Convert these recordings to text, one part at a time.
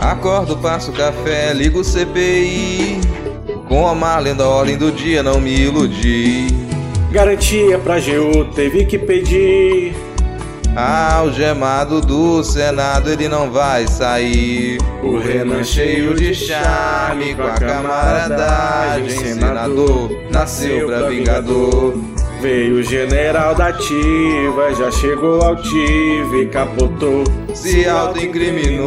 Acordo, passo café, ligo o CPI. Com a malha da ordem do dia, não me iludi. Garantia pra GU, teve que pedir. Algemado do Senado, ele não vai sair. O Renan cheio de charme, com a camaradagem. Senador, nasceu pra vingador. Veio o general da ativa, já chegou altivo e capotou. Se auto-incriminou.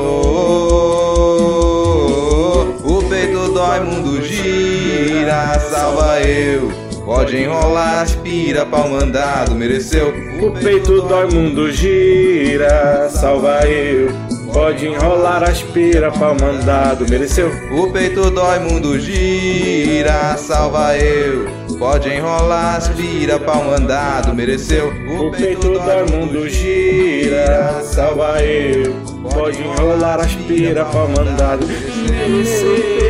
O peito dói, mundo gira, salva eu. Pode enrolar, aspira, pau mandado, mereceu. O peito dói, mundo gira, salva eu. Pode enrolar, aspira, pau mandado, mereceu. O peito dói, mundo gira, salva eu. Pode enrolar, aspira, pau mandado, mereceu. O peito dói, mundo gira, salva eu. Pode enrolar, aspira, pau mandado, mereceu.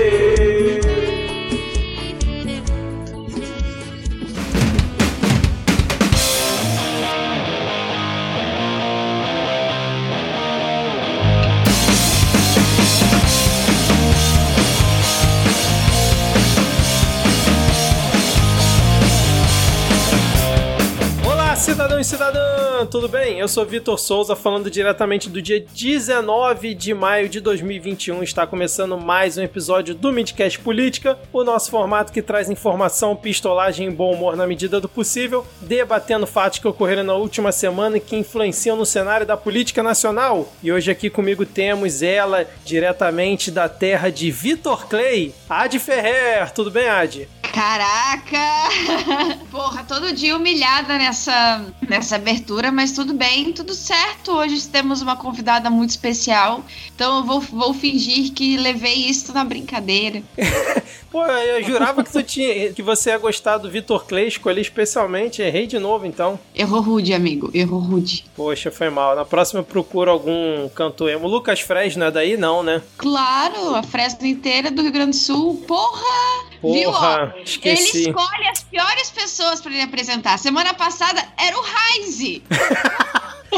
Cidadão tudo bem? Eu sou Vitor Souza, falando diretamente do dia 19 de maio de 2021. Está começando mais um episódio do Midcast Política, o nosso formato que traz informação, pistolagem e bom humor na medida do possível, debatendo fatos que ocorreram na última semana e que influenciam no cenário da política nacional. E hoje aqui comigo temos ela, diretamente da terra de Vitor Clay, Ad Ferrer. Tudo bem, Ad? Caraca! Porra, todo dia humilhada nessa, nessa abertura, mas tudo bem, tudo certo. Hoje temos uma convidada muito especial, então eu vou, vou fingir que levei isso na brincadeira. Pô, eu jurava que, tu tinha, que você ia gostar do Vitor Clay, escolhi especialmente, errei de novo então. Errou rude, amigo, errou rude. Poxa, foi mal. Na próxima eu procuro algum cantor emo. Lucas Fresno é daí? Não, né? Claro, a Fresno inteira do Rio Grande do Sul. Porra! Viu, ó? Porra, Ele esqueci. escolhe as piores pessoas pra ele apresentar. Semana passada era o Heinz.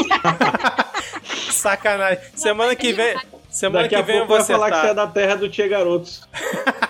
Sacanagem. Semana que vem. Semana Daqui que a vem eu pouco vou vai falar que você é da terra do Tia Garotos.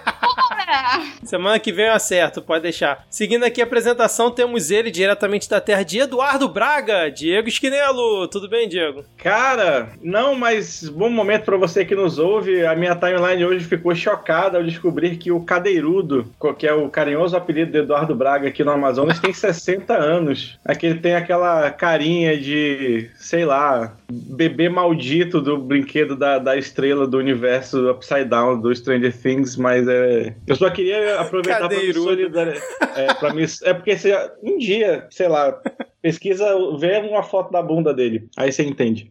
Semana que vem eu acerto, pode deixar. Seguindo aqui a apresentação, temos ele diretamente da terra de Eduardo Braga, Diego Esquinelo. Tudo bem, Diego? Cara, não, mas bom momento pra você que nos ouve. A minha timeline hoje ficou chocada ao descobrir que o Cadeirudo, que é o carinhoso apelido de Eduardo Braga aqui no Amazonas, tem 60 anos. Aqui ele tem aquela carinha de, sei lá, bebê maldito do brinquedo da, da estrela do universo Upside Down do Stranger Things, mas é. Eu só queria aproveitar pra me solidarizar. É, pra mim, é porque se, um dia, sei lá, pesquisa, vê uma foto da bunda dele. Aí você entende.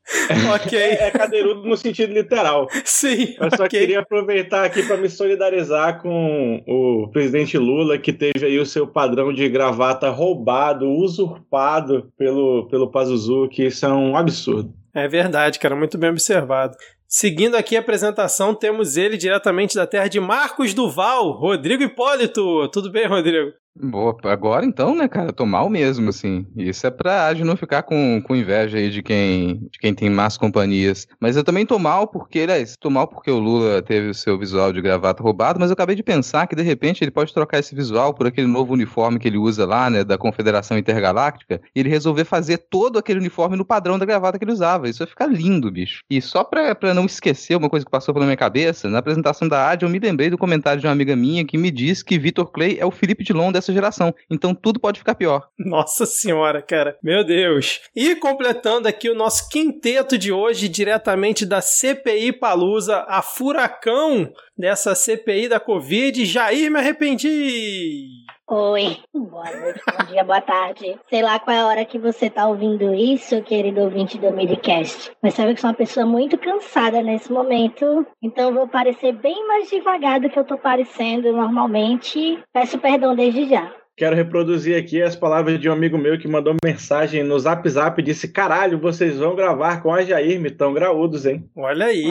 Ok. É, é cadeirudo no sentido literal. Sim, Eu só ok. queria aproveitar aqui para me solidarizar com o presidente Lula, que teve aí o seu padrão de gravata roubado, usurpado pelo, pelo Pazuzu, que isso é um absurdo. É verdade, cara, muito bem observado. Seguindo aqui a apresentação, temos ele diretamente da terra de Marcos Duval, Rodrigo Hipólito. Tudo bem, Rodrigo? Boa, agora então, né, cara? Tô mal mesmo, assim. Isso é pra Adi não ficar com, com inveja aí de quem, de quem tem más companhias. Mas eu também tô mal porque, aliás, tô mal porque o Lula teve o seu visual de gravata roubado, mas eu acabei de pensar que, de repente, ele pode trocar esse visual por aquele novo uniforme que ele usa lá, né, da Confederação Intergaláctica, e ele resolver fazer todo aquele uniforme no padrão da gravata que ele usava. Isso vai ficar lindo, bicho. E só pra, pra não esquecer uma coisa que passou pela minha cabeça, na apresentação da Adi eu me lembrei do comentário de uma amiga minha que me disse que Vitor Clay é o Felipe Dilon dessa geração. Então tudo pode ficar pior. Nossa senhora, cara. Meu Deus. E completando aqui o nosso quinteto de hoje, diretamente da CPI Palusa, a furacão dessa CPI da Covid, Jair Me Arrependi. Oi, boa noite, bom dia, boa tarde. Sei lá qual é a hora que você tá ouvindo isso, querido ouvinte do Midcast. Mas sabe que sou uma pessoa muito cansada nesse momento, então vou parecer bem mais devagar do que eu tô parecendo normalmente. Peço perdão desde já. Quero reproduzir aqui as palavras de um amigo meu que mandou mensagem no Zap Zap e disse: Caralho, vocês vão gravar com a Jair, me tão graúdos, hein? Olha aí.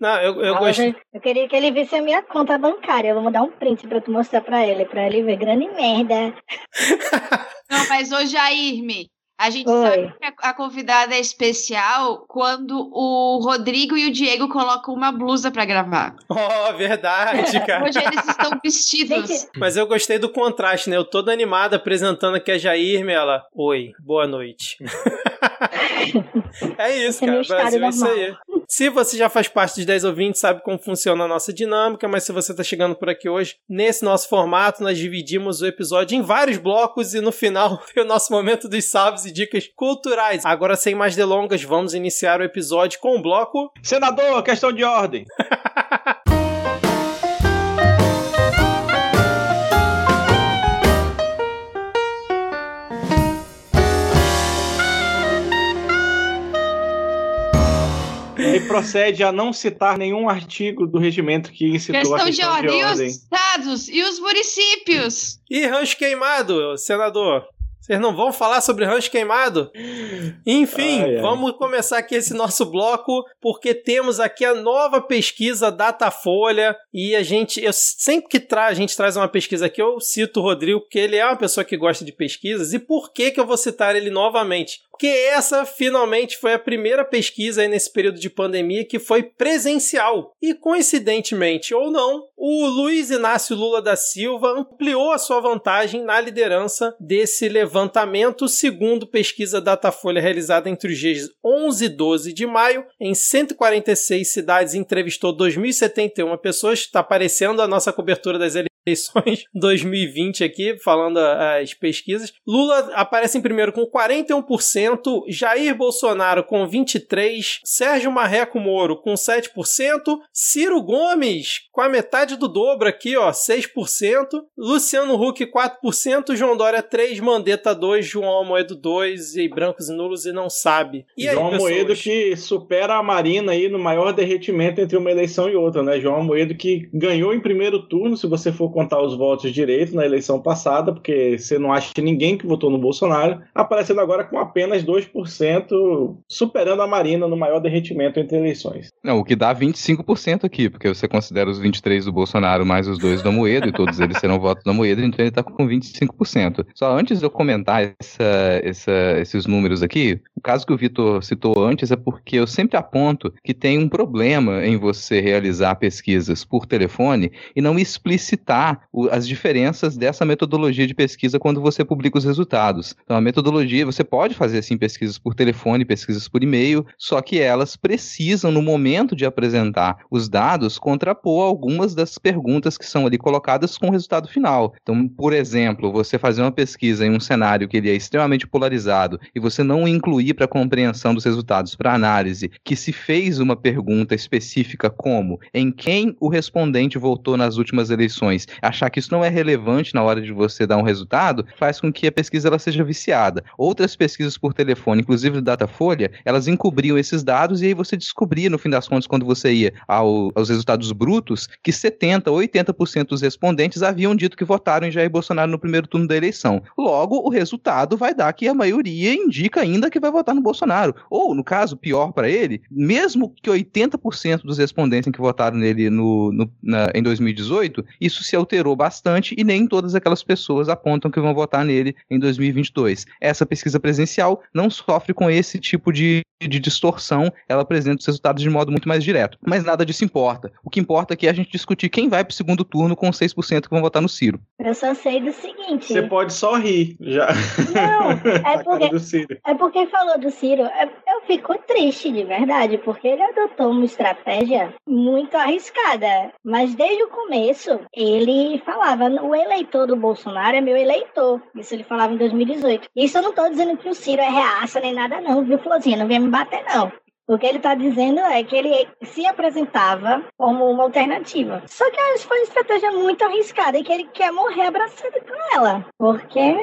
Não, eu, eu gostei. eu queria que ele visse a minha conta bancária. Eu vou mandar um print pra tu mostrar pra ele, pra ele ver. Grande merda. Não, mas ô Jairme, A gente Oi. sabe que a, convidada é especial quando o Rodrigo e o Diego colocam uma blusa pra gravar. Oh, verdade, cara. Hoje eles estão vestidos. Gente, Mas eu gostei do contraste, né? Eu toda animada apresentando aqui a Jair, ela. Oi, boa noite. é isso, é meu cara. estado Brasil é isso normal. aí. Se você já faz parte dos 10 ouvintes, sabe como funciona a nossa dinâmica, mas se você está chegando por aqui hoje, nesse nosso formato, nós dividimos o episódio em vários blocos e no final tem o nosso momento dos salves e dicas culturais. Agora, sem mais delongas, vamos iniciar o episódio com o bloco Senador, questão de ordem. Ele procede a não citar nenhum artigo do regimento que incitou a Questão de questão de ordem. E os ordem. estados? E os municípios? E rancho queimado, senador? Vocês não vão falar sobre rancho queimado? Enfim, Ai, ai. vamos começar aqui esse nosso bloco, porque temos aqui a nova pesquisa Datafolha e a gente, eu sempre que tra a gente traz uma pesquisa aqui, eu cito o Rodrigo, porque ele é uma pessoa que gosta de pesquisas, e por que que eu vou citar ele novamente? Porque essa finalmente foi a primeira pesquisa nesse período de pandemia que foi presencial. E coincidentemente ou não, o Luiz Inácio Lula da Silva ampliou a sua vantagem na liderança desse levantamento, segundo pesquisa Datafolha realizada entre os dias 11 e 12 de maio, em 146 cidades, entrevistou 2.071 pessoas. Está aparecendo a nossa cobertura das eleições 2020 aqui, falando as pesquisas. Lula aparece em primeiro com 41%, Jair Bolsonaro com 23%, Sérgio Marreco Moro com 7%, Ciro Gomes com a metade do dobro aqui, ó, 6%, Luciano Huck 4%, João Dória 3%, Mandetta 2%, João Almoedo 2% e brancos e nulos e não sabe. E aí, João pessoas? Moedo que supera a Marina aí no maior derretimento entre uma eleição e outra, né? João Moedo que ganhou em primeiro turno, se você for contar os votos direito na eleição passada, porque você não acha ninguém que votou no Bolsonaro, aparecendo agora com apenas 2%, superando a Marina no maior derretimento entre eleições. Não, o que dá 25% aqui, porque você considera os 23 do Bolsonaro mais os dois do Amoedo, e todos eles serão votos do Amoedo, então ele tá com 25%. Só antes de eu comentar essa- essa- esses números aqui, o caso que o Vitor citou antes é porque eu sempre aponto que tem um problema em você realizar pesquisas por telefone e não explicitar as diferenças dessa metodologia de pesquisa quando você publica os resultados. Então, a metodologia, você pode fazer assim pesquisas por telefone, pesquisas por e-mail, só que elas precisam, no momento de apresentar os dados, contrapor algumas das perguntas que são ali colocadas com o resultado final. Então, por exemplo, você fazer uma pesquisa em um cenário que ele é extremamente polarizado e você não incluir para compreensão dos resultados, para análise, que se fez uma pergunta específica como em quem o respondente votou nas últimas eleições, achar que isso não é relevante na hora de você dar um resultado, faz com que a pesquisa ela seja viciada. Outras pesquisas por telefone, inclusive do Datafolha, elas encobriam esses dados e aí você descobria, no fim das contas, quando você ia ao- aos resultados brutos, que 70, 80% dos respondentes haviam dito que votaram em Jair Bolsonaro no primeiro turno da eleição. Logo, o resultado vai dar que a maioria indica ainda que vai votar no Bolsonaro. Ou, no caso, pior para ele, mesmo que 80% dos respondentes que votaram nele no, no- na- em 2018, isso se alterou bastante e nem todas aquelas pessoas apontam que vão votar nele em 2022. Essa pesquisa presencial não sofre com esse tipo de, de distorção, ela apresenta os resultados de modo muito mais direto. Mas nada disso importa. O que importa aqui é a gente discutir quem vai para o segundo turno com os 6% que vão votar no Ciro. Eu só sei do seguinte. Você pode só rir já. Não, é porque, do Ciro. é porque falou do Ciro. é- Eu fico triste de verdade, porque ele adotou uma estratégia muito arriscada. Mas desde o começo, ele falava: o eleitor do Bolsonaro é meu eleitor. Isso ele falava em 2018. Isso eu não tô dizendo que o Ciro é reaça nem nada, não, viu, Florzinha? Não vem me bater, não. O que ele está dizendo é que ele se apresentava como uma alternativa. Só que acho que foi uma estratégia muito arriscada e que ele quer morrer abraçado com ela. Porque,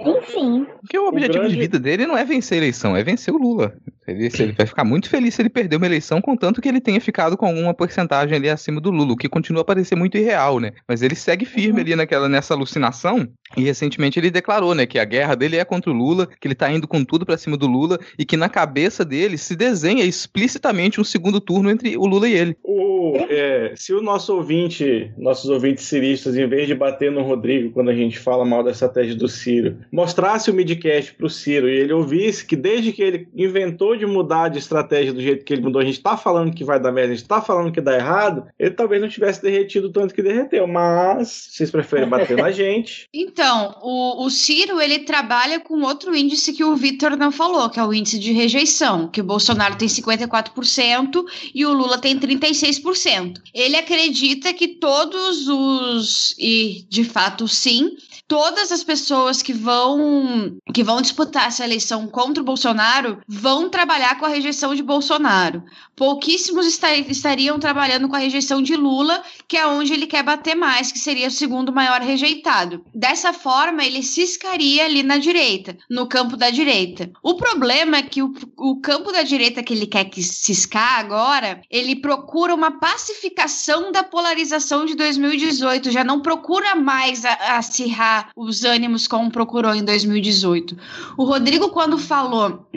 enfim. Porque o objetivo grande- de vida dele não é vencer a eleição, é vencer o Lula. Ele, ele vai ficar muito feliz se ele perder uma eleição, contanto que ele tenha ficado com alguma porcentagem ali acima do Lula, o que continua a parecer muito irreal, né? Mas ele segue firme uhum. ali naquela, nessa alucinação, e recentemente ele declarou, né, que a guerra dele é contra o Lula, que ele tá indo com tudo para cima do Lula, e que na cabeça dele se desenha explicitamente um segundo turno entre o Lula e ele. O, é, se o nosso ouvinte, nossos ouvintes ciristas, em vez de bater no Rodrigo quando a gente fala mal da estratégia do Ciro, mostrasse o midcast pro Ciro e ele ouvisse que desde que ele inventou de mudar de estratégia do jeito que ele mudou, a gente tá falando que vai dar merda, a gente tá falando que dá errado, ele talvez não tivesse derretido tanto que derreteu, mas vocês preferem bater na gente. Então, o, o Ciro, ele trabalha com outro índice que o Vitor não falou, que é o índice de rejeição, que o Bolsonaro tem 54% e o Lula tem 36%. Ele acredita que todos os, e de fato sim, todas as pessoas que vão que vão disputar essa eleição contra o Bolsonaro vão trabalhar com a rejeição de Bolsonaro. Pouquíssimos estariam trabalhando com a rejeição de Lula, que é onde ele quer bater mais, que seria o segundo maior rejeitado. Dessa forma, ele ciscaria ali na direita, no campo da direita. O problema é que o, o campo da direita que ele quer que ciscar agora, ele procura uma pacificação da polarização de 2018, já não procura mais acirrar os ânimos como procurou em 2018. O Rodrigo, quando falou,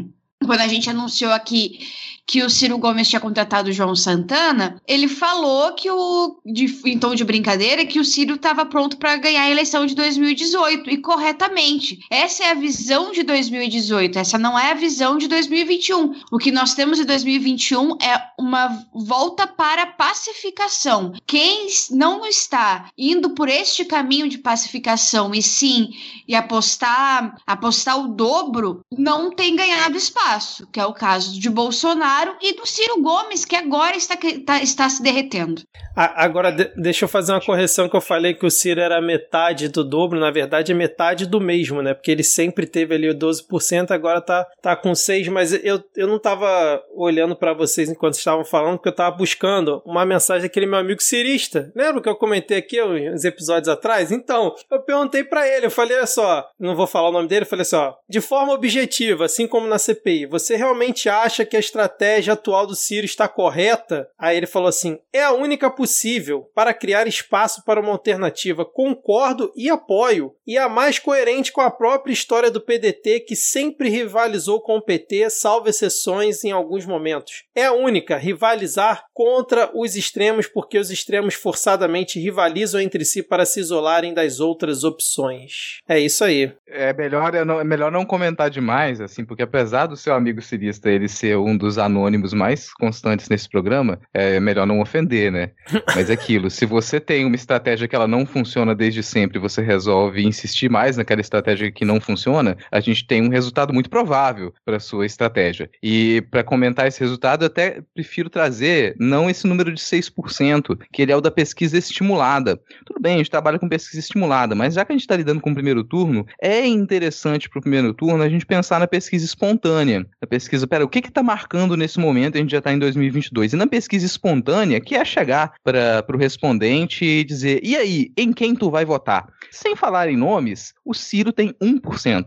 quando a gente anunciou aqui que o Ciro Gomes tinha contratado o João Santana, ele falou que o, de, em tom de brincadeira, que o Ciro estava pronto para ganhar a eleição de 2018, e corretamente. Essa é a visão de 2018, essa não é a visão de 2021. O que nós temos em 2021 é uma volta para a pacificação. Quem não está indo por este caminho de pacificação e sim e apostar, apostar o dobro, não tem ganhado espaço, que é o caso de Bolsonaro Bolsonaro e do Ciro Gomes, que agora está, está, está se derretendo. agora, de, deixa eu fazer uma correção que eu falei que o Ciro era metade do dobro, na verdade é metade do mesmo, né? Porque ele sempre teve ali o 12%, agora tá, tá com 6%, mas eu, eu não tava olhando para vocês enquanto estavam falando, porque eu tava buscando uma mensagem daquele meu amigo cirista. Lembra que eu comentei aqui uns episódios atrás? Então, eu perguntei para ele, eu falei, olha só, não vou falar o nome dele, eu falei assim, ó, de forma objetiva, assim como na CPI, você realmente acha que a estratégia estratégia atual do Ciro está correta? Aí ele falou assim: é a única possível para criar espaço para uma alternativa. Concordo e apoio. E a mais coerente com a própria história do PDT, que sempre rivalizou com o PT, salvo exceções em alguns momentos. É a única, rivalizar contra os extremos, porque os extremos forçadamente rivalizam entre si para se isolarem das outras opções. É isso aí. É melhor, é melhor não comentar demais, assim, porque apesar do seu amigo cirista ele ser um dos anônimos anônimos mais constantes nesse programa, é melhor não ofender, né? Mas é aquilo, se você tem uma estratégia que ela não funciona desde sempre, você resolve insistir mais naquela estratégia que não funciona, a gente tem um resultado muito provável para sua estratégia. E para comentar esse resultado, eu até prefiro trazer não esse número de 6%, que ele é o da pesquisa estimulada. Tudo bem, a gente trabalha com pesquisa estimulada, mas já que a gente está lidando com o primeiro turno, é interessante para o primeiro turno a gente pensar na pesquisa espontânea. Na pesquisa, pera, o que está marcando nesse nesse momento a gente já está em 2022. E na pesquisa espontânea, que é chegar para o respondente e dizer: e aí, em quem tu vai votar? Sem falar em nomes, o Ciro tem 1%.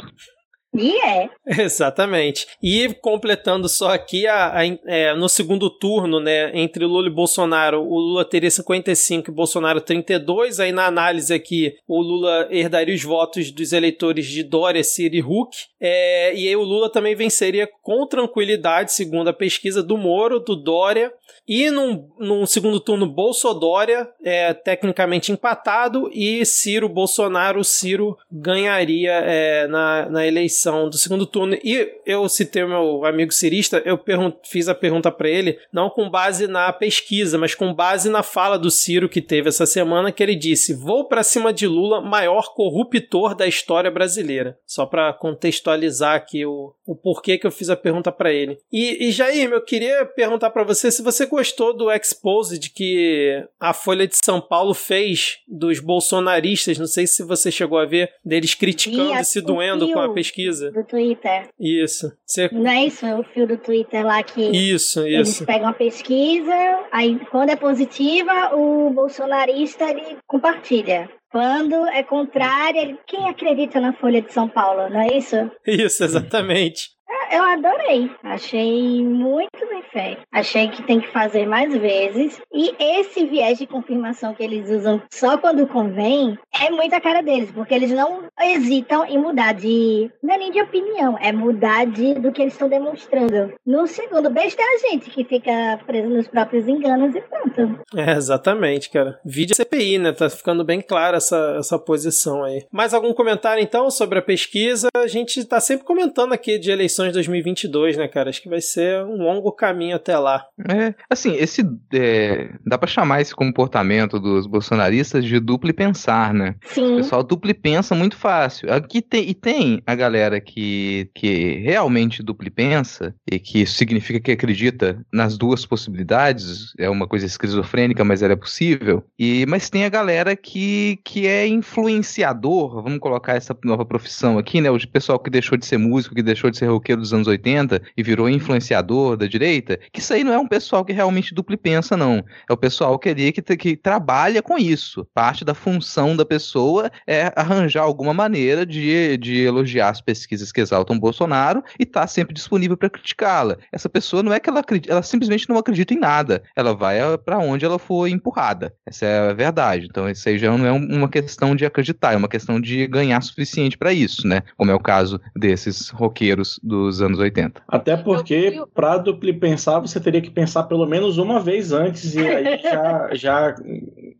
E é. Exatamente. E completando só aqui, a, a é, no segundo turno, né, entre Lula e Bolsonaro, o Lula teria 55 e Bolsonaro 32. Aí na análise aqui, o Lula herdaria os votos dos eleitores de Dória, Ciro e Huck. É, e aí o Lula também venceria com tranquilidade, segundo a pesquisa do Moro, do Dória e num, num segundo turno, Bolsodória é tecnicamente empatado e Ciro Bolsonaro, Ciro ganharia é, na, na eleição do segundo turno. E eu citei o meu amigo cirista, eu fiz a pergunta para ele, não com base na pesquisa, mas com base na fala do Ciro que teve essa semana, que ele disse: Vou para cima de Lula, maior corruptor da história brasileira. Só para contextualizar aqui o, o porquê que eu fiz a pergunta para ele. E, e Jair, eu queria perguntar para você se você gostou do Exposed que a Folha de São Paulo fez dos bolsonaristas. Não sei se você chegou a ver, deles criticando e se doendo com a pesquisa. Do Twitter. Isso. Você... Não é isso? É o fio do Twitter lá que isso, eles isso. pegam a pesquisa, aí quando é positiva, o bolsonarista ele compartilha. Quando é contrária, quem acredita na Folha de São Paulo, não é isso? Isso, exatamente. Eu adorei. Achei muito bem feito. Achei que tem que fazer mais vezes. E esse viés de confirmação que eles usam só quando convém é muito a cara deles, porque eles não hesitam em mudar de. Não é nem de opinião, é mudar de, do que eles estão demonstrando. No segundo, besta é a gente que fica preso nos próprios enganos e pronto. É, exatamente, cara. Vídeo CPI, né? Tá ficando bem clara essa, essa posição aí. Mais algum comentário então sobre a pesquisa? A gente tá sempre comentando aqui de eleições 2022, né, cara? Acho que vai ser um longo caminho até lá. É, assim, esse. É, dá pra chamar esse comportamento dos bolsonaristas de duplo pensar, né? Sim. O pessoal duplo pensa muito fácil. Aqui tem, e tem a galera que, que realmente duplo pensa, e que isso significa que acredita nas duas possibilidades, é uma coisa esquizofrênica, mas ela é possível. E, mas tem a galera que, que é influenciador, vamos colocar essa nova profissão aqui, né? O pessoal que deixou de ser músico, que deixou de ser roqueiro dos anos 80 e virou influenciador da direita, que isso aí não é um pessoal que realmente duplo pensa, não. É o pessoal que ali que, que trabalha com isso. Parte da função da pessoa é arranjar alguma maneira de, de elogiar as pesquisas que exaltam Bolsonaro e tá sempre disponível para criticá-la. Essa pessoa não é que ela acredita, ela simplesmente não acredita em nada. Ela vai para onde ela for empurrada. Essa é a verdade. Então, isso aí já não é uma questão de acreditar, é uma questão de ganhar suficiente para isso, né? Como é o caso desses roqueiros dos anos 80. Até porque, para dupli pensar, você teria que pensar pelo menos uma vez antes, e aí já, já,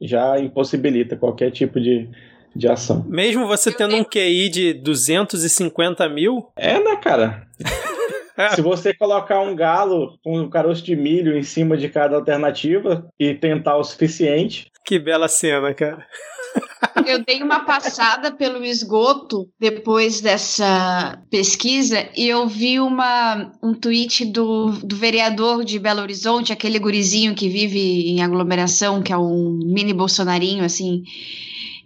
já impossibilita qualquer tipo de, de ação. Mesmo você tendo um QI de 250 mil. É, né, cara? Se você colocar um galo com um caroço de milho em cima de cada alternativa e tentar o suficiente. Que bela cena, cara. Eu dei uma passada pelo esgoto depois dessa pesquisa e eu vi uma, um tweet do, do vereador de Belo Horizonte, aquele gurizinho que vive em aglomeração, que é um mini bolsonarinho, assim,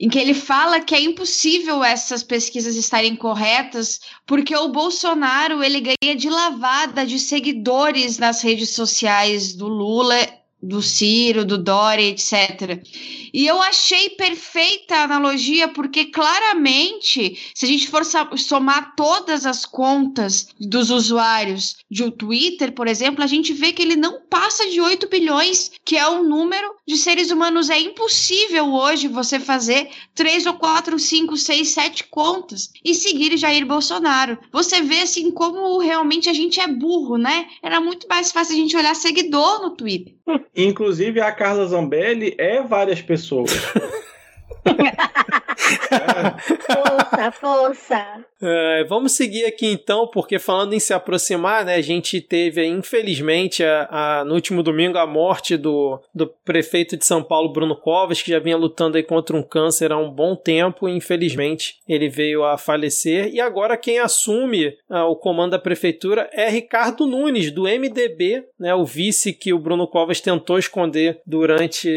em que ele fala que é impossível essas pesquisas estarem corretas, porque o Bolsonaro ele ganha de lavada de seguidores nas redes sociais do Lula do Ciro, do Dória, etc. E eu achei perfeita a analogia, porque claramente, se a gente for somar todas as contas dos usuários de um Twitter, por exemplo, a gente vê que ele não passa de 8 bilhões, que é o número de seres humanos. É impossível hoje você fazer 3 ou 4, 5, 6, 7 contas e seguir Jair Bolsonaro. Você vê assim como realmente a gente é burro, né? Era muito mais fácil a gente olhar seguidor no Twitter. Inclusive, a Carla Zambelli é várias pessoas. Força, força. É, vamos seguir aqui então, porque falando em se aproximar, né, a gente teve, infelizmente, a, a, no último domingo, a morte do, do prefeito de São Paulo, Bruno Covas, que já vinha lutando aí contra um câncer há um bom tempo, e infelizmente ele veio a falecer. E agora quem assume ah, o comando da prefeitura é Ricardo Nunes, do MDB, né, o vice que o Bruno Covas tentou esconder durante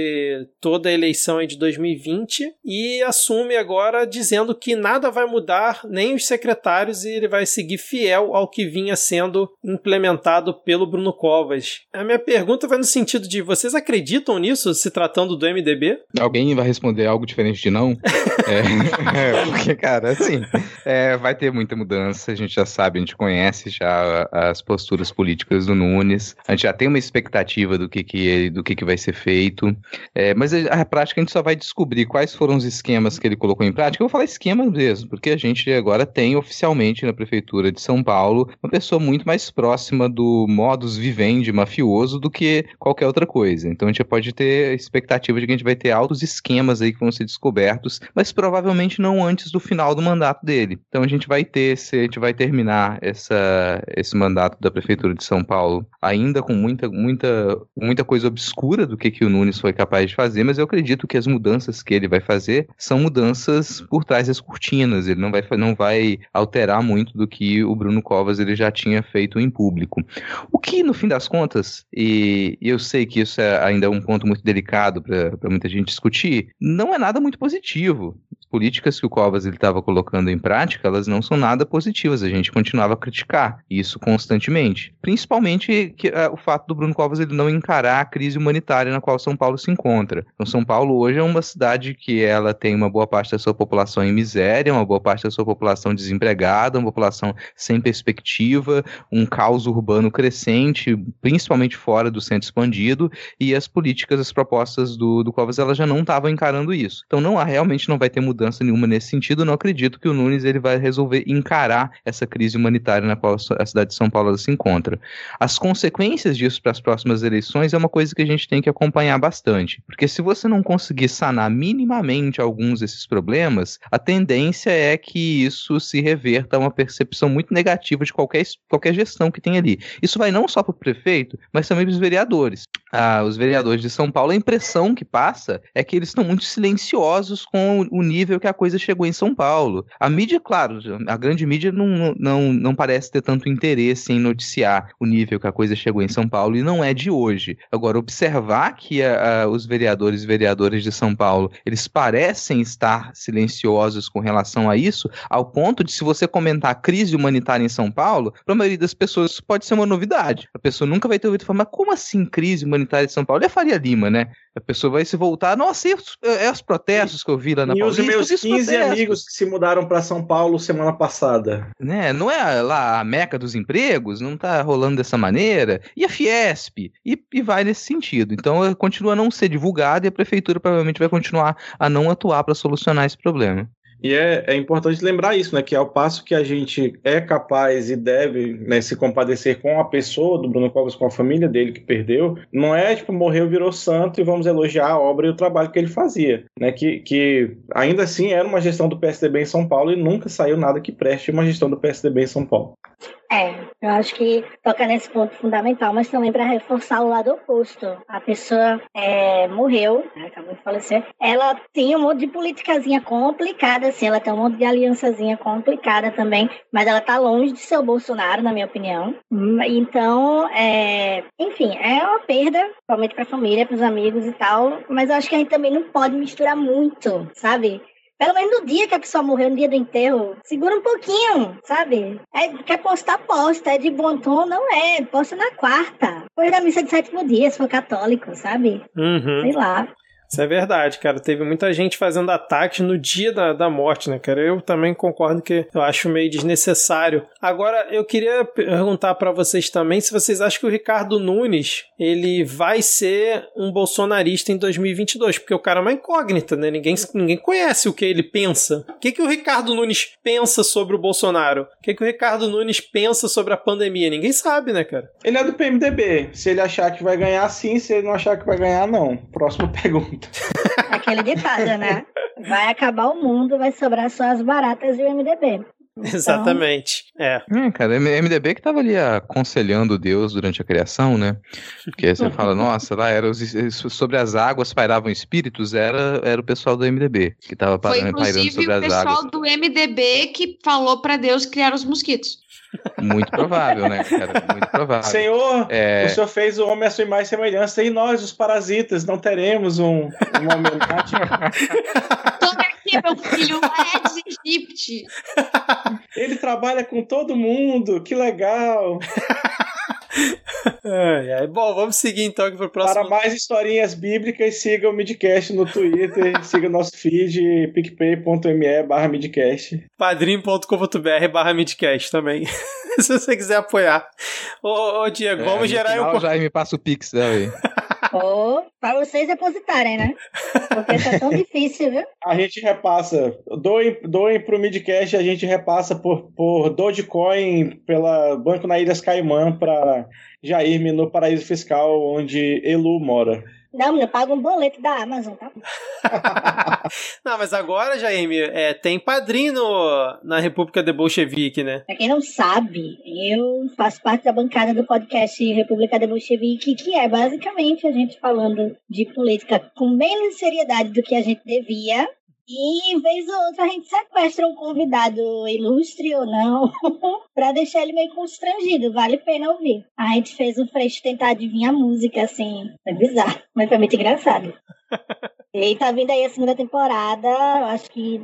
toda a eleição de 2020, e assume agora dizendo que nada vai mudar, nem os secretários e ele vai seguir fiel ao que vinha sendo implementado pelo Bruno Covas. A minha pergunta vai no sentido de vocês acreditam nisso, se tratando do MDB? Alguém vai responder algo diferente de não? é, porque, cara, assim, é, vai ter muita mudança, a gente já sabe, a gente conhece já as posturas políticas do Nunes, a gente já tem uma expectativa do que, que, do que, que vai ser feito, é, mas a, a prática a gente só vai descobrir quais foram os esquemas que ele colocou em prática. Eu vou falar esquema mesmo, porque a gente agora tem oficialmente na Prefeitura de São Paulo uma pessoa muito mais próxima do modus vivendi mafioso do que qualquer outra coisa. Então a gente pode ter expectativa de que a gente vai ter altos esquemas aí que vão ser descobertos, mas provavelmente não antes do final do mandato dele. Então a gente vai ter, se a gente vai terminar essa, esse mandato da Prefeitura de São Paulo ainda com muita, muita, muita coisa obscura do que, que o Nunes foi capaz de fazer, mas eu acredito que as mudanças que ele vai fazer são mudanças por trás das cortinas. Ele não vai, não vai alterar muito do que o Bruno Covas ele já tinha feito em público. O que, no fim das contas, e eu sei que isso é ainda um ponto muito delicado para muita gente discutir, não é nada muito positivo. Políticas que o Covas estava colocando em prática, elas não são nada positivas. A gente continuava a criticar isso constantemente. Principalmente que, uh, o fato do Bruno Covas ele não encarar a crise humanitária na qual São Paulo se encontra. Então, São Paulo hoje é uma cidade que ela tem uma boa parte da sua população em miséria, uma boa parte da sua população desempregada, uma população sem perspectiva, um caos urbano crescente, principalmente fora do centro expandido, e as políticas, as propostas do, do Covas, elas já não estavam encarando isso. Então não há, realmente não vai ter mudança nenhuma nesse sentido. Não acredito que o Nunes ele vai resolver encarar essa crise humanitária na qual a cidade de São Paulo se encontra. As consequências disso para as próximas eleições é uma coisa que a gente tem que acompanhar bastante, porque se você não conseguir sanar minimamente alguns desses problemas, a tendência é que isso se reverta a uma percepção muito negativa de qualquer, qualquer gestão que tem ali. Isso vai não só para o prefeito, mas também para os vereadores. Ah, os vereadores de São Paulo, a impressão que passa é que eles estão muito silenciosos com o nível que a coisa chegou em São Paulo. A mídia, claro, a grande mídia não, não, não parece ter tanto interesse em noticiar o nível que a coisa chegou em São Paulo e não é de hoje. Agora, observar que a, a, os vereadores e vereadoras de São Paulo, eles parecem estar silenciosos com relação a isso, ao ponto de se você comentar a crise humanitária em São Paulo, para a maioria das pessoas isso pode ser uma novidade. A pessoa nunca vai ter ouvido falar, mas como assim crise humanitária em São Paulo? É Faria Lima, né? A pessoa vai se voltar, nossa, é os, é os protestos que eu vi lá na E os meus 15 amigos que se mudaram para São Paulo semana passada. Né? Não é lá a meca dos empregos? Não tá rolando dessa maneira? E a Fiesp? E, e vai nesse sentido. Então continua a não ser divulgado e a prefeitura provavelmente vai continuar a não atuar para solucionar esse problema. E é, é importante lembrar isso, né? Que ao passo que a gente é capaz e deve né, se compadecer com a pessoa do Bruno Covas, com a família dele que perdeu, não é tipo, morreu, virou santo e vamos elogiar a obra e o trabalho que ele fazia. Né? Que, que ainda assim era uma gestão do PSDB em São Paulo e nunca saiu nada que preste uma gestão do PSDB em São Paulo. É, eu acho que toca nesse ponto fundamental, mas também para reforçar o lado oposto. A pessoa é, morreu, né, acabou de falecer. Ela tinha um monte de politicazinha complicada, assim, ela tem um monte de aliançazinha complicada também, mas ela tá longe de ser o Bolsonaro, na minha opinião. Então, é, enfim, é uma perda, principalmente para a família, para os amigos e tal, mas eu acho que a gente também não pode misturar muito, sabe? Pelo menos no dia que a pessoa morreu, no dia do enterro, segura um pouquinho, sabe? É, quer postar, posta. É de bom tom, não é. Posta na quarta. Depois da missa de sétimo dia, se for católico, sabe? Uhum. Sei lá. Isso é verdade, cara. Teve muita gente fazendo ataques no dia da, da morte, né, cara? Eu também concordo que eu acho meio desnecessário. Agora, eu queria perguntar para vocês também se vocês acham que o Ricardo Nunes ele vai ser um bolsonarista em 2022, porque o cara é uma incógnita, né? Ninguém, ninguém conhece o que ele pensa. O que, que o Ricardo Nunes pensa sobre o Bolsonaro? O que, que o Ricardo Nunes pensa sobre a pandemia? Ninguém sabe, né, cara? Ele é do PMDB. Se ele achar que vai ganhar, sim. Se ele não achar que vai ganhar, não. Próxima pergunta. Aquele de casa, né? Vai acabar o mundo, vai sobrar só as baratas e o MDB. Então... Exatamente. É. É, cara, MDB que tava ali aconselhando Deus durante a criação, né? Porque você fala, nossa, lá era os, sobre as águas pairavam espíritos, era, era o pessoal do MDB que tava Foi, pairando sobre as inclusive, o águas. pessoal do MDB que falou pra Deus criar os mosquitos. Muito provável, né, cara? Muito provável. Senhor, É. o senhor fez o homem à sua imagem e semelhança, e nós, os parasitas, não teremos um, uma homenagem. Toma aqui, meu filho, Aedes aegypti. Ele trabalha com todo mundo, que legal. Ai, ai. Bom, vamos seguir então aqui pro próximo. Para mais historinhas bíblicas, siga o Midcast no Twitter, siga o nosso feed, picpay.me barra midcast. padrim.com.br barra midcast também. Se você quiser apoiar. Ô, ô Diego, É, vamos gerar aí um já me passa o Pix, né, aí. Ou para vocês depositarem, né? Porque tá tão difícil, viu? A gente repassa, doem, doem pro Midcast, a gente repassa por, por Dogecoin pela Banco na Ilhas Caimã para Jair no paraíso fiscal onde Elu mora. Não, menino, paga um boleto da Amazon, tá? Não, mas agora, Jaime, é, tem padrinho no- na República de Bolchevique, né? Pra quem não sabe, eu faço parte da bancada do podcast República de Bolchevique, que é basicamente a gente falando de política com menos seriedade do que a gente devia. E, vez ou outra, a gente sequestra um convidado ilustre ou não, pra deixar ele meio constrangido. Vale a pena ouvir. A gente fez o Freixo tentar adivinhar a música, assim. Foi bizarro, mas foi muito engraçado. E tá vindo aí a segunda temporada, acho que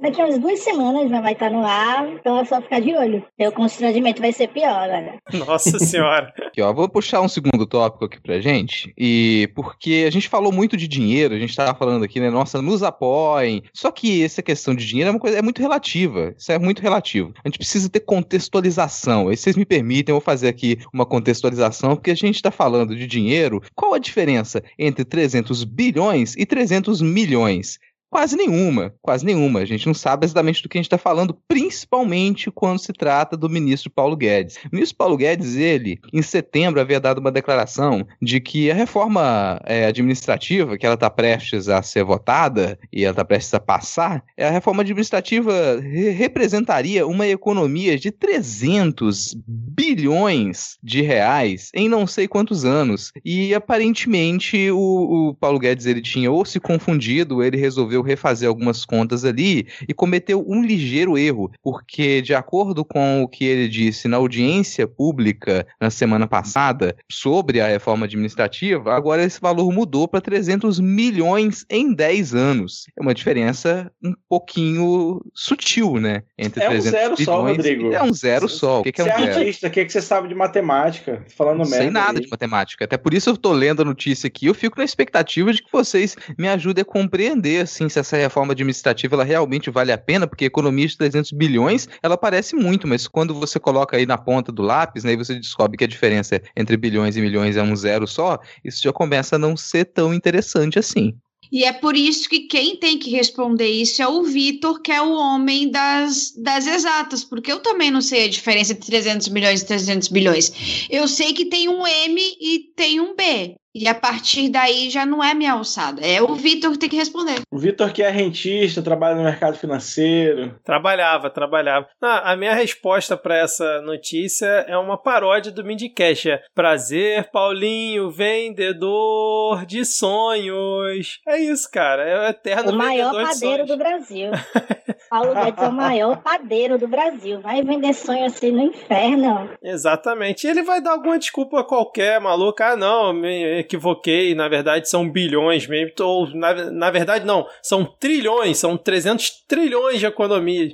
daqui a umas duas semanas já vai estar no ar, então é só ficar de olho. O constrangimento vai ser pior agora. Nossa senhora. Aqui, ó, vou puxar um segundo tópico aqui pra gente, e porque a gente falou muito de dinheiro, a gente tava falando aqui, né, nossa, nos apoiem, só que essa questão de dinheiro é uma coisa, é muito relativa, isso é muito relativo. A gente precisa ter contextualização, e vocês me permitem, eu vou fazer aqui uma contextualização, porque a gente está falando de dinheiro, qual a diferença entre 300 bilhões e 300 milhões? Quase nenhuma, quase nenhuma. A gente não sabe exatamente do que a gente está falando, principalmente quando se trata do ministro Paulo Guedes. O ministro Paulo Guedes, ele, em setembro, havia dado uma declaração de que a reforma é, administrativa, que ela está prestes a ser votada e ela está prestes a passar, a reforma administrativa re representaria uma economia de 300 bilhões de reais em não sei quantos anos. E aparentemente o, o Paulo Guedes ele tinha ou se confundido, ele resolveu refazer algumas contas ali e cometeu um ligeiro erro, porque, de acordo com o que ele disse na audiência pública na semana passada sobre a reforma administrativa, agora esse valor mudou para 300 milhões em 10 anos. É uma diferença um pouquinho sutil, né? Entre é 300 um zero só, Rodrigo. É um zero só. O que, que é um você zero? artista, o que, que você sabe de matemática? Falando Não sei nada aí. de matemática. Até por isso eu tô lendo a notícia aqui. Eu fico na expectativa de que vocês me ajudem a compreender, assim, se essa reforma administrativa ela realmente vale a pena, porque economia de 300 bilhões, ela parece muito, mas quando você coloca aí na ponta do lápis, né, e você descobre que a diferença entre bilhões e milhões é um zero só, isso já começa a não ser tão interessante assim. E é por isso que quem tem que responder isso é o Vitor, que é o homem das, das exatas, porque eu também não sei a diferença entre 300 milhões e 300 bilhões. Eu sei que tem um M e tem um B. E a partir daí já não é minha alçada. É o Vitor que tem que responder. O Vitor que é rentista, trabalha no mercado financeiro. Trabalhava, trabalhava. Não, a minha resposta para essa notícia é uma paródia do Mindicast. É prazer, Paulinho, vendedor de sonhos. É isso, cara. É o eterno o maior vendedor padeiro do Brasil. Paulo Guedes é o maior padeiro do Brasil. Vai vender sonho assim no inferno. Exatamente. E ele vai dar alguma desculpa qualquer, maluco. Ah, não, me equivoquei, na verdade são bilhões mesmo, ou na, na verdade não, são trilhões, são 300 trilhões de economia.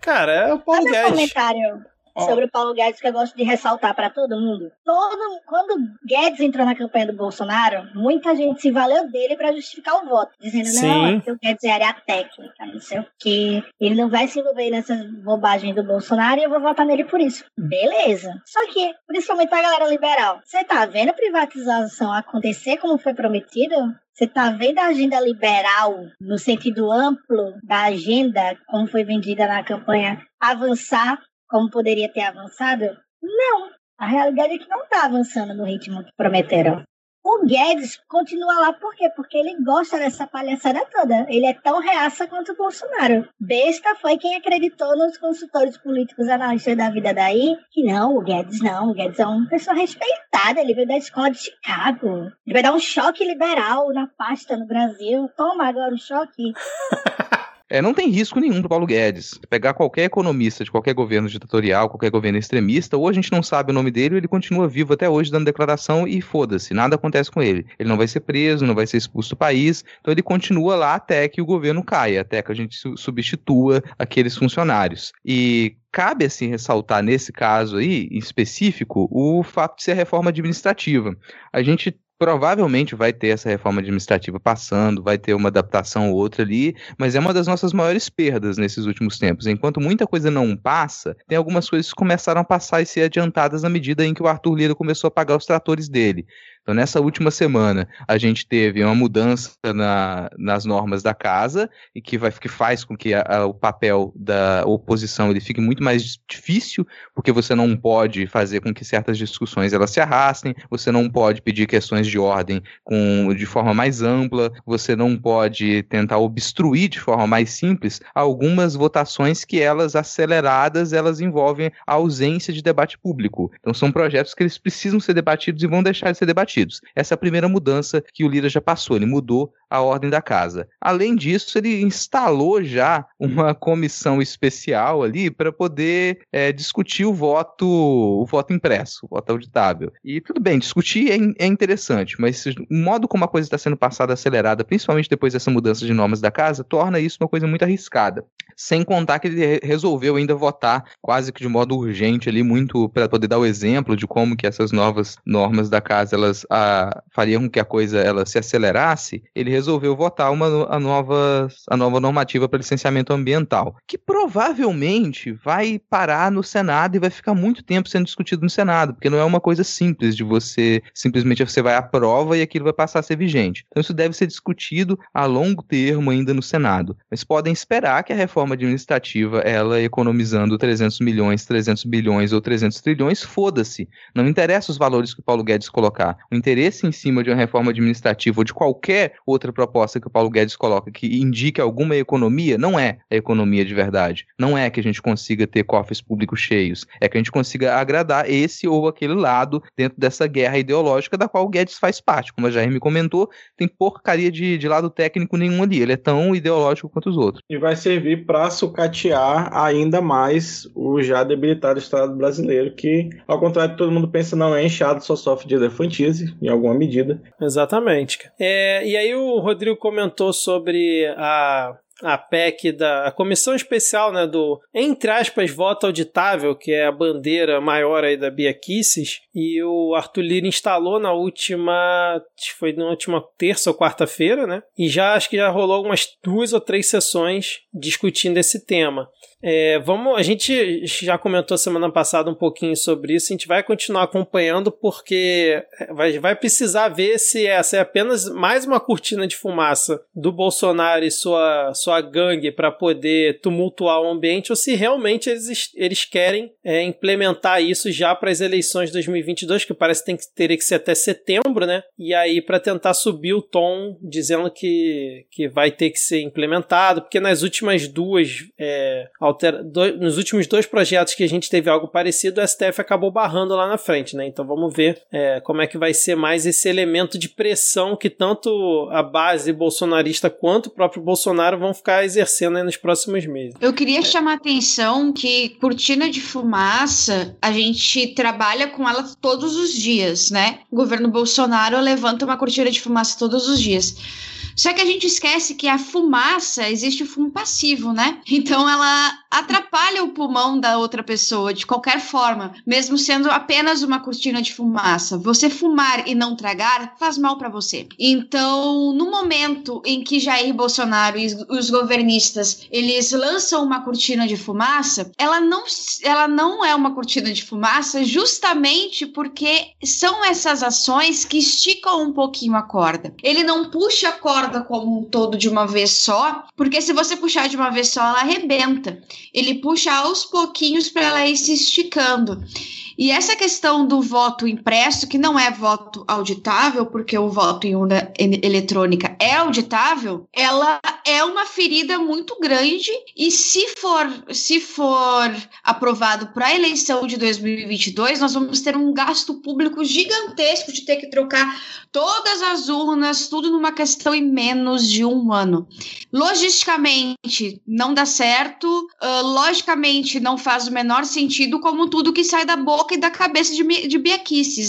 Cara, é o Paulo Guedes. comentário sobre o Paulo Guedes que eu gosto de ressaltar para todo mundo. Todo, quando Guedes entrou na campanha do Bolsonaro, muita gente se valeu dele para justificar o voto, dizendo Sim. não, é que o Guedes é área técnica, não sei o quê. Ele não vai se envolver nessas bobagens do Bolsonaro e eu vou votar nele por isso. Beleza. Só que, principalmente a galera liberal, você tá vendo a privatização acontecer como foi prometido? Você está vendo a agenda liberal, no sentido amplo da agenda, como foi vendida na campanha, avançar como poderia ter avançado? Não. A realidade é que não está avançando no ritmo que prometeram. O Guedes continua lá por quê? Porque ele gosta dessa palhaçada toda. Ele é tão reaça quanto o Bolsonaro. Besta foi quem acreditou nos consultores políticos analistas da vida daí que não, o Guedes não. O Guedes é uma pessoa respeitada. Ele veio da escola de Chicago. Ele vai dar um choque liberal na pasta no Brasil. Toma agora o choque. É, não tem risco nenhum para Paulo Guedes. Pegar qualquer economista de qualquer governo ditatorial, qualquer governo extremista, ou a gente não sabe o nome dele, ele continua vivo até hoje dando declaração e foda-se, nada acontece com ele. Ele não vai ser preso, não vai ser expulso do país, então ele continua lá até que o governo caia, até que a gente su substitua aqueles funcionários. E cabe assim ressaltar nesse caso aí, em específico, o fato de ser reforma administrativa. A gente provavelmente vai ter essa reforma administrativa passando, vai ter uma adaptação ou outra ali, mas é uma das nossas maiores perdas nesses últimos tempos. Enquanto muita coisa não passa, tem algumas coisas que começaram a passar e ser adiantadas na medida em que o Arthur Lira começou a pagar os tratores dele. Então, nessa última semana, a gente teve uma mudança na, nas normas da casa, e que, vai, que faz com que a, a, o papel da oposição ele fique muito mais difícil, porque você não pode fazer com que certas discussões elas se arrastem, você não pode pedir questões de ordem com, de forma mais ampla, você não pode tentar obstruir de forma mais simples algumas votações que elas aceleradas, elas envolvem a ausência de debate público. Então, são projetos que eles precisam ser debatidos e vão deixar de ser debatidos partidos. Essa é a primeira mudança que o Lira já passou. Ele mudou a ordem da casa. Além disso, ele instalou já uma comissão especial ali para poder é, discutir o voto, o voto impresso, o voto auditável. E tudo bem, discutir é, é interessante, mas o modo como a coisa está sendo passada acelerada, principalmente depois dessa mudança de normas da casa, torna isso uma coisa muito arriscada. Sem contar que ele resolveu ainda votar quase que de modo urgente ali, muito para poder dar o exemplo de como que essas novas normas da casa elas a, fariam que a coisa ela se acelerasse. Ele resolveu votar uma a nova, a nova normativa para licenciamento ambiental, que provavelmente vai parar no Senado e vai ficar muito tempo sendo discutido no Senado, porque não é uma coisa simples de você simplesmente você vai à prova e aquilo vai passar a ser vigente. Então isso deve ser discutido a longo termo ainda no Senado. Mas podem esperar que a reforma administrativa, ela economizando 300 milhões, 300 bilhões ou 300 trilhões, foda-se. Não interessa os valores que o Paulo Guedes colocar. O interesse em cima de uma reforma administrativa ou de qualquer outra proposta que o Paulo Guedes coloca que indique alguma economia, não é a economia de verdade. Não é que a gente consiga ter cofres públicos cheios. É que a gente consiga agradar esse ou aquele lado dentro dessa guerra ideológica da qual o Guedes faz parte. Como a Jair me comentou, tem porcaria de, de lado técnico nenhum ali. Ele é tão ideológico quanto os outros. E vai servir para sucatear ainda mais o já debilitado Estado brasileiro, que, ao contrário de todo mundo pensa, não é inchado, só sofre de elefantise, em alguma medida. Exatamente. É, e aí o Rodrigo comentou sobre a a PEC da a comissão especial, né, do entre aspas voto auditável, que é a bandeira maior aí da Bia Kisses, e o Arthur Lira instalou na última, foi na última terça ou quarta-feira, né? E já acho que já rolou algumas duas ou três sessões discutindo esse tema. É, vamos, a gente já comentou semana passada um pouquinho sobre isso, a gente vai continuar acompanhando porque vai, vai precisar ver se essa é apenas mais uma cortina de fumaça do Bolsonaro e sua, sua gangue para poder tumultuar o ambiente ou se realmente eles, eles querem é, implementar isso já para as eleições de 2022, que parece que tem que, teria que ser até setembro, né? E aí para tentar subir o tom dizendo que, que vai ter que ser implementado, porque nas últimas duas é, nos últimos dois projetos que a gente teve algo parecido, o STF acabou barrando lá na frente, né? Então vamos ver é, como é que vai ser mais esse elemento de pressão que tanto a base bolsonarista quanto o próprio Bolsonaro vão ficar exercendo nos próximos meses. Eu queria chamar a atenção que cortina de fumaça, a gente trabalha com ela todos os dias, né? O governo Bolsonaro levanta uma cortina de fumaça todos os dias. Só que a gente esquece que a fumaça existe o fumo passivo, né? Então ela atrapalha o pulmão da outra pessoa de qualquer forma, mesmo sendo apenas uma cortina de fumaça. Você fumar e não tragar faz mal para você. Então, no momento em que Jair Bolsonaro e os governistas eles lançam uma cortina de fumaça, ela não, ela não é uma cortina de fumaça justamente porque são essas ações que esticam um pouquinho a corda. Ele não puxa a corda como um todo de uma vez só, porque se você puxar de uma vez só, ela arrebenta ele puxa aos pouquinhos para ela ir se esticando. E essa questão do voto impresso, que não é voto auditável, porque o voto em urna eletrônica é auditável, ela é uma ferida muito grande e se for, se for aprovado para a eleição de 2022, nós vamos ter um gasto público gigantesco de ter que trocar todas as urnas, tudo numa questão em menos de um ano. Logisticamente, não dá certo, uh, logicamente, não faz o menor sentido, como tudo que sai da boca e da cabeça de, de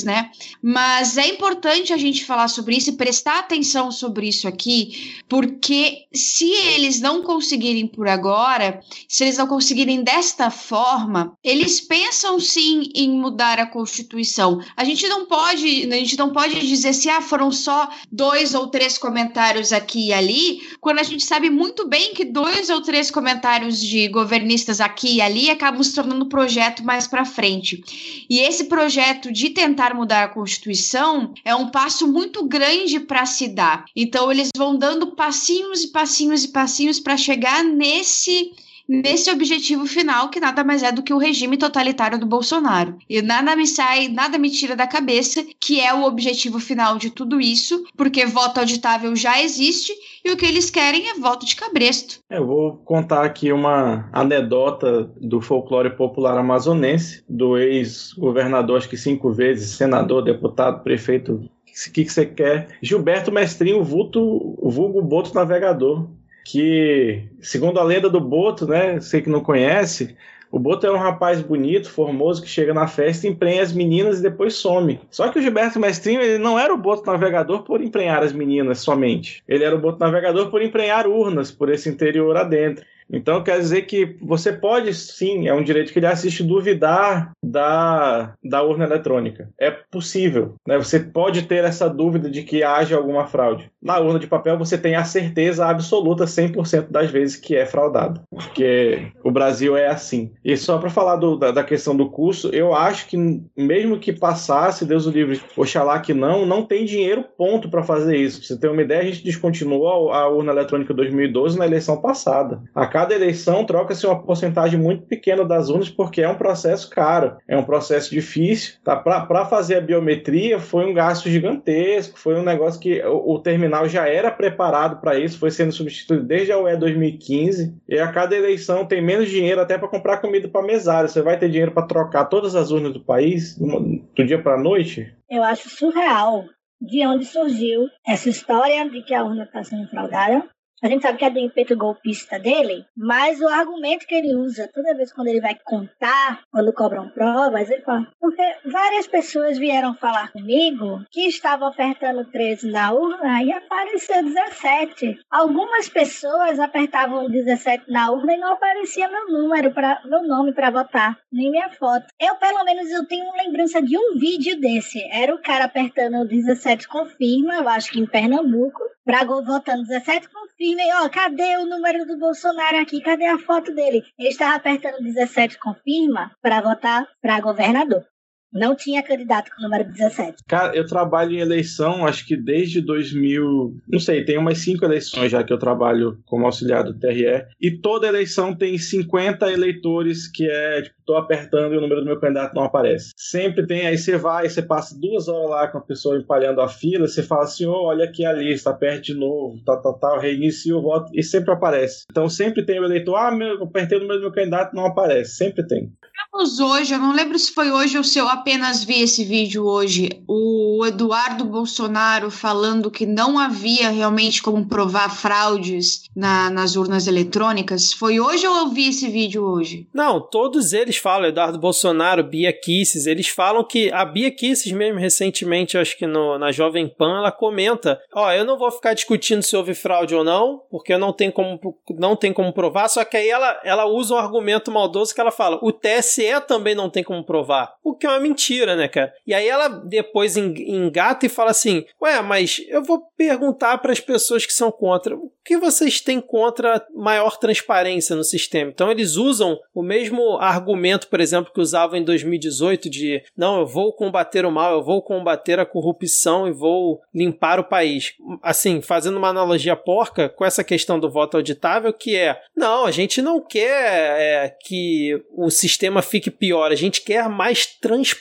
né? Mas é importante a gente falar sobre isso e prestar atenção sobre isso aqui, porque se eles não conseguirem por agora, se eles não conseguirem desta forma, eles pensam sim em mudar a Constituição. A gente não pode, a gente não pode dizer se ah, foram só dois ou três comentários aqui e ali, quando a gente sabe muito bem que dois ou três comentários de governistas aqui e ali acabam se tornando projeto mais para frente. E esse projeto de tentar mudar a Constituição é um passo muito grande para se dar. Então eles vão dando passinhos e passinhos e passinhos para chegar nesse nesse objetivo final, que nada mais é do que o regime totalitário do Bolsonaro. E nada me sai, nada me tira da cabeça que é o objetivo final de tudo isso, porque voto auditável já existe e o que eles querem é voto de cabresto. É, eu vou contar aqui uma anedota do folclore popular amazonense, do ex-governador, acho que cinco vezes, senador, deputado, prefeito o que, você quer. Gilberto Mestrinho, vulto, vulgo Boto Navegador, que, segundo a lenda do Boto, né, você que não conhece, o Boto é um rapaz bonito, formoso, que chega na festa, emprenha as meninas e depois some. Só que o Gilberto Mestrinho, ele não era o Boto navegador por emprenhar as meninas somente. Ele era o Boto navegador por emprenhar urnas por esse interior adentro. Então quer dizer que você pode sim, é um direito que ele assiste, duvidar da, da urna eletrônica. É possível. Né? Você pode ter essa dúvida de que haja alguma fraude. Na urna de papel você tem a certeza absoluta 100% das vezes que é fraudado. Porque o Brasil é assim. E só para falar do, da, da, questão do curso, eu acho que mesmo que passasse, Deus o livre, oxalá que não, não tem dinheiro ponto para fazer isso. Pra você ter uma ideia, a gente descontinuou a, a urna eletrônica 2012 na eleição passada. A cada eleição troca-se uma porcentagem muito pequena das urnas porque é um processo caro, é um processo difícil. Tá? Para fazer a biometria foi um gasto gigantesco, foi um negócio que o, o terminal já era preparado para isso, foi sendo substituído desde a UE 2015 e a cada eleição tem menos dinheiro até para comprar comida para mesário. Você vai ter dinheiro para trocar todas as urnas do país do dia para a noite? Eu acho surreal de onde surgiu essa história de que a urna está sendo fraudada. A gente sabe que é do ímpeto golpista dele, mas o argumento que ele usa toda vez quando ele vai contar, quando cobram provas, ele fala: porque várias pessoas vieram falar comigo que estavam apertando 13 na urna e apareceu 17. Algumas pessoas apertavam 17 na urna e não aparecia meu número para meu nome para votar, nem minha foto. Eu pelo menos eu tenho lembrança de um vídeo desse. Era o cara apertando 17 confirma, eu acho que em Pernambuco, para votando 17 confirma confirmem, ó, cadê o número do Bolsonaro aqui? Cadê a foto dele? Ele estava apertando 17 confirma para votar para governador. Não tinha candidato com o número 17. Cara, eu trabalho em eleição, acho que desde 2000. Não sei, tem umas cinco eleições já que eu trabalho como auxiliar do TRE. E toda eleição tem 50 eleitores que é, tipo, tô apertando e o número do meu candidato não aparece. Sempre tem, aí você vai, você passa duas horas lá com a pessoa empalhando a fila, você fala assim: oh, olha aqui a lista, aperte de novo, tal, tal, tal, reinicia o voto, e sempre aparece. Então sempre tem o eleitor, ah, meu, apertei o número do meu candidato, não aparece. Sempre tem. Hoje, eu não lembro se foi hoje ou se eu apenas vi esse vídeo hoje, o Eduardo Bolsonaro falando que não havia realmente como provar fraudes na, nas urnas eletrônicas. Foi hoje ou eu vi esse vídeo hoje? Não, todos eles falam, Eduardo Bolsonaro, Bia Kisses, eles falam que a Bia Kisses mesmo recentemente, acho que no, na Jovem Pan, ela comenta, ó, oh, eu não vou ficar discutindo se houve fraude ou não, porque não tem como, não tem como provar, só que aí ela, ela usa um argumento maldoso que ela fala, o TSE também não tem como provar, o que é uma mentira, né, cara? E aí ela depois engata e fala assim: Ué, mas eu vou perguntar para as pessoas que são contra, o que vocês têm contra maior transparência no sistema? Então eles usam o mesmo argumento, por exemplo, que usavam em 2018 de não, eu vou combater o mal, eu vou combater a corrupção e vou limpar o país. Assim, fazendo uma analogia porca com essa questão do voto auditável, que é, não, a gente não quer é, que o sistema fique pior, a gente quer mais transparência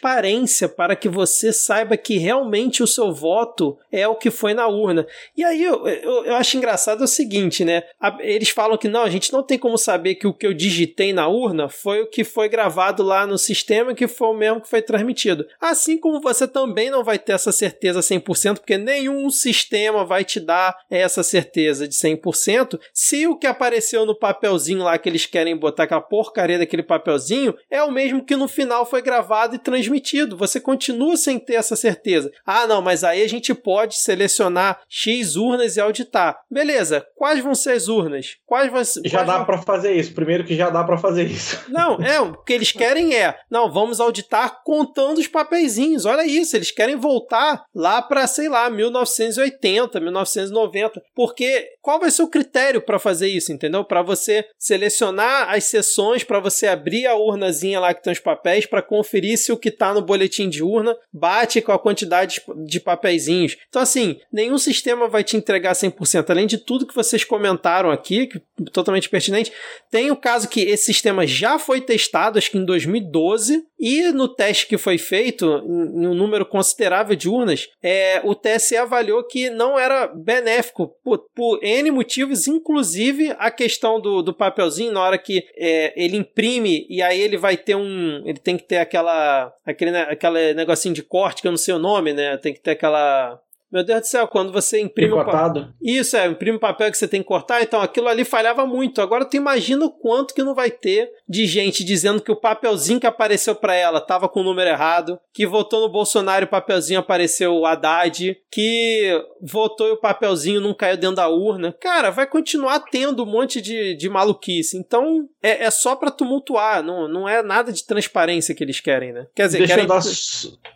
para que você saiba que realmente o seu voto é o que foi na urna. E aí eu, eu, eu acho engraçado o seguinte, né? Eles falam que não, a gente não tem como saber que o que eu digitei na urna foi o que foi gravado lá no sistema que foi o mesmo que foi transmitido. Assim como você também não vai ter essa certeza 100%, porque nenhum sistema vai te dar essa certeza de 100%, se o que apareceu no papelzinho lá que eles querem botar aquela porcaria daquele papelzinho é o mesmo que no final foi gravado e transmitido. Você continua sem ter essa certeza. Ah, não, mas aí a gente pode selecionar X urnas e auditar. Beleza, quais vão ser as urnas? Quais vão ser, Já dá vão... para fazer isso. Primeiro que já dá para fazer isso. Não, é, o que eles querem é, não, vamos auditar contando os papeizinhos. Olha isso, eles querem voltar lá para, sei lá, 1980, 1990. Porque qual vai ser o critério para fazer isso, entendeu? Para você selecionar as sessões, para você abrir a urnazinha lá que tem os papéis, para conferir se o que está no boletim de urna bate com a quantidade de papeizinhos. Então, assim, nenhum sistema vai te entregar 100%. Além de tudo que vocês comentaram aqui, que é totalmente pertinente, tem o caso que esse sistema já foi testado, acho que em 2012, e no teste que foi feito, em um número considerável de urnas, é, o TSE avaliou que não era benéfico por, por N motivos, inclusive a questão do, do papelzinho, na hora que é, ele imprime e aí ele vai ter um. Ele tem que ter aquela. Aquele, aquele negocinho de corte, que eu não sei o nome, né? Tem que ter aquela. Meu Deus do céu, quando você imprime. Picotado. Pa... Isso, é, imprime papel que você tem que cortar, então aquilo ali falhava muito. Agora tu imagina o quanto que não vai ter de gente dizendo que o papelzinho que apareceu para ela tava com o número errado, que votou no Bolsonaro e o papelzinho apareceu o Haddad, que votou e o papelzinho não caiu dentro da urna. Cara, vai continuar tendo um monte de, de maluquice. Então é, é só para tumultuar, não, não é nada de transparência que eles querem, né? Quer dizer, querem, dar...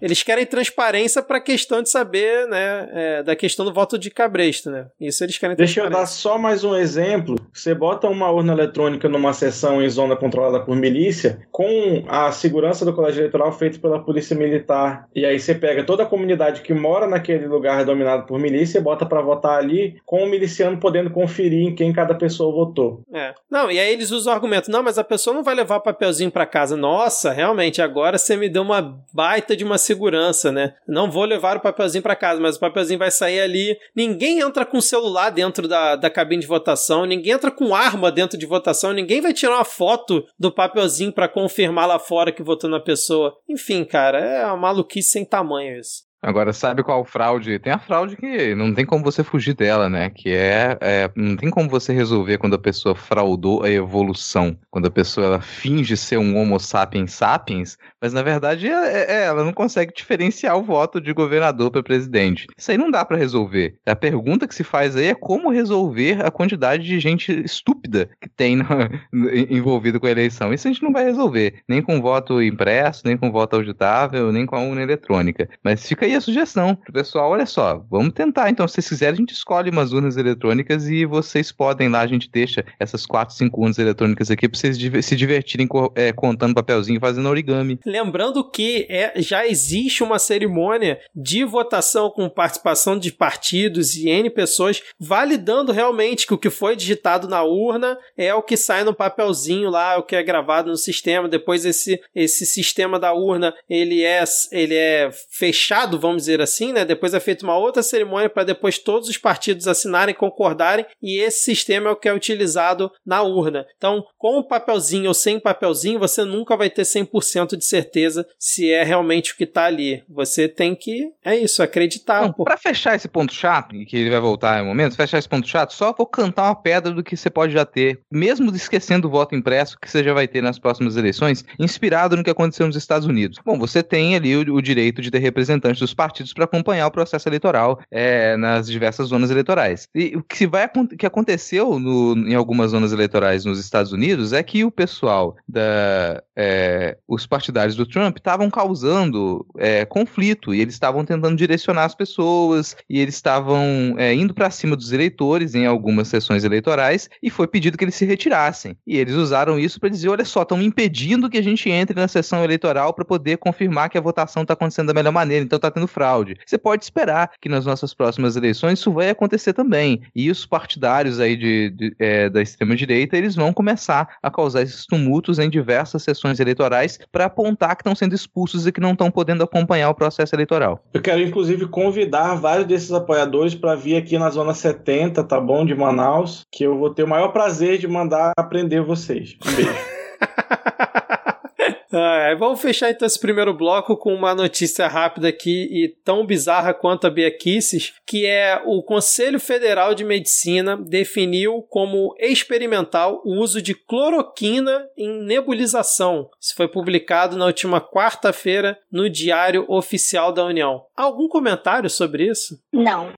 eles querem transparência pra questão de saber, né? É, da questão do voto de cabresto, né? Isso eles querem Deixa eu dar só mais um exemplo. Você bota uma urna eletrônica numa sessão em zona controlada por milícia, com a segurança do colégio eleitoral feito pela polícia militar, e aí você pega toda a comunidade que mora naquele lugar dominado por milícia e bota para votar ali, com o miliciano podendo conferir em quem cada pessoa votou. É. Não, e aí eles usam o argumento, não, mas a pessoa não vai levar o papelzinho para casa. Nossa, realmente, agora você me deu uma baita de uma segurança, né? Não vou levar o papelzinho para casa, mas o papelzinho papelzinho vai sair ali. Ninguém entra com celular dentro da, da cabine de votação, ninguém entra com arma dentro de votação, ninguém vai tirar uma foto do papelzinho para confirmar lá fora que votou na pessoa. Enfim, cara, é uma maluquice sem tamanho isso. Agora, sabe qual fraude? Tem a fraude que não tem como você fugir dela, né? Que é, é, Não tem como você resolver quando a pessoa fraudou a evolução. Quando a pessoa ela finge ser um Homo sapiens sapiens, mas na verdade é, é, é ela não consegue diferenciar o voto de governador para presidente. Isso aí não dá para resolver. A pergunta que se faz aí é como resolver a quantidade de gente estúpida que tem envolvida com a eleição. Isso a gente não vai resolver. Nem com voto impresso, nem com voto auditável, nem com a urna eletrônica. Mas fica aí a sugestão pro pessoal, olha só, vamos tentar. Então, se vocês quiserem, a gente escolhe umas urnas eletrônicas e vocês podem lá, a gente deixa essas quatro, cinco urnas eletrônicas aqui para vocês se divertirem é, contando papelzinho, fazendo origami. Lembrando que é, já existe uma cerimônia de votação com participação de partidos e N pessoas, validando realmente que o que foi digitado na urna é o que sai no papelzinho lá, o que é gravado no sistema. Depois esse, esse sistema da urna ele é, ele é fechado vamos dizer assim, né? Depois é feita uma outra cerimônia para depois todos os partidos assinarem, concordarem, e esse sistema é o que é utilizado na urna. Então, com o papelzinho ou sem papelzinho, você nunca vai ter 100% de certeza se é realmente o que está ali. Você tem que, é isso, acreditar. Para fechar esse ponto chato, que ele vai voltar em um momento, fechar esse ponto chato, só vou cantar uma pedra do que você pode já ter, mesmo esquecendo o voto impresso que você já vai ter nas próximas eleições, inspirado no que aconteceu nos Estados Unidos. Bom, você tem ali o, o direito de ter representantes dos partidos para acompanhar o processo eleitoral é, nas diversas zonas eleitorais. E o que, vai, que aconteceu no, em algumas zonas eleitorais nos Estados Unidos é que o pessoal, da, é, os partidários do Trump, estavam causando é, conflito e eles estavam tentando direcionar as pessoas e eles estavam indo para cima dos eleitores em algumas sessões eleitorais e foi pedido que eles se retirassem. E eles usaram isso para dizer: olha só, estão impedindo que a gente entre na sessão eleitoral para poder confirmar que a votação está acontecendo da melhor maneira, então está tendo fraude. Você pode esperar que nas nossas próximas eleições isso vai acontecer também. E os partidários aí de, de é, da extrema-direita, eles vão começar a causar esses tumultos em diversas sessões eleitorais para apontar que estão sendo expulsos e que não estão podendo acompanhar o processo eleitoral. Eu quero, inclusive, convidar vários desses apoiadores para vir aqui na Zona 70, tá bom? De Manaus, que eu vou ter o maior prazer de mandar aprender vocês. Um beijo. Ah, vamos fechar então esse primeiro bloco com uma notícia rápida aqui e tão bizarra quanto a Bia Kisses, que é o Conselho Federal de Medicina definiu como experimental o uso de cloroquina em nebulização. Isso foi publicado na última quarta-feira no Diário Oficial da União. Algum comentário sobre isso? Não.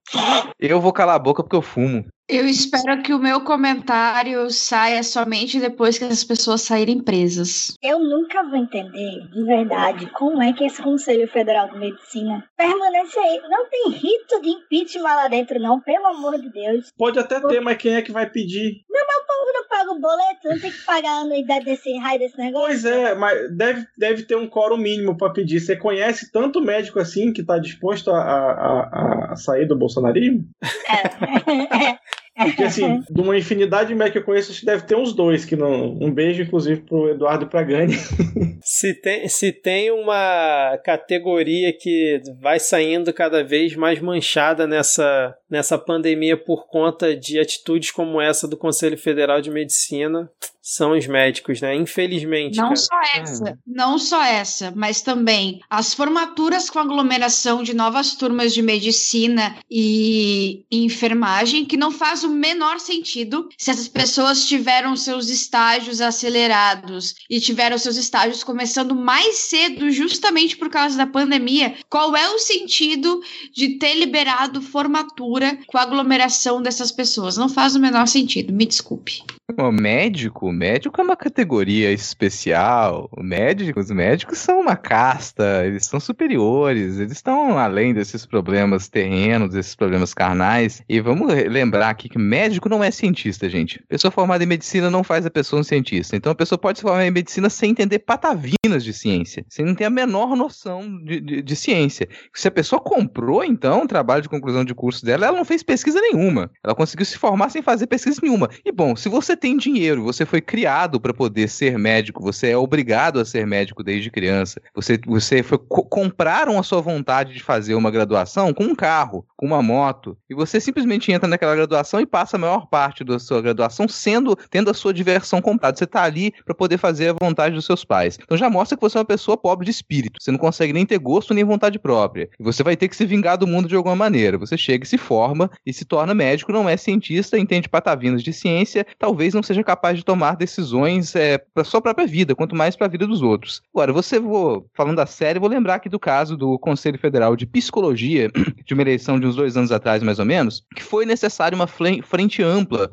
Eu vou calar a boca porque eu fumo. Eu espero que o meu comentário saia somente depois que as pessoas saírem presas. Eu nunca vou entender, de verdade, como é que esse Conselho Federal de Medicina permanece aí. Não tem rito de impeachment lá dentro, não, pelo amor de Deus. Pode até ter, mas quem é que vai pedir? Não, mas o povo não paga o boleto, não tem que pagar a anuidade desse raio desse negócio. Pois é, mas deve, deve ter um quórum mínimo para pedir. Você conhece tanto médico assim que tá disposto a, a, a, a sair do bolsonarismo? É. Porque, assim, de uma infinidade de médicos que eu conheço, acho que deve ter uns dois que não. Um beijo, inclusive, pro Eduardo Pragani. se, tem, se tem uma categoria que vai saindo cada vez mais manchada nessa, nessa pandemia por conta de atitudes como essa do Conselho Federal de Medicina, são os médicos, né? Infelizmente. Não cara. só essa, é. não só essa, mas também as formaturas com aglomeração de novas turmas de medicina e, enfermagem, que não faz o menor sentido se essas pessoas tiveram seus estágios acelerados e tiveram seus estágios começando mais cedo, justamente por causa da pandemia. Qual é o sentido de ter liberado formatura com aglomeração dessas pessoas? Não faz o menor sentido, me desculpe. O médico, médico é uma categoria especial. O médico, os médicos são uma casta, eles são superiores, eles estão além desses problemas terrenos, desses problemas carnais. E vamos lembrar aqui que médico não é cientista, gente. Pessoa formada em medicina não faz a pessoa um cientista. Então a pessoa pode se formar em medicina sem entender patavinas de ciência, sem não ter a menor noção de, de, de ciência. Se a pessoa comprou, então, o trabalho de conclusão de curso dela, ela não fez pesquisa nenhuma. Ela conseguiu se formar sem fazer pesquisa nenhuma. E bom, se você tem dinheiro, você foi criado para poder ser médico, você é obrigado a ser médico desde criança. Você, você foi, co compraram a sua vontade de fazer uma graduação com um carro, com uma moto, e você simplesmente entra naquela graduação e passa a maior parte da sua graduação sendo tendo a sua diversão comprada. Você está ali para poder fazer a vontade dos seus pais. Então já mostra que você é uma pessoa pobre de espírito. Você não consegue nem ter gosto nem vontade própria. E você vai ter que se vingar do mundo de alguma maneira. Você chega e se forma e se torna médico, não é cientista, entende patavinas de ciência, talvez talvez não seja capaz de tomar decisões é, para sua própria vida, quanto mais para a vida dos outros. Agora, você vou falando da série, vou lembrar aqui do caso do Conselho Federal de Psicologia, de uma eleição de uns dois anos atrás, mais ou menos, que foi necessária uma frente ampla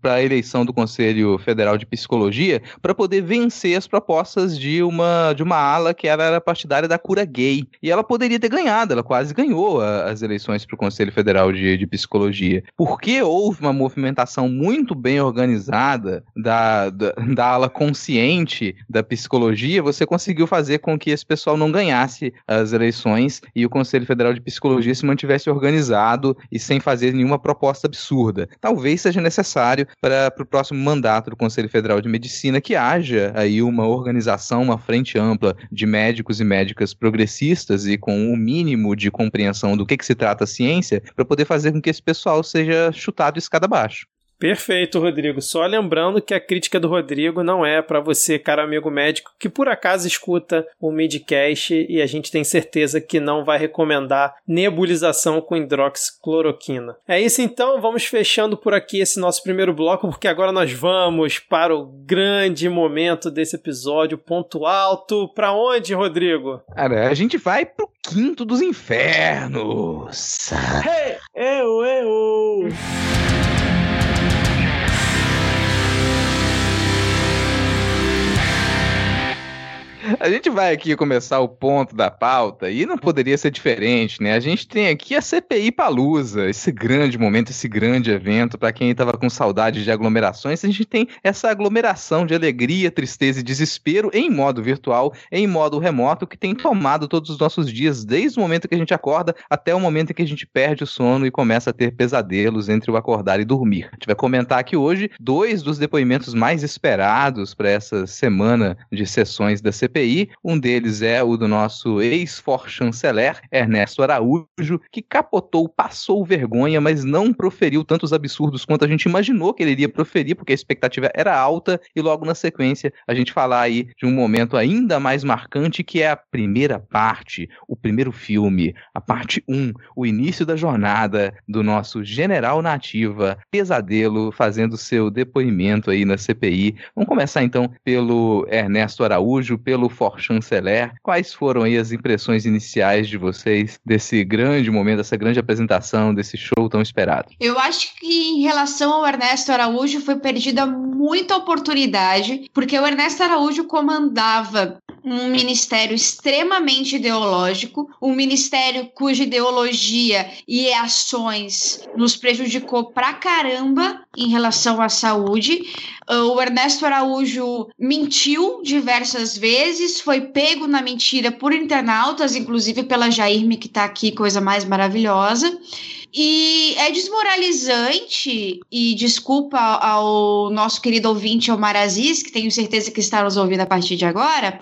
para a eleição do Conselho Federal de Psicologia para poder vencer as propostas de uma, de uma ala que era partidária da cura gay. E ela poderia ter ganhado, ela quase ganhou a, as eleições para o Conselho Federal de, de Psicologia. Porque houve uma movimentação muito bem organizada organizada da, da, da, ala consciente da psicologia, você conseguiu fazer com que esse pessoal não ganhasse as eleições e o Conselho Federal de Psicologia se mantivesse organizado e sem fazer nenhuma proposta absurda. Talvez seja necessário para o próximo mandato do Conselho Federal de Medicina que haja aí uma organização, uma frente ampla de médicos e médicas progressistas e com o um mínimo de compreensão do que, que se trata a ciência para poder fazer com que esse pessoal seja chutado escada abaixo. Perfeito, Rodrigo. Só lembrando que a crítica do Rodrigo não é para você, caro amigo médico, que por acaso escuta o Midcast e a gente tem certeza que não vai recomendar nebulização com hidroxicloroquina. É isso então, vamos fechando por aqui esse nosso primeiro bloco, porque agora nós vamos para o grande momento desse episódio, ponto alto. Para onde, Rodrigo? Cara, a gente vai pro quinto dos infernos. Hey, eu, eu. A gente vai aqui começar o ponto da pauta e não poderia ser diferente, né? A gente tem aqui a CPI Palusa, esse grande momento, esse grande evento para quem estava com saudade de aglomerações. A gente tem essa aglomeração de alegria, tristeza e desespero em modo virtual, em modo remoto, que tem tomado todos os nossos dias, desde o momento que a gente acorda até o momento em que a gente perde o sono e começa a ter pesadelos entre o acordar e dormir. A gente vai comentar aqui hoje dois dos depoimentos mais esperados para essa semana de sessões da CPI CPI. Um deles é o do nosso ex-for-chanceler, Ernesto Araújo, que capotou, passou vergonha, mas não proferiu tantos absurdos quanto a gente imaginou que ele iria proferir, porque a expectativa era alta. E logo na sequência, a gente falar aí de um momento ainda mais marcante, que é a primeira parte, o primeiro filme, a parte 1, o início da jornada do nosso general nativa, Pesadelo, fazendo seu depoimento aí na CPI. Vamos começar então pelo Ernesto Araújo, pelo For Chanceler. Quais foram aí as impressões iniciais de vocês desse grande momento, dessa grande apresentação, desse show tão esperado? Eu acho que em relação ao Ernesto Araújo foi perdida muita oportunidade, porque o Ernesto Araújo comandava um ministério extremamente ideológico, um ministério cuja ideologia e ações nos prejudicou pra caramba em relação à saúde. O Ernesto Araújo mentiu diversas vezes, foi pego na mentira por internautas, inclusive pela Jairme, que está aqui, coisa mais maravilhosa. E é desmoralizante, e desculpa ao nosso querido ouvinte Omar Aziz, que tenho certeza que está nos ouvindo a partir de agora,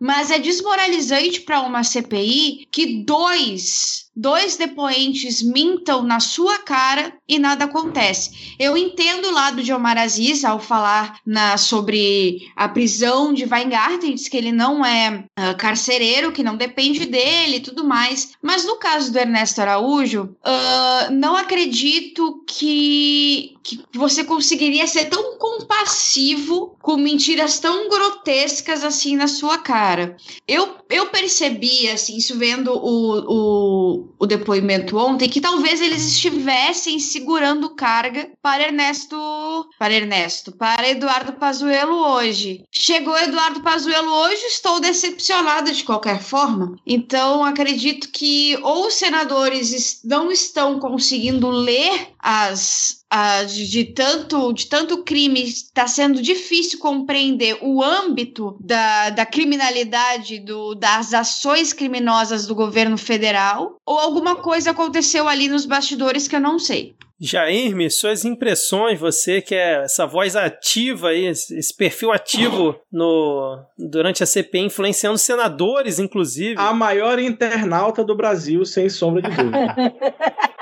mas é desmoralizante para uma CPI que dois dois depoentes mintam na sua cara e nada acontece. Eu entendo o lado de Omar Aziz ao falar na, sobre a prisão de Weingarten, diz que ele não é uh, carcereiro, que não depende dele e tudo mais. Mas no caso do Ernesto Araújo, uh, não acredito que, que você conseguiria ser tão compassivo com mentiras tão grotescas assim na sua cara. Eu, eu percebi, assim, isso vendo o, o o, depoimento ontem, que talvez eles estivessem segurando carga para Ernesto, para Ernesto, para Eduardo Pazuello hoje. Chegou Eduardo Pazuello hoje, estou decepcionada de qualquer forma. Então, acredito que ou os senadores não estão conseguindo ler as de, de, tanto, de tanto crime, está sendo difícil compreender o âmbito da, da criminalidade, do, das ações criminosas do governo federal, ou alguma coisa aconteceu ali nos bastidores que eu não sei. Jairme, suas impressões, você que é essa voz ativa aí, esse perfil ativo no, durante a CPI, influenciando senadores, inclusive. A maior internauta do Brasil, sem sombra de dúvida.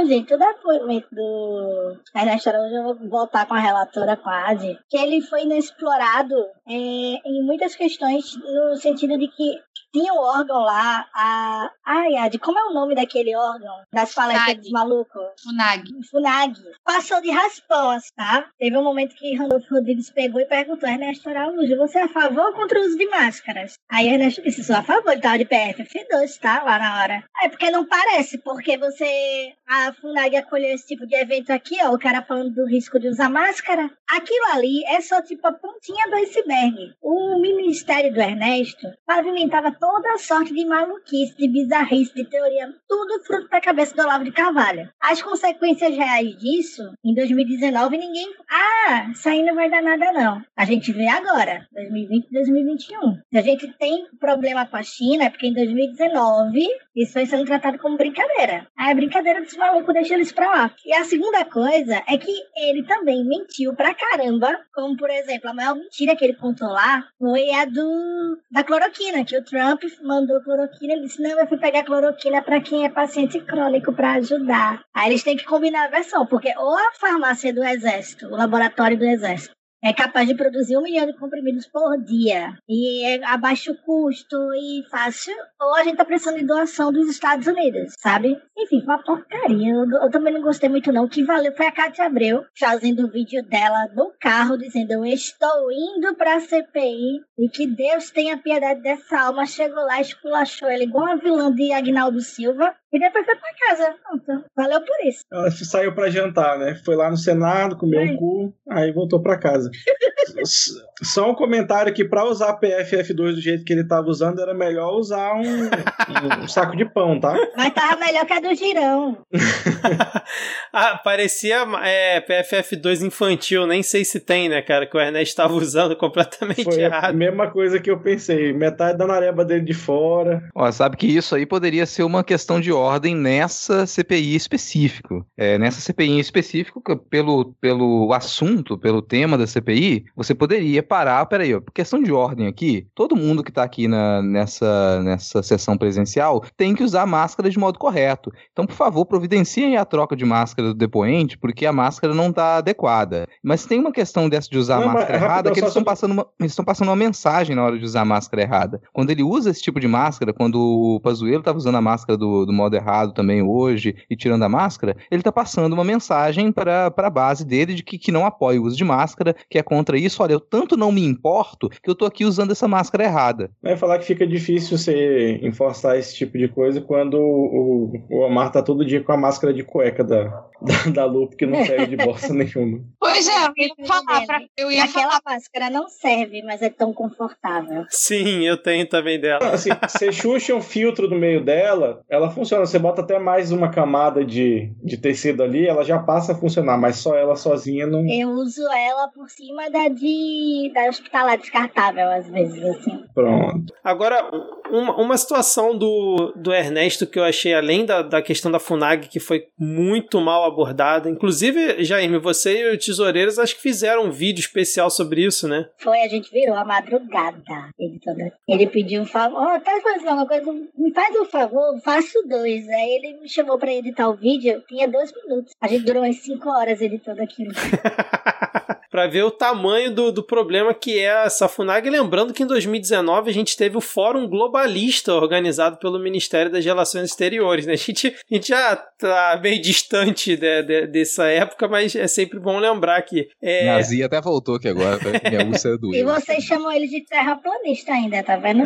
Então, gente, todo depoimento do Ernesto Araújo, eu vou voltar com a relatora quase, que ele foi inexplorado é, em muitas questões, no sentido de que tinha um órgão lá, a. Ai, Ad, como é o nome daquele órgão? Das palestras dos malucos? FUNAG. FUNAG. Passou de raspão, assim, tá? Teve um momento que Randolfo Rodrigues pegou e perguntou: Ernesto Araújo, você é a favor ou contra o uso de máscaras? Aí Ernesto disse: sou a favor, ele tava de PFF2, tá? Lá na hora. É porque não parece, porque você. A FUNAG acolheu esse tipo de evento aqui, ó, o cara falando do risco de usar máscara. Aquilo ali é só tipo a pontinha do iceberg. O ministério do Ernesto pavimentava toda sorte de maluquice, de bizarrice, de teoria, tudo fruto da cabeça do Olavo de Carvalho. As consequências reais disso, em 2019, ninguém. Ah, isso aí não vai dar nada, não. A gente vê agora, 2020 e 2021. Se a gente tem problema com a China, é porque em 2019 isso foi sendo tratado como brincadeira. Ah, é brincadeira dos malucos, deixa eles pra lá. E a segunda coisa é que ele também mentiu pra caramba, como por exemplo, a maior mentira que ele contou lá foi a do da cloroquina, que o Trump Trump mandou cloroquina, ele disse, não, eu fui pegar cloroquina para quem é paciente crônico para ajudar. Aí eles têm que combinar a versão, porque ou a farmácia do exército, o laboratório do exército, é capaz de produzir um milhão de comprimidos por dia e é a baixo custo e fácil, ou a gente tá precisando de doação dos Estados Unidos, sabe? Enfim, uma porcaria. Eu, eu, também não gostei muito, não. O que valeu foi a Cátia Abreu fazendo o vídeo dela no carro, dizendo: Eu estou indo pra CPI e que Deus tenha piedade dessa alma. Chegou lá, esculachou ele igual a vilã de Agnaldo Silva. E depois foi pra casa. Pronto. Valeu por isso. Ela saiu pra jantar, né? Foi lá no Senado, comeu um cu, aí voltou pra casa. Só um comentário que para usar PFF2 do jeito que ele tava usando, era melhor usar um, um saco de pão, tá? Mas tava melhor que a do girão. ah, parecia é, PFF2 infantil, nem sei se tem, né, cara? Que o Ernesto tava usando completamente Foi errado. a mesma coisa que eu pensei. Metade da nareba dele de fora. Ó, sabe que isso aí poderia ser uma questão de ordem nessa CPI específico. É, nessa CPI específico, pelo, pelo assunto, pelo tema da CPI, você poderia parar, peraí, ó, questão de ordem aqui, todo mundo que está aqui na, nessa, nessa sessão presencial tem que usar máscara de modo correto. Então, por favor, providenciem a troca de máscara do depoente, porque a máscara não está adequada. Mas tem uma questão dessa de usar não, a máscara errada, que eles estão passando, uma, eles passando uma mensagem na hora de usar a máscara errada. Quando ele usa esse tipo de máscara, quando o Pazuello estava usando a máscara do, do modo errado também hoje e tirando a máscara, ele está passando uma mensagem para a base dele de que, que não apoia o uso de máscara, que é contra isso. Olha, eu tanto não me importo que eu tô aqui usando essa máscara errada. Vai falar que fica difícil você enforçar esse tipo de coisa quando o, o Omar tá todo dia com a máscara de cueca da, da, da Lu, que não serve de bosta nenhuma. Pois é, eu ia falar. Pra, eu ia Aquela falar. máscara não serve, mas é tão confortável. Sim, eu tenho também dela. Assim, você xuxa um filtro no meio dela, ela funciona. Você bota até mais uma camada de, de tecido ali, ela já passa a funcionar, mas só ela sozinha não. Eu uso ela por cima da de da hospitalar descartável, às vezes, assim. Pronto. Agora, uma, uma situação do, do Ernesto que eu achei, além da, da questão da FUNAG, que foi muito mal abordada. Inclusive, Jaime, você e o Tesoureiros acho que fizeram um vídeo especial sobre isso, né? Foi, a gente virou a madrugada. Ele, toda... ele pediu um favor, oh, tá fazendo uma coisa, me faz um favor, faço dois. Aí ele me chamou pra editar o vídeo, tinha dois minutos. A gente durou umas cinco horas editando aquilo. para ver o tamanho do, do problema que é essa FUNAG. Lembrando que em 2019 a gente teve o Fórum Globalista organizado pelo Ministério das Relações Exteriores. Né? A, gente, a gente já tá meio distante de, de, dessa época, mas é sempre bom lembrar que. É... Nazi até voltou aqui agora, minha úlcera do E vocês chamam ele de terraplanista ainda, tá vendo?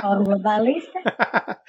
Fórum Globalista.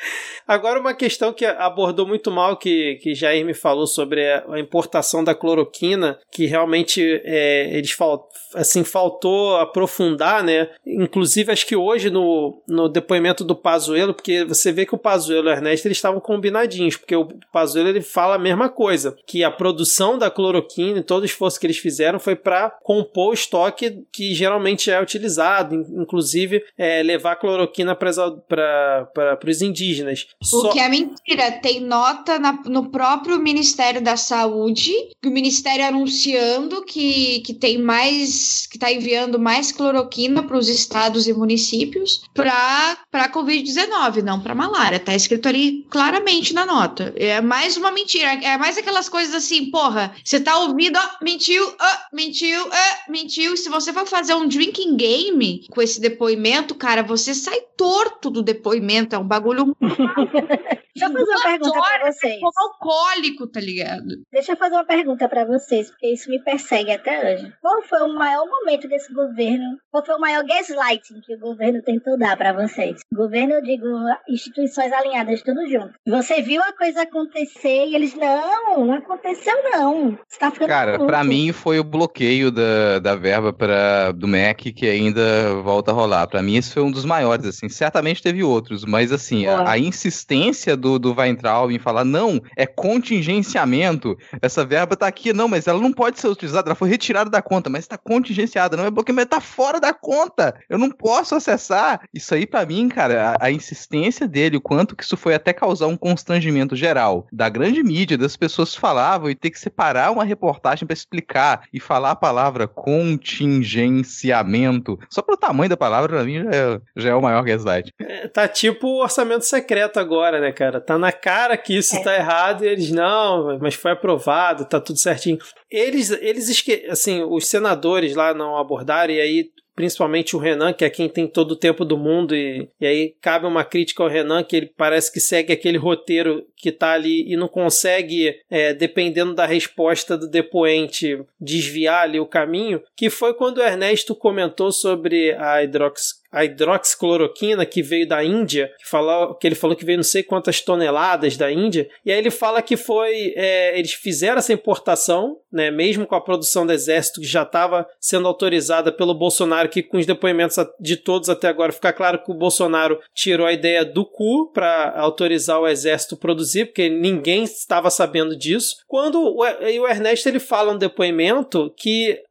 Agora, uma questão que abordou muito mal, que, que Jair me falou sobre a importação da cloroquina, que realmente é, eles fal, assim, faltou aprofundar, né? Inclusive, acho que hoje no, no depoimento do Pazuello, porque você vê que o Pazuello e o Ernesto eles estavam combinadinhos, porque o Pazuello ele fala a mesma coisa, que a produção da cloroquina e todo o esforço que eles fizeram foi para compor o estoque que geralmente é utilizado, inclusive é, levar cloroquina para os indígenas. O Só... que é mentira, tem nota na, no próprio Ministério da Saúde, o Ministério anunciando que, que tem mais, que está enviando mais cloroquina para os estados e municípios para para COVID-19, não para malária. Tá escrito ali claramente na nota. É mais uma mentira, é mais aquelas coisas assim, porra, você tá ouvindo, ó, mentiu, ó, mentiu, ó, mentiu. Se você for fazer um drinking game com esse depoimento, cara, você sai torto do depoimento, é um bagulho Deixa eu fazer uma pergunta para vocês. Como alcoólico, tá ligado? Deixa eu fazer uma pergunta para vocês, porque isso me persegue até hoje. Qual foi o maior momento desse governo? Qual foi o maior gaslighting que o governo tentou dar para vocês? Governo, eu digo, instituições alinhadas, tudo junto. Você viu a coisa acontecer e eles, não, não aconteceu não. Você tá ficando Cara, para mim foi o bloqueio da, da verba pra, do MEC que ainda volta a rolar. Para mim esse foi um dos maiores, assim. Certamente teve outros, mas assim, a, a insistência do, do Weintraub em falar, não, é contingenciamento, essa verba tá aqui, não, mas ela não pode ser utilizada, ela foi retirada da conta, mas tá contingenciada, não é bloqueio, mas tá fora da conta, eu não posso acessar. Isso aí, para mim, cara, a, a, insistência dele, o quanto que isso foi até causar um constrangimento geral da grande mídia, das pessoas falavam e ter que separar uma reportagem para explicar e falar a palavra contingenciamento, só pelo tamanho da palavra, pra mim, já é, já é o maior gaslight. É, tá tipo orçamento secreto agora, né, cara? Cara. Tá na cara que isso é. tá errado e eles, não, mas foi aprovado, tá tudo certinho. Eles, eles esque... assim, os senadores lá não abordaram e aí principalmente o Renan, que é quem tem todo o tempo do mundo, e, e aí cabe uma crítica ao Renan, que ele parece que segue aquele roteiro que tá ali e não consegue, é, dependendo da resposta do depoente, desviar ali o caminho, que foi quando o Ernesto comentou sobre a hidrox a hidroxicloroquina que veio da Índia, que, falou, que ele falou que veio não sei quantas toneladas da Índia, e aí ele fala que foi. É, eles fizeram essa importação, né, mesmo com a produção do exército que já estava sendo autorizada pelo Bolsonaro, que com os depoimentos de todos até agora fica claro que o Bolsonaro tirou a ideia do cu para autorizar o exército produzir, porque ninguém estava sabendo disso. Quando o, o Ernesto ele fala um depoimento que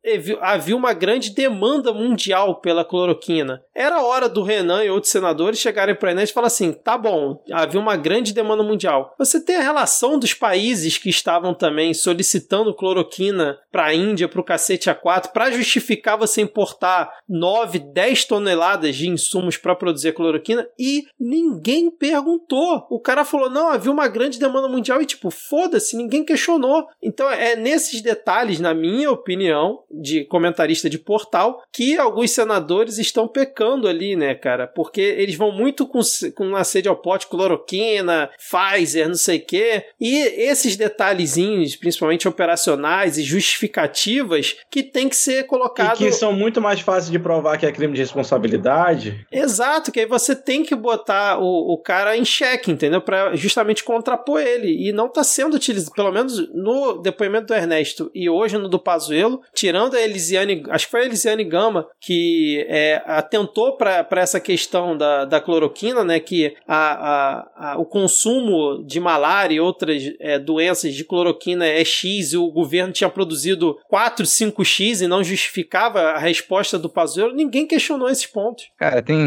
havia uma grande demanda mundial pela cloroquina. Era hora do Renan e outros senadores chegarem para a Inês e falar assim: tá bom, havia uma grande demanda mundial. Você tem a relação dos países que estavam também solicitando cloroquina para a Índia, para o cacete A4, para justificar você importar 9, 10 toneladas de insumos para produzir cloroquina e ninguém perguntou. O cara falou: não, havia uma grande demanda mundial e, tipo, foda-se, ninguém questionou. Então é nesses detalhes, na minha opinião, de comentarista de portal, que alguns senadores estão pecando ali, né, cara? Porque eles vão muito com, com uma sede ao pote, cloroquina, Pfizer, não sei o quê. E esses detalhezinhos, principalmente operacionais e justificativas, que tem que ser colocado. E que são muito mais fáceis de provar que é crime de responsabilidade. Exato, que aí você tem que botar o, o cara em xeque, entendeu? Para justamente contrapor ele. E não está sendo utilizado, pelo menos no depoimento do Ernesto e hoje no do Pazuello, tirando a Elisiane, acho que foi a Elisiane Gama, que é, atentou para essa questão da, da cloroquina, né, que a, a, a o consumo de malária e outras é, doenças de cloroquina é X e o governo tinha produzido 4, 5X e não justificava a resposta do Pazuello, ninguém questionou esses pontos. Cara, tem.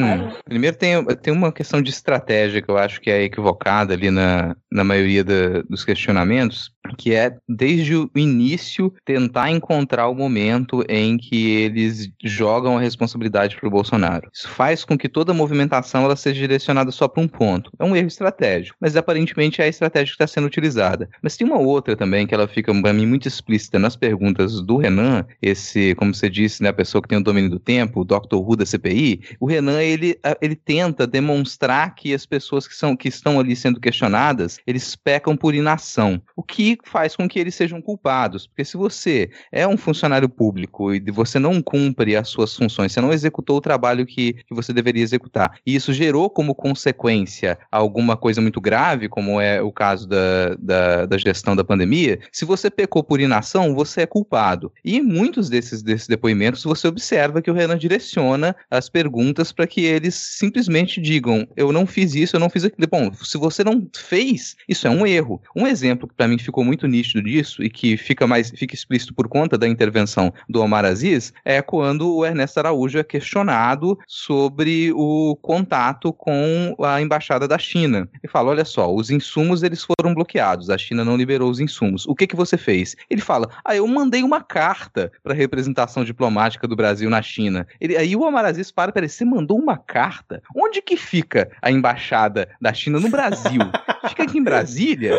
Primeiro tem, tem uma questão de estratégia que eu acho que é equivocada ali na, na maioria da, dos questionamentos, que é desde o início tentar encontrar o momento em que eles jogam a responsabilidade para o Bolsonaro. Isso faz com que toda a movimentação ela seja direcionada só para um ponto. É um erro estratégico, mas aparentemente é a estratégia que está sendo utilizada. Mas tem uma outra também que ela fica para mim muito explícita nas perguntas do Renan, esse, como você disse, né, a pessoa que tem o domínio do tempo, o Dr. Who da CPI. O Renan ele, ele tenta demonstrar que as pessoas que são que estão ali sendo questionadas, eles pecam por inação, o que faz com que eles sejam culpados. Porque se você é um funcionário público e você não cumpre as suas funções, você não executou o trabalho que, que você deveria executar, e isso gerou como consequência alguma coisa muito grave, como é o caso da, da, da gestão da pandemia, se você pecou por inação, você é culpado. E em muitos desses, desses depoimentos você observa que o Renan direciona as perguntas para que eles simplesmente digam: eu não fiz isso, eu não fiz aquilo. Bom, se você não fez, isso é um erro. Um exemplo que para mim ficou muito nítido disso e que fica mais fica explícito por conta da intervenção do Omar Aziz é quando o Ernesto Araújo é questionado sobre o contato com a embaixada da China. E fala: olha só, os insumos eles foram bloqueados, a China não liberou os insumos. O que que você fez? Ele fala: ah, eu mandei uma carta para a representação diplomática do Brasil na China. Ele, aí o Omar Aziz para, peraí, você mandou uma carta? Onde que fica a embaixada da China no Brasil? fica aqui em Brasília?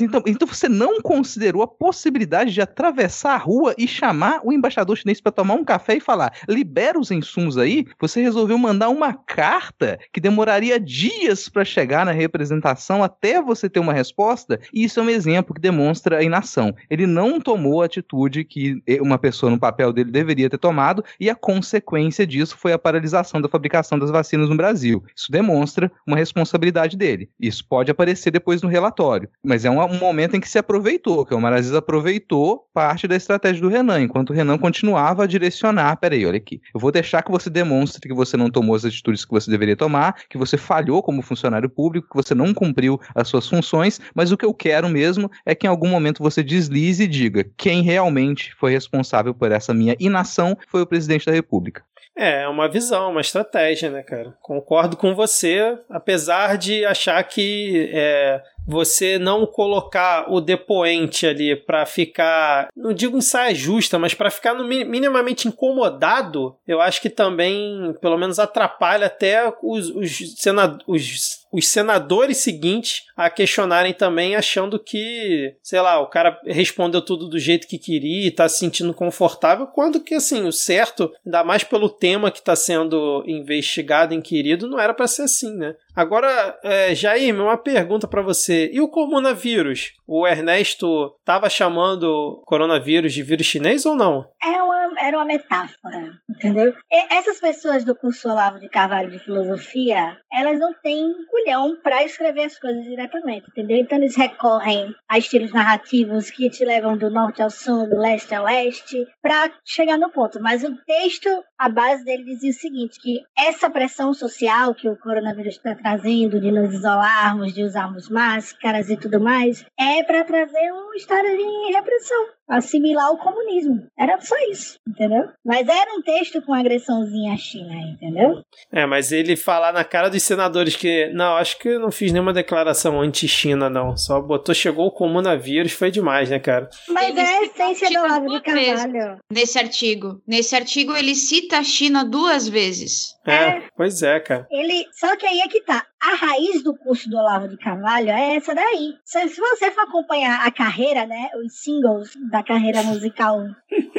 Então, então você não considerou a possibilidade de atravessar a rua e chamar o embaixador chinês para tomar um café e falar: libera os insumos aí? Você resolveu mandar uma carta que demoraria dias para chegar na representação até você ter uma resposta? E isso é um exemplo que demonstra a inação. Ele não tomou a atitude que uma pessoa no papel dele deveria ter tomado e a consequência disso foi a paralisação da fabricação das vacinas no Brasil. Isso demonstra uma responsabilidade dele. Isso pode aparecer depois no relatório, mas é um, um momento em que se aproveitou, que o Omar Aziz aproveitou parte da estratégia do Renan, enquanto o Renan continuava a direcionar, peraí, olha aqui, eu vou deixar que você demonstre que você não tomou as atitudes que você deveria tomar, que você falhou como funcionário público, que você não cumpriu as suas funções, mas o que eu quero mesmo é que em algum momento você deslize e diga quem realmente foi responsável por essa minha inação foi o presidente da República. É, é uma visão, uma estratégia, né, cara? Concordo com você, apesar de achar que é, você não colocar o depoente ali para ficar, não digo em saia justa, mas para ficar no, minimamente incomodado, eu acho que também, pelo menos, atrapalha até os, os, os, os senadores seguintes a questionarem também, achando que, sei lá, o cara respondeu tudo do jeito que queria e tá se sentindo confortável, quando que, assim, o certo, ainda mais pelo tema que está sendo investigado, inquirido, não era para ser assim, né? Agora, é, Jair, uma pergunta para você. E o coronavírus? O Ernesto estava chamando coronavírus de vírus chinês ou não? É uma, era uma metáfora, entendeu? E essas pessoas do curso Olavo de Carvalho de Filosofia, elas não têm culhão para escrever as coisas diretamente, entendeu? Então eles recorrem a estilos narrativos que te levam do norte ao sul, do leste ao oeste, para chegar no ponto. Mas o texto, a base dele dizia o seguinte, que essa pressão social que o coronavírus está trazendo de nos isolarmos, de usarmos máscaras e tudo mais, é para trazer um estado de repressão assimilar o comunismo. Era só isso, entendeu? Mas era um texto com agressãozinha à China, entendeu? É, mas ele falar na cara dos senadores que, não, acho que eu não fiz nenhuma declaração anti-China, não. Só botou, chegou o comunavírus, foi demais, né, cara? Mas ele é a essência do Olavo de Carvalho. Nesse artigo. Nesse artigo ele cita a China duas vezes. É, é, pois é, cara. Ele, só que aí é que tá. A raiz do curso do Olavo de Carvalho é essa daí. Se, se você for acompanhar a carreira, né, os singles da carreira musical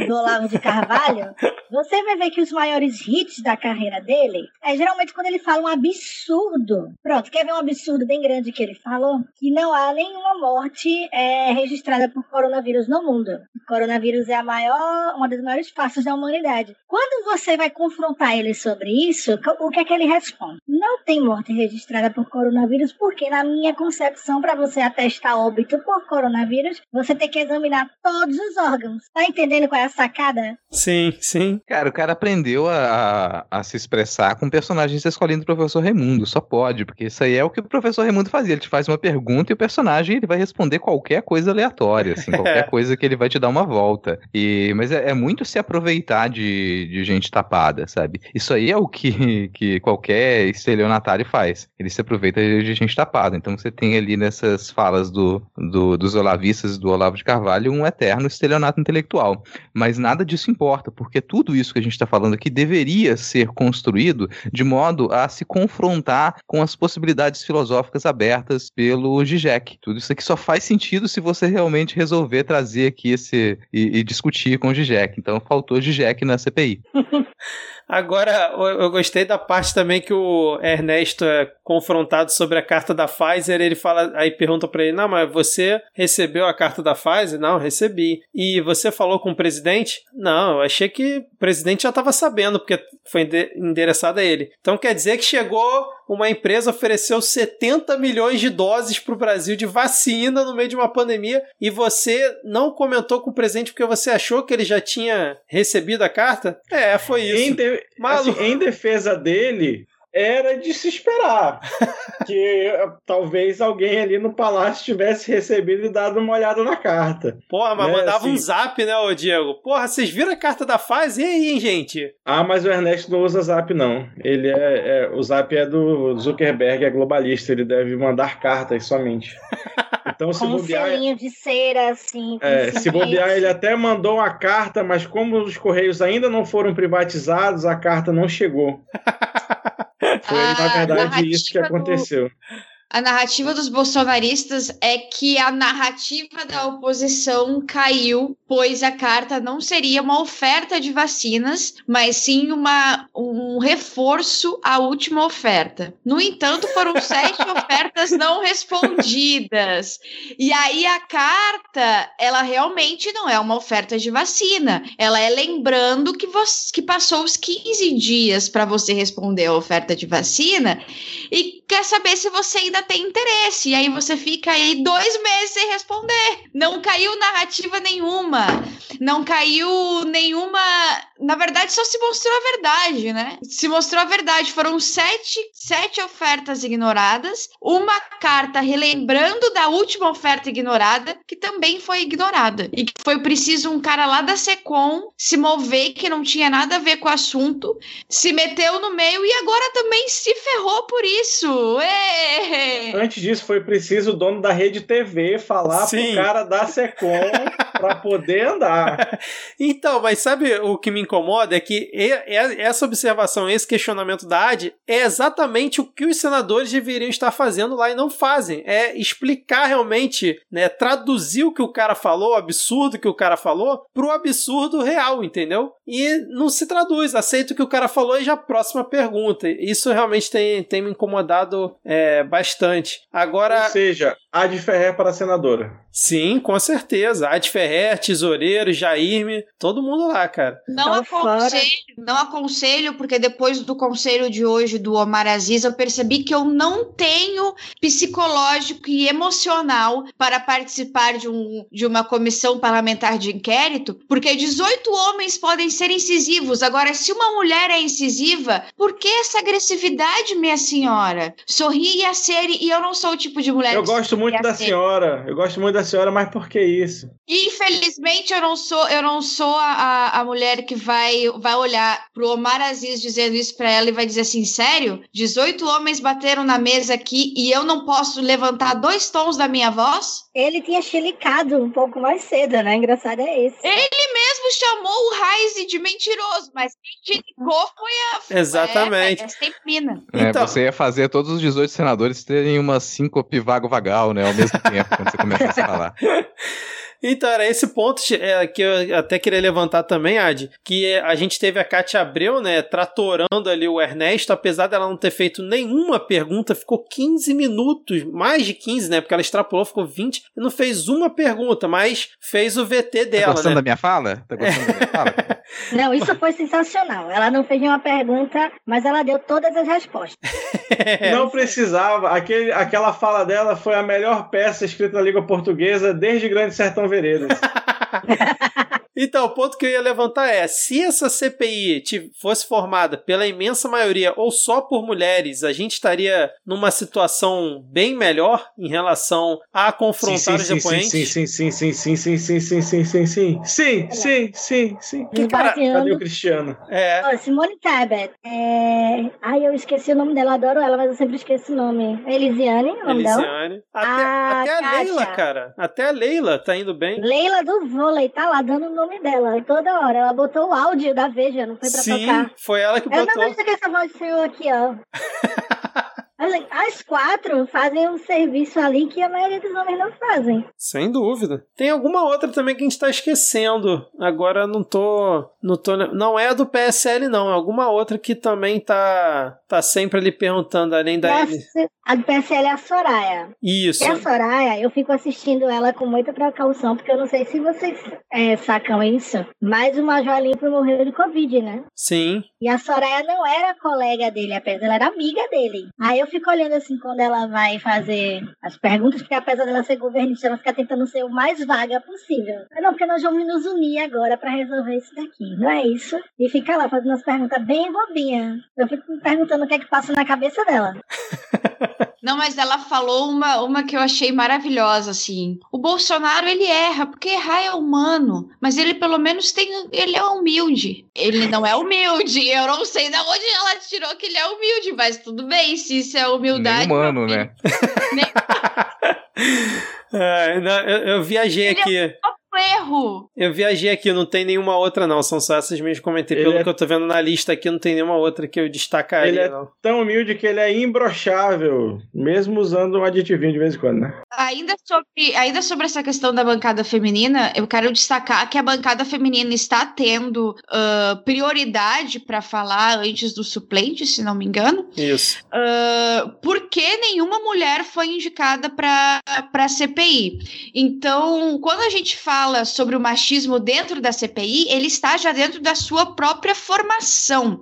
do Olavo de Carvalho, você vai ver que os maiores hits da carreira dele é geralmente quando ele fala um absurdo. Pronto, quer ver um absurdo bem grande que ele falou? Que não há nenhuma morte é, registrada por coronavírus no mundo. O coronavírus é a maior, uma das maiores faces da humanidade. Quando você vai confrontar ele sobre isso, isso, o que é que ele responde? Não tem morte registrada por coronavírus, porque na minha concepção, para você atestar óbito por coronavírus, você tem que examinar todos os órgãos. Tá entendendo qual é a sacada? Sim, sim. Cara, o cara aprendeu a, a, se expressar com personagens da escolinha do professor Raimundo. Só pode, porque isso aí é o que o professor Raimundo fazia. Ele te faz uma pergunta e o personagem ele vai responder qualquer coisa aleatória, assim, qualquer coisa que ele vai te dar uma volta. E, mas é, é muito se aproveitar de, de gente tapada, sabe? Isso aí é o que, que qualquer estelionatário faz. Ele se aproveita de gente tapada. Então você tem ali nessas falas do, do, dos olavistas do Olavo de Carvalho um eterno estelionato intelectual. Mas nada disso importa, porque tudo isso que a gente está falando aqui deveria ser construído de modo a se confrontar com as possibilidades filosóficas abertas pelo Zizek. Tudo isso aqui só faz sentido se você realmente resolver trazer aqui esse e, e discutir com o Zizek. Então faltou Zizek na CPI. Agora, eu gostei da parte também que o Ernesto é confrontado sobre a carta da Pfizer. Ele fala, aí pergunta para ele: Não, mas você recebeu a carta da Pfizer? Não, recebi. E você falou com o presidente? Não, eu achei que o presidente já estava sabendo, porque foi endereçada a ele. Então quer dizer que chegou uma empresa ofereceu 70 milhões de doses para o Brasil de vacina no meio de uma pandemia e você não comentou com o presidente porque você achou que ele já tinha recebido a carta? É, foi isso. Em, de... assim, em defesa dele, era de se esperar que talvez alguém ali no palácio tivesse recebido e dado uma olhada na carta. Porra, mas né? mandava assim... um zap, né, ô Diego? Porra, vocês viram a carta da fase? E aí, hein, gente? Ah, mas o Ernesto não usa zap, não. Ele é, é o zap é do Zuckerberg, é globalista, ele deve mandar cartas somente. Então, se como bobear. Um de cera, assim. É, se bobear, ele até mandou uma carta, mas como os Correios ainda não foram privatizados, a carta não chegou. Foi, na verdade, isso que aconteceu. A narrativa dos bolsonaristas é que a narrativa da oposição caiu, pois a carta não seria uma oferta de vacinas, mas sim uma, um reforço à última oferta. No entanto, foram sete ofertas não respondidas. E aí a carta, ela realmente não é uma oferta de vacina. Ela é lembrando que, você, que passou os 15 dias para você responder a oferta de vacina e quer saber se você ainda tem interesse. E aí você fica aí dois meses sem responder. Não caiu narrativa nenhuma. Não caiu nenhuma. Na verdade, só se mostrou a verdade, né? Se mostrou a verdade. Foram sete, sete ofertas ignoradas, uma carta relembrando da última oferta ignorada, que também foi ignorada. E que foi preciso um cara lá da Secom se mover, que não tinha nada a ver com o assunto, se meteu no meio e agora também se ferrou por isso. Antes disso, foi preciso o dono da rede TV falar Sim. pro cara da Secom para poder andar. Então, mas sabe o que me incomoda? É que essa observação, esse questionamento da AD é exatamente o que os senadores deveriam estar fazendo lá e não fazem. É explicar realmente, né, traduzir o que o cara falou, o absurdo que o cara falou, pro absurdo real, entendeu? E não se traduz, aceita o que o cara falou e já próxima pergunta. Isso realmente tem, tem me incomodado é, bastante. Agora. Ou seja, a de Ferrer para a senadora. Sim, com certeza. Ad Ferrer, Tesoureiro, Jairme, todo mundo lá, cara. Não aconselho, não aconselho, porque depois do conselho de hoje do Omar Aziz, eu percebi que eu não tenho psicológico e emocional para participar de, um, de uma comissão parlamentar de inquérito, porque 18 homens podem ser incisivos. Agora, se uma mulher é incisiva, por que essa agressividade, minha senhora? Sorri e acere, e eu não sou o tipo de mulher Eu gosto muito da senhora. Eu gosto muito da senhora, mas por que isso? Infelizmente, eu não sou, eu não sou a, a mulher que vai, vai olhar pro Omar Aziz dizendo isso pra ela e vai dizer assim: sério? 18 homens bateram na mesa aqui e eu não posso levantar dois tons da minha voz? Ele tinha chilicado um pouco mais cedo, né? Engraçado é esse. Ele mesmo chamou o Heise de mentiroso, mas quem chilicou foi a. Exatamente. É, é, é, então... Você ia fazer todos os 18 senadores terem uma síncope vago-vagal, né? Ao mesmo tempo, quando você começa a falar. Então, era esse ponto é, que eu até queria levantar também, Ad, que a gente teve a Kátia Abreu, né, tratorando ali o Ernesto, apesar dela não ter feito nenhuma pergunta, ficou 15 minutos, mais de 15, né, porque ela extrapolou, ficou 20, e não fez uma pergunta, mas fez o VT dela, tá gostando né? da minha fala? Tá gostando da minha fala? Não, isso foi sensacional. Ela não fez nenhuma pergunta, mas ela deu todas as respostas. Não precisava. Aquele, aquela fala dela foi a melhor peça escrita na língua portuguesa desde Grande Sertão Veredas. Então, o ponto que eu ia levantar é: se essa CPI fosse formada pela imensa maioria ou só por mulheres, a gente estaria numa situação bem melhor em relação a confrontar sim, os depoentes? Sim, sim, sim, sim, sim, sim, sim, sim, sim, sim, sim, sim, sim, sim, sim. Que cara, cadê o Cristiano? É. Oh, Simone Tebet. É... Ai, eu esqueci o nome dela, adoro ela, mas eu sempre esqueço o nome. Elisiane, o nome Elisiane. Até, Ah, até a. Leila, cara. Até a Leila tá indo bem. Leila do vôlei, tá lá dando o nome dela toda hora. Ela botou o áudio da Veja, não foi pra Sim, tocar. foi ela que Eu não botou. vejo que essa voz saiu aqui, ó. As quatro fazem um serviço ali que a maioria dos homens não fazem. Sem dúvida. Tem alguma outra também que a gente tá esquecendo. Agora não tô, não tô. Não é a do PSL, não. É alguma outra que também tá, tá sempre ali perguntando, além da. Essa- A do PSL é a Soraya. Isso. E a Soraya, eu fico assistindo ela com muita precaução, porque eu não sei se vocês é, sacam isso, mas o Major Limpo morreu de Covid, né? Sim. E a Soraya não era colega dele, apenas ela era amiga dele. Aí eu fico olhando assim quando ela vai fazer as perguntas, porque apesar dela ser governista, ela fica tentando ser o mais vaga possível. Não, porque nós vamos nos unir agora pra resolver isso daqui, não é isso? E fica lá fazendo as perguntas bem bobinhas. Eu fico me perguntando o que é que passa na cabeça dela. Não, mas ela falou uma, uma que eu achei maravilhosa, assim. O Bolsonaro, ele erra, porque errar é humano. Mas ele, pelo menos, tem. Ele é humilde. Ele não é humilde. Eu não sei de onde ela tirou que ele é humilde, mas tudo bem, se isso é humildade. Nem humano, né? É, não, eu, eu viajei Ele é aqui. Erro. Eu viajei aqui, não tem nenhuma outra, não. São só essas mesmas que comentei. Ele Pelo é- que eu tô vendo na lista aqui, não tem nenhuma outra que eu destacaria, Ele é- não. Tão humilde que ele é imbrochável, mesmo usando um aditivinho de vez em quando, né? Ainda sobre, ainda sobre essa questão da bancada feminina, eu quero destacar que a bancada feminina está tendo ah, prioridade para falar antes do suplente, se não me engano. Isso. Ah, por que nenhuma mulher foi indicada para a CPI? Então, quando a gente fala sobre o machismo dentro da CPI, ele está já dentro da sua própria formação.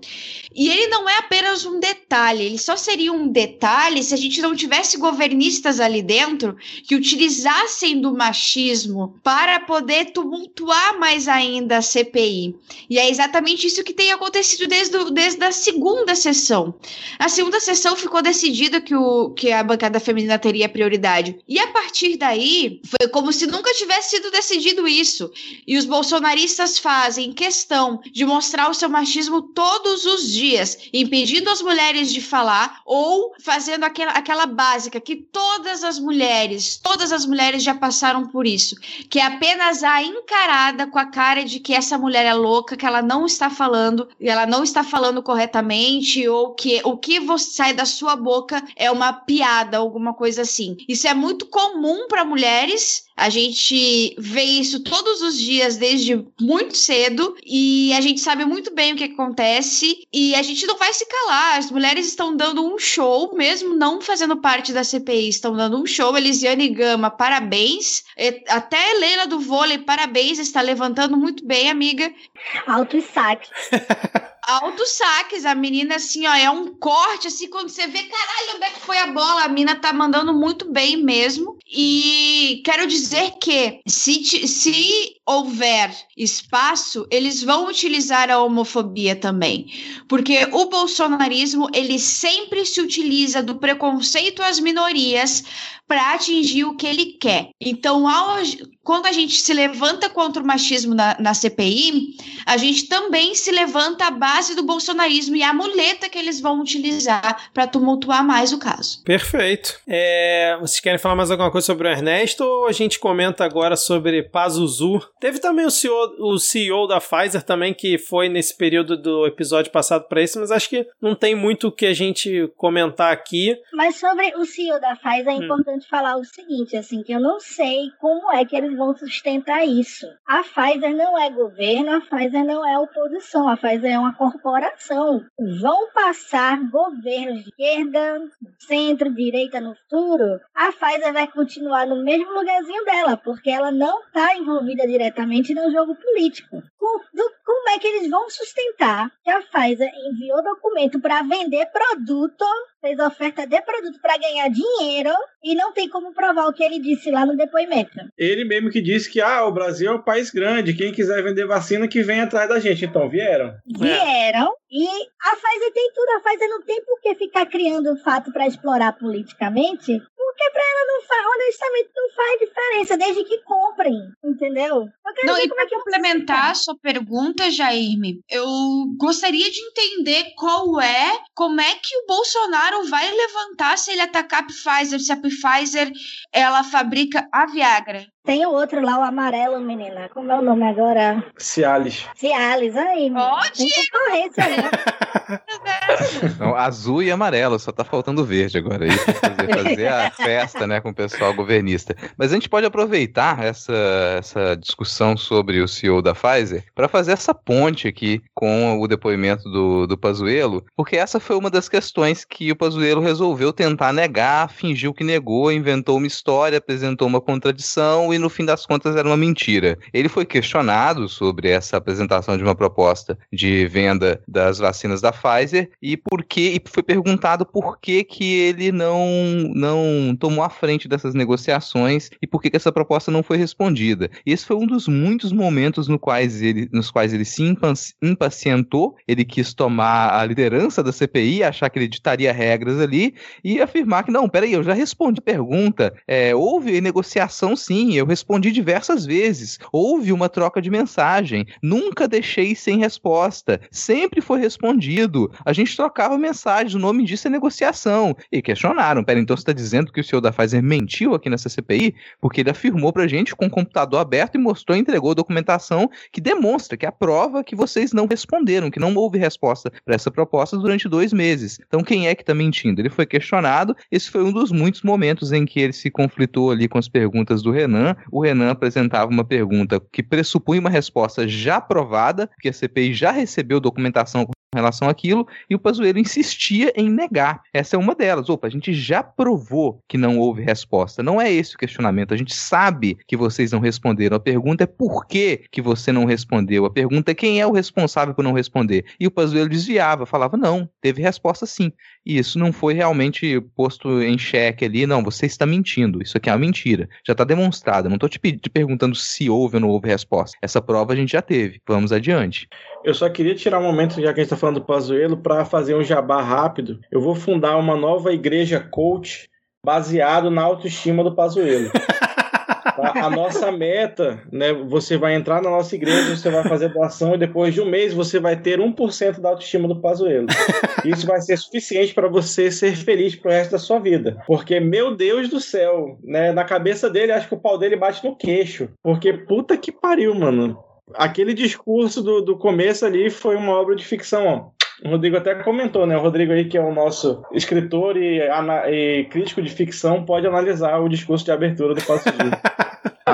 E ele não é apenas um detalhe, ele só seria um detalhe se a gente não tivesse governistas ali dentro que utilizassem do machismo para poder tumultuar mais ainda a CPI. E é exatamente isso que tem acontecido desde, desde a segunda sessão. Na segunda sessão ficou decidido que, o, que a bancada feminina teria prioridade. E a partir daí, foi como se nunca tivesse sido decidido isso. E os bolsonaristas fazem questão de mostrar o seu machismo todos os dias, impedindo as mulheres de falar ou fazendo aquela, aquela básica que todas as mulheres, todas as mulheres já passaram por isso, que é apenas a encarada com a cara de que essa mulher é louca, que ela não está falando, e ela não está falando corretamente, ou que o que você sai da sua boca é uma piada, alguma coisa assim. Isso é muito comum para mulheres. A gente vê isso todos os dias desde muito cedo e a gente sabe muito bem o que acontece e a gente não vai se calar. As mulheres estão dando um show, mesmo não fazendo parte da CPI, estão dando um show. Elisiane Gama, parabéns. Até Leila do vôlei, parabéns, está levantando muito bem, amiga. Alto e saque. Altos saques, a menina assim, ó, é um corte, assim, quando você vê, caralho, onde é que foi a bola? A mina tá mandando muito bem mesmo. E quero dizer que se, se houver espaço, eles vão utilizar a homofobia também. Porque o bolsonarismo, ele sempre se utiliza do preconceito às minorias para atingir o que ele quer. Então, ao- quando a gente se levanta contra o machismo na, na CPI, a gente também se levanta à base do bolsonarismo e a muleta que eles vão utilizar para tumultuar mais o caso. Perfeito. É, vocês querem falar mais alguma coisa sobre o Ernesto ou a gente comenta agora sobre Pazuzu? Teve também o CEO, o CEO da Pfizer também que foi nesse período do episódio passado para esse, mas acho que não tem muito o que a gente comentar aqui. Mas sobre o CEO da Pfizer é Hum. importante falar o seguinte, assim, que eu não sei como é que eles vão sustentar isso. A Pfizer não é governo, a Pfizer não é oposição, a Pfizer é uma corporação. Vão passar governos de esquerda, centro, direita no futuro, a Pfizer vai continuar no mesmo lugarzinho dela, porque ela não está envolvida diretamente diretamente no jogo político. Como é que eles vão sustentar que a Pfizer enviou documento para vender produto, fez oferta de produto para ganhar dinheiro e não tem como provar o que ele disse lá no depoimento? Ele mesmo que disse que ah, o Brasil é um país grande, quem quiser vender vacina que vem atrás da gente. Então vieram. Vieram. E a Pfizer tem tudo. A Pfizer não tem por que ficar criando fato para explorar politicamente porque pra ela não faz, honestamente, não faz diferença, desde que comprem, entendeu? Não, e é complementar a sua pergunta, Jairme, eu gostaria de entender qual é, como é que o Bolsonaro vai levantar se ele atacar a Pfizer, se a Pfizer ela fabrica a Viagra. Tem o outro lá, o amarelo, menina. Como é o nome agora? Cialis. Cialis, aí. Ó, Tem concorrência, né? Não, azul e amarelo, só tá faltando verde agora aí pra fazer, fazer a festa, né, com o pessoal governista. Mas a gente pode aproveitar essa, essa discussão sobre o CEO da Pfizer para fazer essa ponte aqui com o depoimento do, do Pazuello, porque essa foi uma das questões que o Pazuello resolveu tentar negar, fingiu que negou, inventou uma história, apresentou uma contradição e no fim das contas era uma mentira. Ele foi questionado sobre essa apresentação de uma proposta de venda das vacinas da Pfizer e por que e foi perguntado por que que ele não não tomou a frente dessas negociações e por que, que essa proposta não foi respondida. E esse foi um dos muitos momentos no quais ele, nos quais ele se impacientou, ele quis tomar a liderança da CPI, achar que ele ditaria regras ali e afirmar que não, peraí, eu já respondi a pergunta, é, houve negociação sim, eu eu respondi diversas vezes. Houve uma troca de mensagem. Nunca deixei sem resposta. Sempre foi respondido. A gente trocava mensagens. O nome disso é negociação. E questionaram. Pera, então você está dizendo que o senhor da Pfizer mentiu aqui nessa CPI? Porque ele afirmou pra gente com o computador aberto e mostrou entregou documentação que demonstra, que aprova que vocês não responderam, que não houve resposta para essa proposta durante dois meses. Então quem é que está mentindo? Ele foi questionado. Esse foi um dos muitos momentos em que ele se conflitou ali com as perguntas do Renan o Renan apresentava uma pergunta que pressupunha uma resposta já aprovada, que a CPI já recebeu documentação relação àquilo, e o Pazuello insistia em negar. Essa é uma delas. Opa, a gente já provou que não houve resposta. Não é esse o questionamento. A gente sabe que vocês não responderam. A pergunta é por que, que você não respondeu. A pergunta é quem é o responsável por não responder. E o Pazuello desviava, falava, não, teve resposta sim. E isso não foi realmente posto em xeque ali, não, você está mentindo. Isso aqui é uma mentira. Já está demonstrado. Não estou te, te perguntando se houve ou não houve resposta. Essa prova a gente já teve. Vamos adiante. Eu só queria tirar um momento, já que a gente está falando do Pazuello, para fazer um jabá rápido. Eu vou fundar uma nova igreja coach baseado na autoestima do Pazuello. Tá? A nossa meta, né? Você vai entrar na nossa igreja, você vai fazer doação e depois de um mês você vai ter 1% da autoestima do Pazuello. Isso vai ser suficiente para você ser feliz pro resto da sua vida. Porque, meu Deus do céu, né? Na cabeça dele, acho que o pau dele bate no queixo. Porque puta que pariu, mano aquele discurso do, do começo ali foi uma obra de ficção. O Rodrigo até comentou, né? O Rodrigo aí, que é o nosso escritor e, e crítico de ficção, pode analisar o discurso de abertura do Passo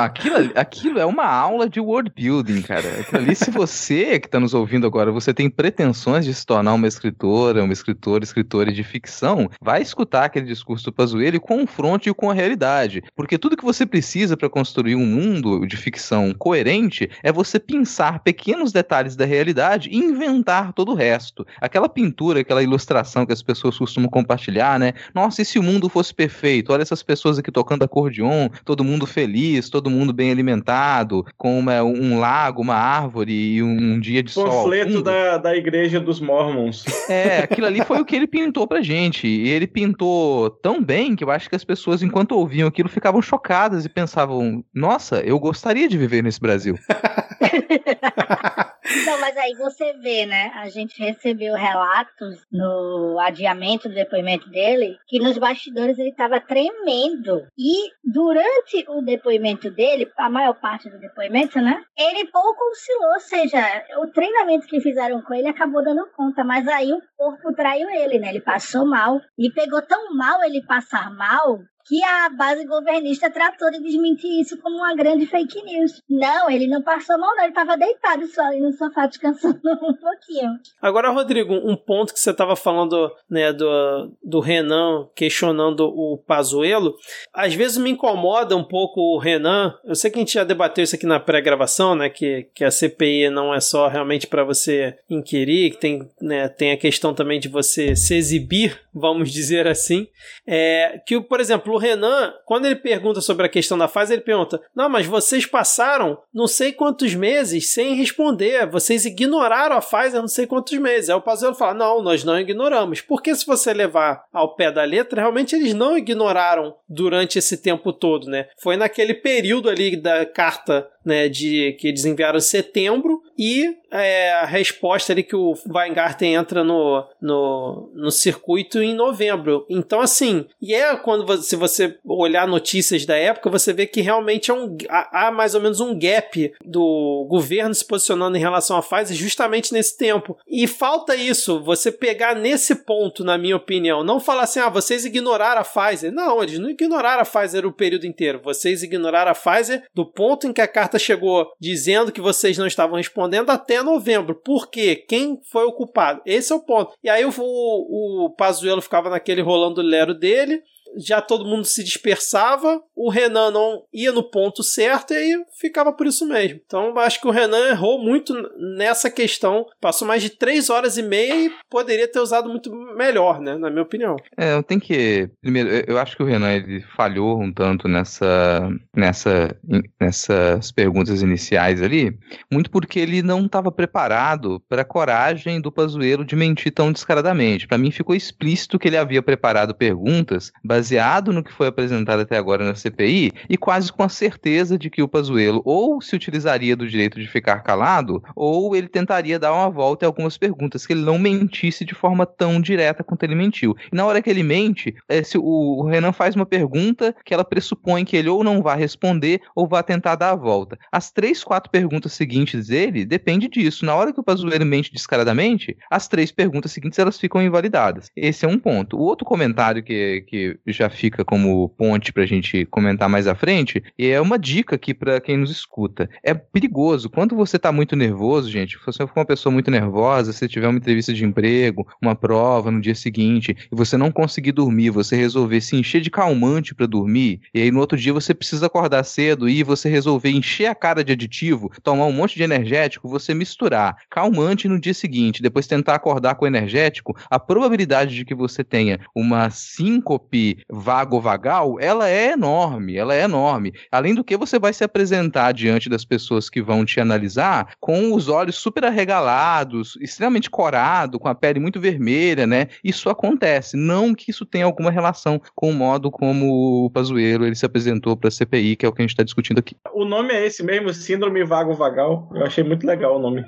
Aquilo, aquilo é uma aula de world building, cara. Ali, se você que está nos ouvindo agora, você tem pretensões de se tornar uma escritora, uma escritora, escritora de ficção, vai escutar aquele discurso do Pazuello e confronte-o com a realidade. Porque tudo que você precisa para construir um mundo de ficção coerente é você pensar pequenos detalhes da realidade e inventar todo o resto. Aquela pintura, aquela ilustração que as pessoas costumam compartilhar, né? Nossa, e se o mundo fosse perfeito? Olha essas pessoas aqui tocando acordeon, todo mundo feliz, todo mundo bem alimentado, com uma, um lago, uma árvore e um dia de Panfleto sol. Panfleto da, da igreja dos Mormons. É, aquilo ali foi o que ele pintou pra gente. E ele pintou tão bem que eu acho que as pessoas, enquanto ouviam aquilo, ficavam chocadas e pensavam: nossa, eu gostaria de viver nesse Brasil. Então, mas aí você vê, né? A gente recebeu relatos no adiamento do depoimento dele que nos bastidores ele estava tremendo. E durante o depoimento dele, a maior parte do depoimento, né? Ele pouco oscilou, ou seja, o treinamento que fizeram com ele acabou dando conta, mas aí o corpo traiu ele, né? Ele passou mal. E pegou tão mal ele passar mal que a base governista tratou de desmentir isso como uma grande fake news. Não, ele não passou mal, não. Ele estava deitado só ali no sofá descansando um pouquinho. Agora, Rodrigo, um ponto que você estava falando, né, do, do Renan questionando o Pazuello, às vezes me incomoda um pouco o Renan. Eu sei que a gente já debateu isso aqui na pré-gravação, né, que, que a CPI não é só realmente para você inquirir, que tem, né, tem a questão também de você se exibir, vamos dizer assim. É, que, por exemplo, o Renan, quando ele pergunta sobre a questão da fase, ele pergunta: Não, mas vocês passaram não sei quantos meses sem responder, vocês ignoraram a fase não sei quantos meses. Aí o Pazuello fala: Não, nós não ignoramos. Porque se você levar ao pé da letra, realmente eles não ignoraram durante esse tempo todo, né? Foi naquele período ali da carta né, de que eles enviaram em setembro e é, a resposta ali que o Weingarten entra no, no, no circuito em novembro. Então, assim, e é quando você, se você olhar notícias da época, você vê que realmente é um, há, mais ou menos um gap do governo se posicionando em relação à Pfizer justamente nesse tempo. E falta isso, você pegar nesse ponto, na minha opinião, não falar assim, ah, vocês ignoraram a Pfizer. Não, eles não ignoraram a Pfizer o período inteiro. Vocês ignoraram a Pfizer do ponto em que a carta chegou dizendo que vocês não estavam respondendo até novembro. Por quê? Quem foi o culpado? Esse é o ponto. E aí o, o, o Pazuello ficava naquele rolando lero dele já todo mundo se dispersava, o Renan não ia no ponto certo e aí ficava por isso mesmo. Então acho que o Renan errou muito nessa questão, passou mais de três horas e meia e poderia ter usado muito melhor, né, na minha opinião. É, eu tenho que, primeiro, eu acho que o Renan ele falhou um tanto nessa, nessa, nessas perguntas iniciais ali, muito porque ele não estava preparado para a coragem do Pazuello de mentir tão descaradamente. Para mim ficou explícito que ele havia preparado perguntas baseado no que foi apresentado até agora na CPI e quase com a certeza de que o Pazuello ou se utilizaria do direito de ficar calado ou ele tentaria dar uma volta em algumas perguntas, que ele não mentisse de forma tão direta quanto ele mentiu. E na hora que ele mente, é, se o Renan faz uma pergunta que ela pressupõe que ele ou não vai responder ou vai tentar dar a volta. As três, quatro perguntas seguintes dele depende disso. Na hora que o Pazuello mente descaradamente, as três perguntas seguintes elas ficam invalidadas. Esse é um ponto. O outro comentário que, que já fica como ponte para a gente comentar mais à frente, e é uma dica aqui para quem nos escuta. É perigoso. Quando você está muito nervoso, gente, se você for uma pessoa muito nervosa, se tiver uma entrevista de emprego, uma prova no dia seguinte, e você não conseguir dormir, você resolver se encher de calmante para dormir, e aí no outro dia você precisa acordar cedo e você resolver encher a cara de aditivo, tomar um monte de energético, você misturar calmante no dia seguinte, depois tentar acordar com energético, a probabilidade de que você tenha uma síncope vago-vagal, ela é enorme, ela é enorme. Além do que você vai se apresentar diante das pessoas que vão te analisar com os olhos super arregalados, extremamente corado, com a pele muito vermelha, né? Isso acontece. Não que isso tenha alguma relação com o modo como o Pazuello ele se apresentou para a CPI, que é o que a gente está discutindo aqui. O nome é esse mesmo, Síndrome Vago-Vagal. Eu achei muito legal o nome.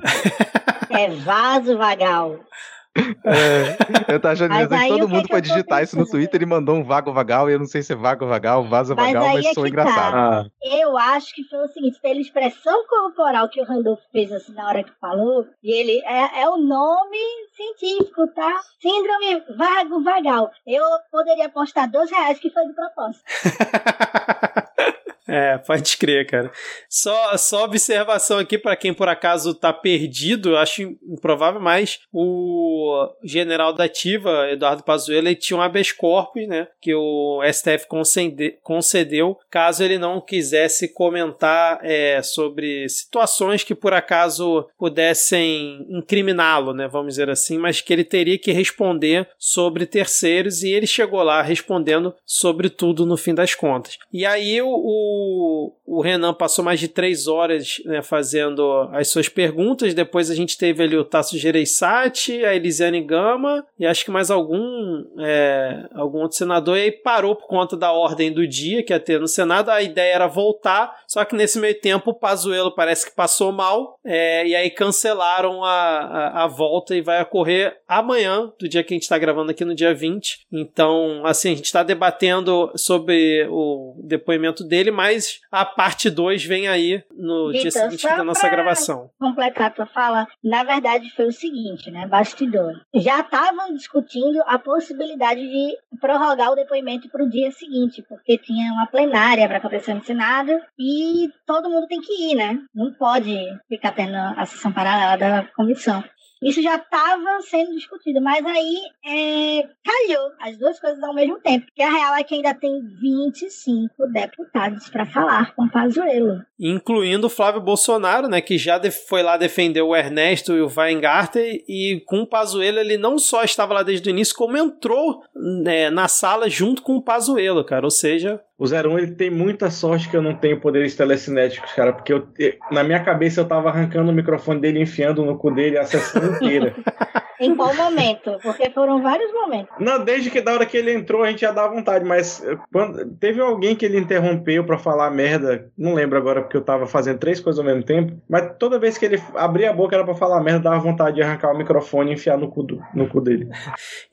é vaso vagal. É, eu tô achando que todo mundo pode digitar isso no Twitter e mandou um vago vagal, e eu não sei se é vago vagal, vaza mas vagal, mas é sou engraçado. Tá. Ah. Eu acho que foi o seguinte, pela expressão corporal que o Randolph fez assim na hora que falou, e ele é, é o nome científico, tá? Síndrome vago vagal. Eu poderia apostar dois reais que foi de propósito. É, pode crer, cara. Só, só observação aqui para quem por acaso tá perdido, acho improvável, mas o general da ativa, Eduardo Pazuello, ele tinha um habeas corpus, né, que o STF concede, concedeu, caso ele não quisesse comentar é, sobre situações que por acaso pudessem incriminá-lo, né, vamos dizer assim, mas que ele teria que responder sobre terceiros e ele chegou lá respondendo sobre tudo no fim das contas. E aí o, o Renan passou mais de três horas né, fazendo as suas perguntas. Depois a gente teve ali o Tasso Gereissati, a Elisiane Gama e acho que mais algum, é, algum outro senador. E aí parou por conta da ordem do dia que ia ter no Senado. A ideia era voltar, só que nesse meio tempo o Pazuello parece que passou mal é, e aí cancelaram a, a, a, volta e vai ocorrer amanhã, do dia que a gente está gravando aqui no dia 20. Então, assim, a gente está debatendo sobre o depoimento dele, mas mas a parte 2 vem aí no dia seguinte da nossa gravação. Completar a tua fala, na verdade foi o seguinte, né? Bastidor. Já estavam discutindo a possibilidade de prorrogar o depoimento para o dia seguinte, porque tinha uma plenária para acontecer no Senado e todo mundo tem que ir, né? Não pode ficar tendo a sessão paralela da comissão. Isso já estava sendo discutido, mas aí é, calhou as duas coisas ao mesmo tempo. Porque a real é que ainda tem 25 deputados para falar com Pazuello. Incluindo o Flávio Bolsonaro, né, que já foi lá defender o Ernesto e o Weingarten, e com o Pazuello ele não só estava lá desde o início, como entrou né, na sala junto com o Pazuello, cara. Ou seja, o 01 ele tem muita sorte que eu não tenho poderes telecinéticos, cara, porque eu, na minha cabeça eu tava arrancando o microfone dele, enfiando no cu dele a sessão inteira. em qual momento? Porque foram vários momentos. Não, desde que da hora que ele entrou a gente já dá vontade, mas quando teve alguém que ele interrompeu para falar merda, não lembro agora porque eu tava fazendo três coisas ao mesmo tempo, mas toda vez que ele abria a boca era para falar merda, dava vontade de arrancar o microfone e enfiar no cu, do, no cu dele.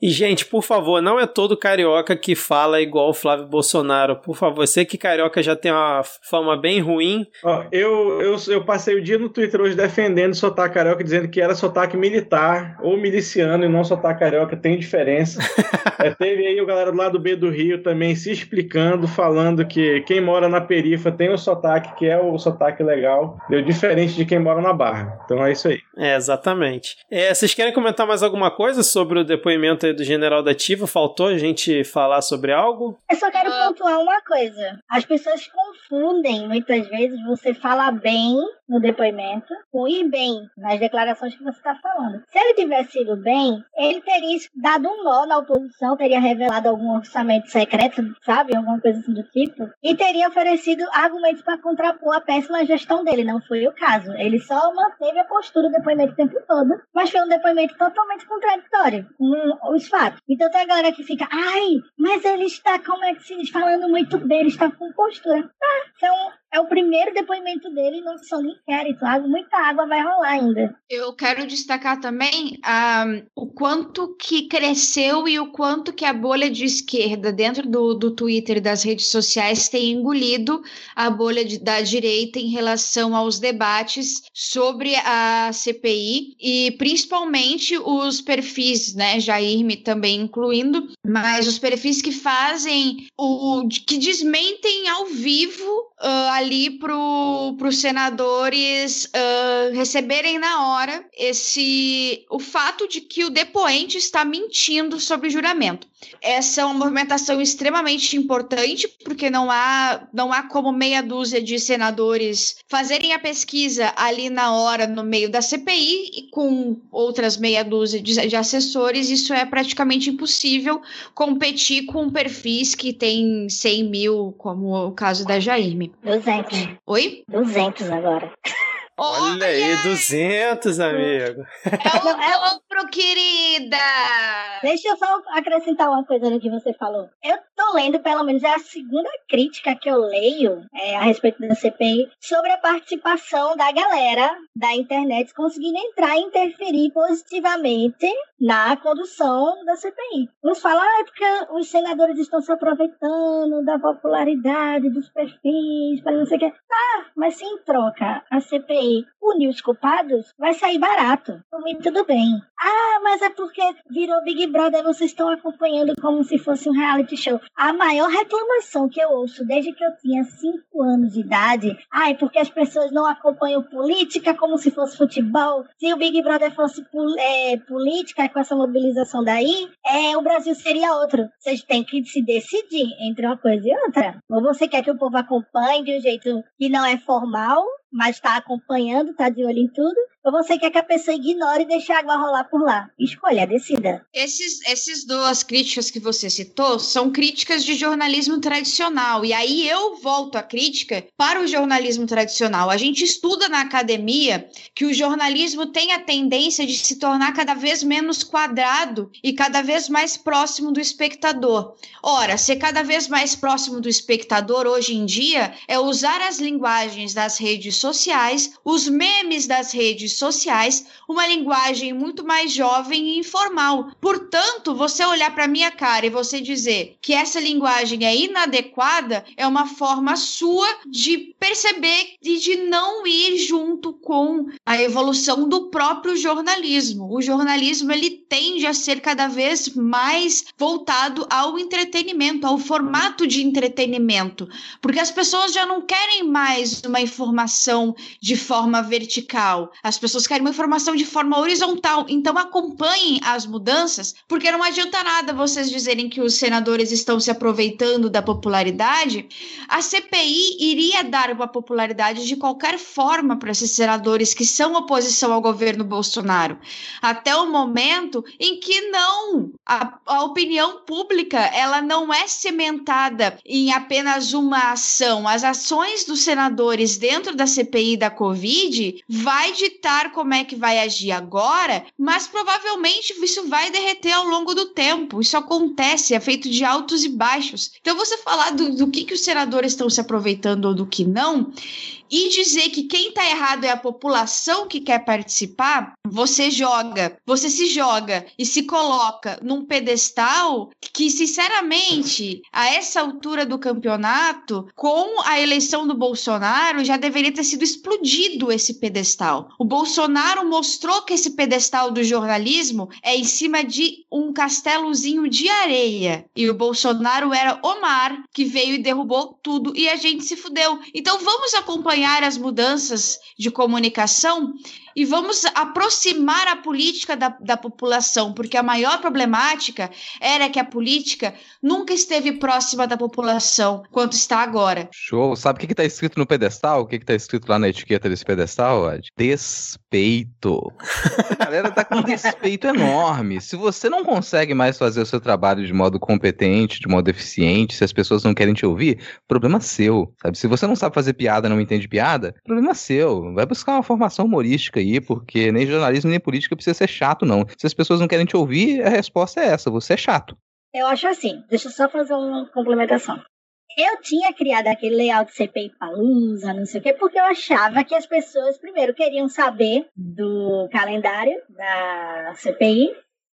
E gente, por favor, não é todo carioca que fala igual o Flávio Bolsonaro por favor, você que carioca já tem uma fama bem ruim. Ó, eu, eu, eu passei o dia no Twitter hoje defendendo o sotaque carioca, dizendo que era sotaque militar ou miliciano e não sotaque carioca, tem diferença. é, teve aí o galera do lado B do Rio também se explicando, falando que quem mora na perifa tem o sotaque que é o sotaque legal, deu diferente de quem mora na Barra. Então é isso aí. É, exatamente. É, vocês querem comentar mais alguma coisa sobre o depoimento aí do general da Ativa? Faltou a gente falar sobre algo? Eu só quero pontuar uma coisa. As pessoas confundem muitas vezes você falar bem no depoimento com ir bem nas declarações que você está falando. Se ele tivesse ido bem, ele teria dado um nó na oposição, teria revelado algum orçamento secreto, sabe? Alguma coisa assim do tipo. E teria oferecido argumentos para contrapor a péssima gestão dele. Não foi o caso. Ele só manteve a postura do depoimento o tempo todo, mas foi um depoimento totalmente contraditório com os fatos. Então tem a galera que fica, ai, mas ele está, como é que se diz, falando muito bem, ele está com postura. Ah, então é o primeiro depoimento dele no só inquérito. Muita água vai rolar ainda. Eu quero destacar também um, o quanto que cresceu e o quanto que a bolha de esquerda dentro do, do Twitter e das redes sociais tem engolido a bolha de, da direita em relação aos debates sobre a CPI e principalmente os perfis, né, Jair me também incluindo, mas os perfis que fazem o que desmentem ao vivo uh, ali para os senadores uh, receberem na hora esse o fato de que o depoente está mentindo sobre o juramento. Essa é uma movimentação extremamente importante, porque não há, não há como meia dúzia de senadores fazerem a pesquisa ali na hora, no meio da CPI, e com outras meia dúzia de, de assessores, isso é praticamente impossível competir com perfis que tem 100 mil, como o caso da Jaime. 200. Oi? 200 agora. Olha aí, 200, amigo. É o dobro, querida! Deixa eu só acrescentar uma coisa no que você falou. Eu tô lendo, pelo menos, é a segunda crítica que eu leio é, a respeito da CPI sobre a participação da galera da internet conseguindo entrar e interferir positivamente na condução da CPI. Uns falam, ah, é porque os senadores estão se aproveitando da popularidade dos perfis, para não sei o que. Ah, mas se em troca a CPI unir os culpados, vai sair barato. Por mim, tudo bem. Ah, mas é porque virou Big Brother, vocês estão acompanhando como se fosse um reality show. A maior reclamação que eu ouço desde que eu tinha 5 anos de idade, ah, é porque as pessoas não acompanham política como se fosse futebol. Se o Big Brother fosse é, política, com essa mobilização daí, é, o Brasil seria outro. Vocês têm que se decidir entre uma coisa e outra. Ou você quer que o povo acompanhe de um jeito que não é formal, mas está acompanhando, está de olho em tudo, ou você quer que a pessoa ignore e deixe a água rolar por lá? Escolha, decida. Esses, esses duas críticas que você citou são críticas de jornalismo tradicional. E aí eu volto a crítica para o jornalismo tradicional. A gente estuda na academia que o jornalismo tem a tendência de se tornar cada vez menos quadrado e cada vez mais próximo do espectador. Ora, ser cada vez mais próximo do espectador hoje em dia é usar as linguagens das redes sociais, os memes das redes sociais, uma linguagem muito mais jovem e informal. Portanto, você olhar para minha cara e você dizer que essa linguagem é inadequada é uma forma sua de perceber e de não ir junto com a evolução do próprio jornalismo. O jornalismo ele tende a ser cada vez mais voltado ao entretenimento, ao formato de entretenimento, porque as pessoas já não querem mais uma informação de forma vertical. As pessoas querem uma informação de forma horizontal. Então acompanhem as mudanças, porque não adianta nada vocês dizerem que os senadores estão se aproveitando da popularidade. A CPI iria dar uma popularidade de qualquer forma para esses senadores que são oposição ao governo Bolsonaro, até o momento em que não a, a opinião pública ela não é cimentada em apenas uma ação. As ações dos senadores dentro da CPI da Covid vai ditar como é que vai agir agora, mas provavelmente isso vai derreter ao longo do tempo. Isso acontece, é feito de altos e baixos. Então, você falar do, do que, que os senadores estão se aproveitando ou do que não, e dizer que quem está errado é a população que quer participar, você joga, você se joga e se coloca num pedestal que, sinceramente, a essa altura do campeonato, com a eleição do Bolsonaro, já deveria ter sido explodido esse pedestal. O Bolsonaro mostrou que esse pedestal do jornalismo é em cima de um castelozinho de areia. E o Bolsonaro era o mar que veio e derrubou tudo e a gente se fudeu. Então vamos acompanhar acompanhar as mudanças de comunicação e vamos aproximar a política da, da população, porque a maior problemática era que a política nunca esteve próxima da população quanto está agora. Show. Sabe o que está escrito no pedestal? O que está escrito lá na etiqueta desse pedestal, Ed? Despeito. A galera tá com despeito enorme. Se você não consegue mais fazer o seu trabalho de modo competente, de modo eficiente, se as pessoas não querem te ouvir, problema seu, sabe? Se você não sabe fazer piada, não entende piada, problema seu. Vai buscar uma formação humorística aí, porque nem jornalismo nem política precisa ser chato, não. Se as pessoas não querem te ouvir, a resposta é essa: você é chato. Eu acho assim, deixa eu só fazer uma complementação. Eu tinha criado aquele layout CPI Palusa, não sei o quê, porque eu achava que as pessoas, primeiro, queriam saber do calendário da CPI.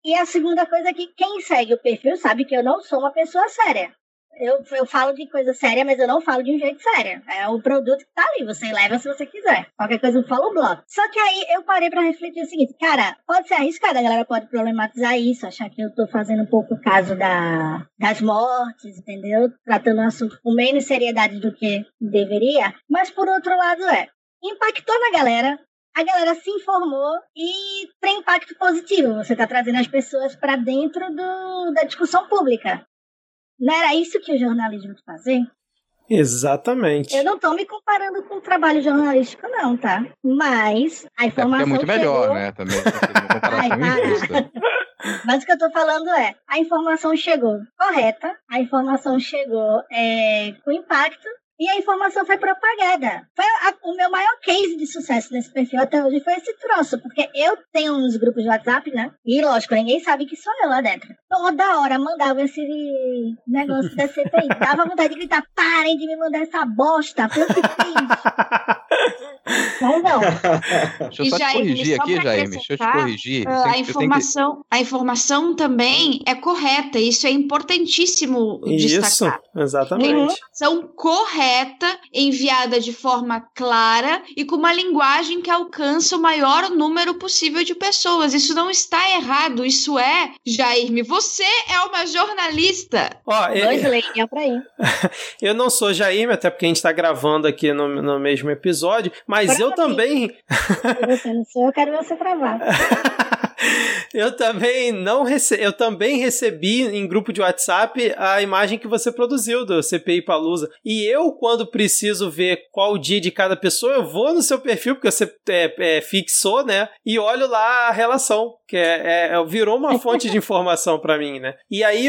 E a segunda coisa é que quem segue o perfil sabe que eu não sou uma pessoa séria. Eu, eu falo de coisa séria, mas eu não falo de um jeito sério. É o produto que tá ali, você leva se você quiser. Qualquer coisa eu falo bloco. Só que aí eu parei para refletir o seguinte, cara, pode ser arriscado, a galera pode problematizar isso, achar que eu tô fazendo um pouco o caso da, das mortes, entendeu? Tratando o assunto com menos seriedade do que deveria. Mas por outro lado é, impactou na galera, a galera se informou e tem impacto positivo. Você está trazendo as pessoas para dentro do, da discussão pública. Não era isso que o jornalismo fazer? Exatamente. Eu não estou me comparando com o trabalho jornalístico, não, tá? Mas a informação. É, é muito chegou... melhor, né? Também Ai, Mas o que eu estou falando é, a informação chegou correta, a informação chegou é, com impacto, e a informação foi propagada. Foi a, o meu maior case de sucesso nesse perfil até hoje foi esse troço, porque eu tenho uns grupos de WhatsApp, né? E lógico, ninguém sabe que sou eu lá dentro. Toda hora mandava esse negócio da CPI. Dava vontade de gritar: parem de me mandar essa bosta, foi que fiz. Não, não. Deixa eu só te corrigir aqui, Jaime. Deixa eu te corrigir. Uh, a, informação, que... a informação também é correta. Isso é importantíssimo isso, destacar. Isso, exatamente. A informação correta, enviada de forma clara e com uma linguagem que alcança o maior número possível de pessoas. Isso não está errado. Isso é, Jaime, você é uma jornalista. Ó, Dois eu... pra ir. eu não sou Jaime, até porque a gente está gravando aqui no, no mesmo episódio, mas eu também. Você não sou, eu quero você travar. eu também não rece... eu também recebi em grupo de WhatsApp a imagem que você produziu do CPI Palusa. E eu, quando preciso ver qual o dia de cada pessoa, eu vou no seu perfil, porque você é, é, fixou, né? E olho lá a relação. Que é, é virou uma fonte de informação para mim, né? E aí,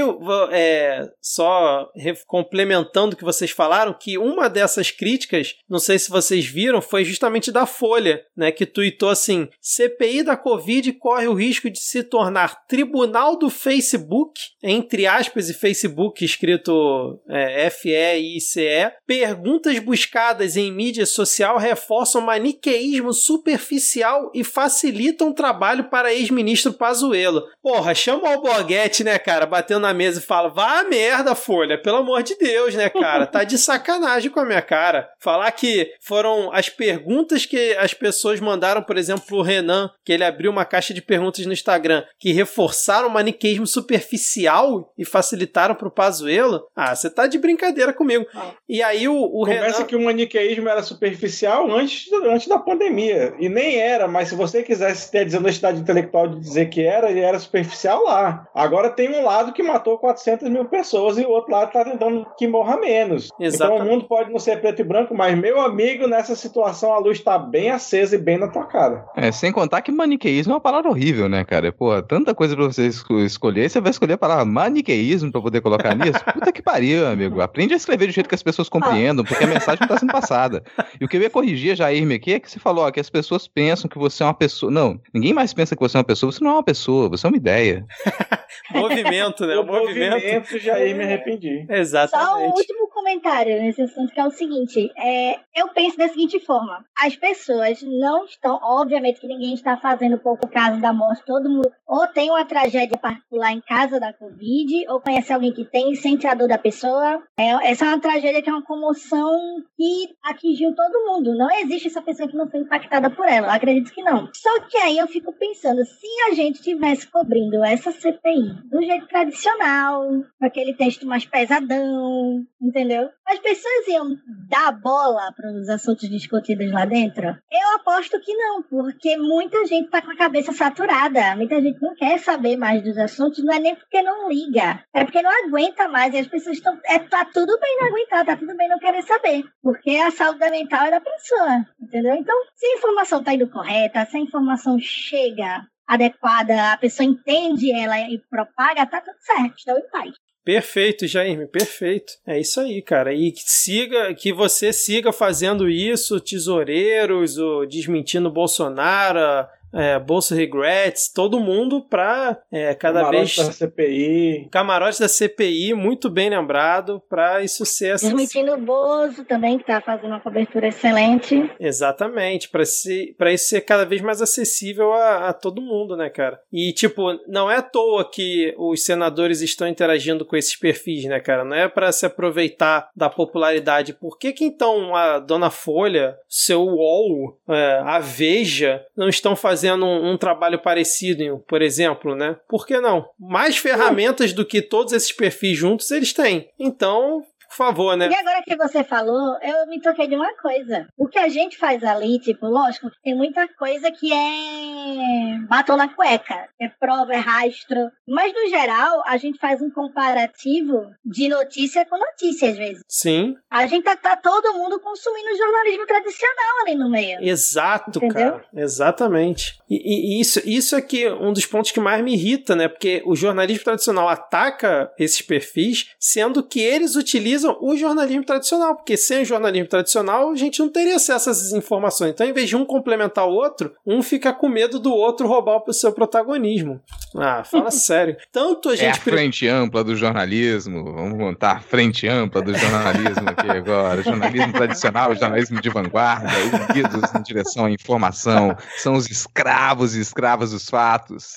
é, só complementando o que vocês falaram, que uma dessas críticas, não sei se vocês viram, foi justamente da Folha, né? Que tuitou assim: CPI da Covid corre o risco de se tornar tribunal do Facebook, entre aspas, e Facebook escrito é, F-E-I-C-E. Perguntas buscadas em mídia social reforçam maniqueísmo superficial e facilitam o trabalho para ex-ministro Pazuello. Porra, chama o Alborguete, né, cara? Batendo na mesa e fala: vá a merda, Folha, pelo amor de Deus, né, cara? Tá de sacanagem com a minha cara. Falar que foram as perguntas que as pessoas mandaram, por exemplo, pro Renan, que ele abriu uma caixa de perguntas no Instagram, que reforçaram o maniqueísmo superficial e facilitaram pro Pazuello. Ah, você tá de brincadeira comigo. Ah. E aí o, o Começa Renan... que o maniqueísmo era superficial antes, antes da pandemia. E nem era, mas se você quisesse ter a desonestidade intelectual de dizer que era, ele era superficial lá. Agora tem um lado que matou 400 mil pessoas e o outro lado tá tentando que morra menos. Exatamente. Então o mundo pode não ser preto e branco, mas meu amigo, nessa situação a luz tá bem acesa e bem na tua cara. É, sem contar que maniqueísmo é uma palavra horrível, né, cara? Pô, tanta coisa pra você escolher, você vai escolher a palavra maniqueísmo pra poder colocar nisso? Puta que pariu, amigo. Aprende a escrever do jeito que as pessoas compreendam, porque a mensagem não tá sendo passada. E o que eu ia corrigir, Jair, aqui, é que você falou ó, que as pessoas pensam que você é uma pessoa. Não, ninguém mais pensa que você é uma pessoa, você não é uma pessoa, você é uma ideia. movimento, né? O, o movimento. movimento, Jair, me arrependi. Exatamente. Só um último comentário nesse assunto, que é o seguinte: é, eu penso da seguinte forma: as pessoas não estão, obviamente que ninguém está fazendo pouco caso da morte, todo mundo ou tem uma tragédia particular em casa da Covid, ou conhece alguém que tem e sente a dor da pessoa. É, essa é uma tragédia que é uma comoção que atingiu todo mundo. Não existe essa pessoa que não foi impactada por ela. Eu acredito que não. Só que aí eu fico pensando, se a gente tivesse cobrindo essa CPI do jeito tradicional, com aquele texto mais pesadão, entendeu? As pessoas iam dar bola para os assuntos discutidos lá dentro? Eu aposto que não, porque muita gente está com a cabeça saturada. Muita gente não quer saber mais dos assuntos, não é nem porque não liga, é porque não aguenta mais. E as pessoas estão. É, tá tudo bem não aguentar, tá tudo bem não querer saber. Porque a saúde mental é da pessoa, entendeu? Então, se a informação está indo correta, se a informação chega adequada, a pessoa entende ela e propaga, tá tudo certo, estão em paz. Perfeito, Jaime, perfeito. É isso aí, cara. E que siga, que você siga fazendo isso, tesoureiros, o desmentindo Bolsonaro, é, Bolsa Regrets, todo mundo para é, cada Camarote vez. da CPI. Camarote da CPI, muito bem lembrado, para isso ser assim. Desmentindo o Bozo também, que está fazendo uma cobertura excelente. Exatamente, para isso ser cada vez mais acessível a, a, todo mundo, né, cara? E, tipo, não é à toa que os senadores estão interagindo com esses perfis, né, cara? Não é para se aproveitar da popularidade. Por que, que então a Dona Folha, seu UOL, é, a Veja, não estão fazendo fazendo um, um, trabalho parecido, por exemplo, né? Por que não? Mais ferramentas do que todos esses perfis juntos eles têm. Então, por favor, né? E agora que você falou, eu me toquei de uma coisa. O que a gente faz ali, tipo, lógico, tem muita coisa que é batom na cueca. É prova, é rastro. Mas, no geral, a gente faz um comparativo de notícia com notícia, às vezes. Sim. A gente tá, tá todo mundo consumindo jornalismo tradicional ali no meio. Exato, Entendeu? cara. Exatamente. E, e, isso, isso é que um dos pontos que mais me irrita, né? Porque o jornalismo tradicional ataca esses perfis, sendo que eles utilizam utilizam o jornalismo tradicional, porque sem o jornalismo tradicional a gente não teria acesso a essas informações. Então, em vez de um complementar o outro, um fica com medo do outro roubar o seu protagonismo. Ah, fala sério. Tanto a gente. É a frente ampla do jornalismo. Vamos montar a frente ampla do jornalismo aqui agora. Jornalismo tradicional, jornalismo de vanguarda, unidos em direção à informação. São os escravos e escravas dos fatos.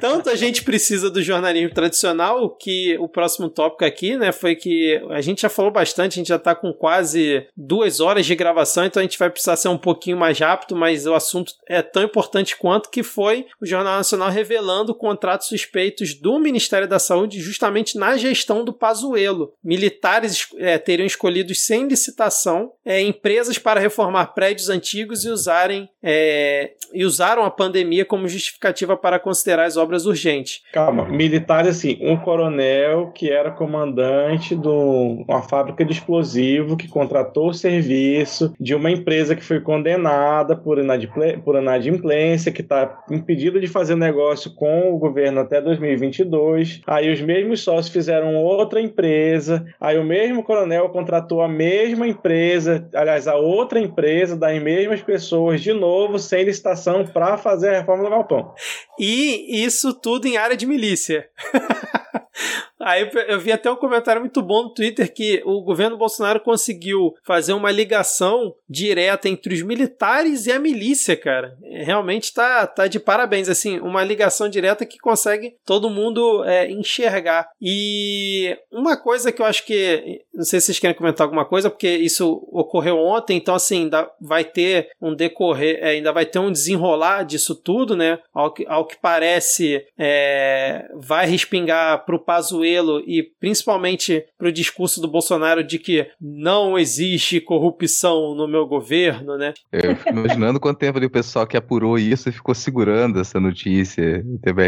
Tanto a gente precisa do jornalismo tradicional que o próximo tópico aqui, né, foi que a gente já falou bastante, a gente já está com quase duas horas de gravação, então a gente vai precisar ser um pouquinho mais rápido, mas o assunto é tão importante quanto que foi o Jornal Nacional revelando contratos suspeitos do Ministério da Saúde justamente na gestão do Pazuello. Militares é, teriam escolhido sem licitação é, empresas para reformar prédios antigos e usarem é, e usaram a pandemia como justificativa para considerar as obras urgentes. Calma, militares assim, um coronel que era comandante do uma fábrica de explosivo que contratou o serviço de uma empresa que foi condenada por, por inadimplência, que está impedida de fazer negócio com o governo até 2022. Aí os mesmos sócios fizeram outra empresa, aí o mesmo coronel contratou a mesma empresa, aliás, a outra empresa das mesmas pessoas de novo, sem licitação, para fazer a reforma do galpão. E isso tudo em área de milícia. Aí eu vi até um comentário muito bom no Twitter que o governo Bolsonaro conseguiu fazer uma ligação direta entre os militares e a milícia, cara. Realmente tá, tá de parabéns, assim, uma ligação direta que consegue todo mundo é, enxergar. E uma coisa que eu acho que, não sei se vocês querem comentar alguma coisa, porque isso ocorreu ontem, então assim, ainda vai ter um decorrer, é, ainda vai ter um desenrolar disso tudo, né? Ao que, ao que parece, é, vai respingar pro Pazuello e principalmente para o discurso do Bolsonaro de que não existe corrupção no meu governo, né? Eu fico imaginando quanto tempo ali o pessoal que apurou isso e ficou segurando essa notícia.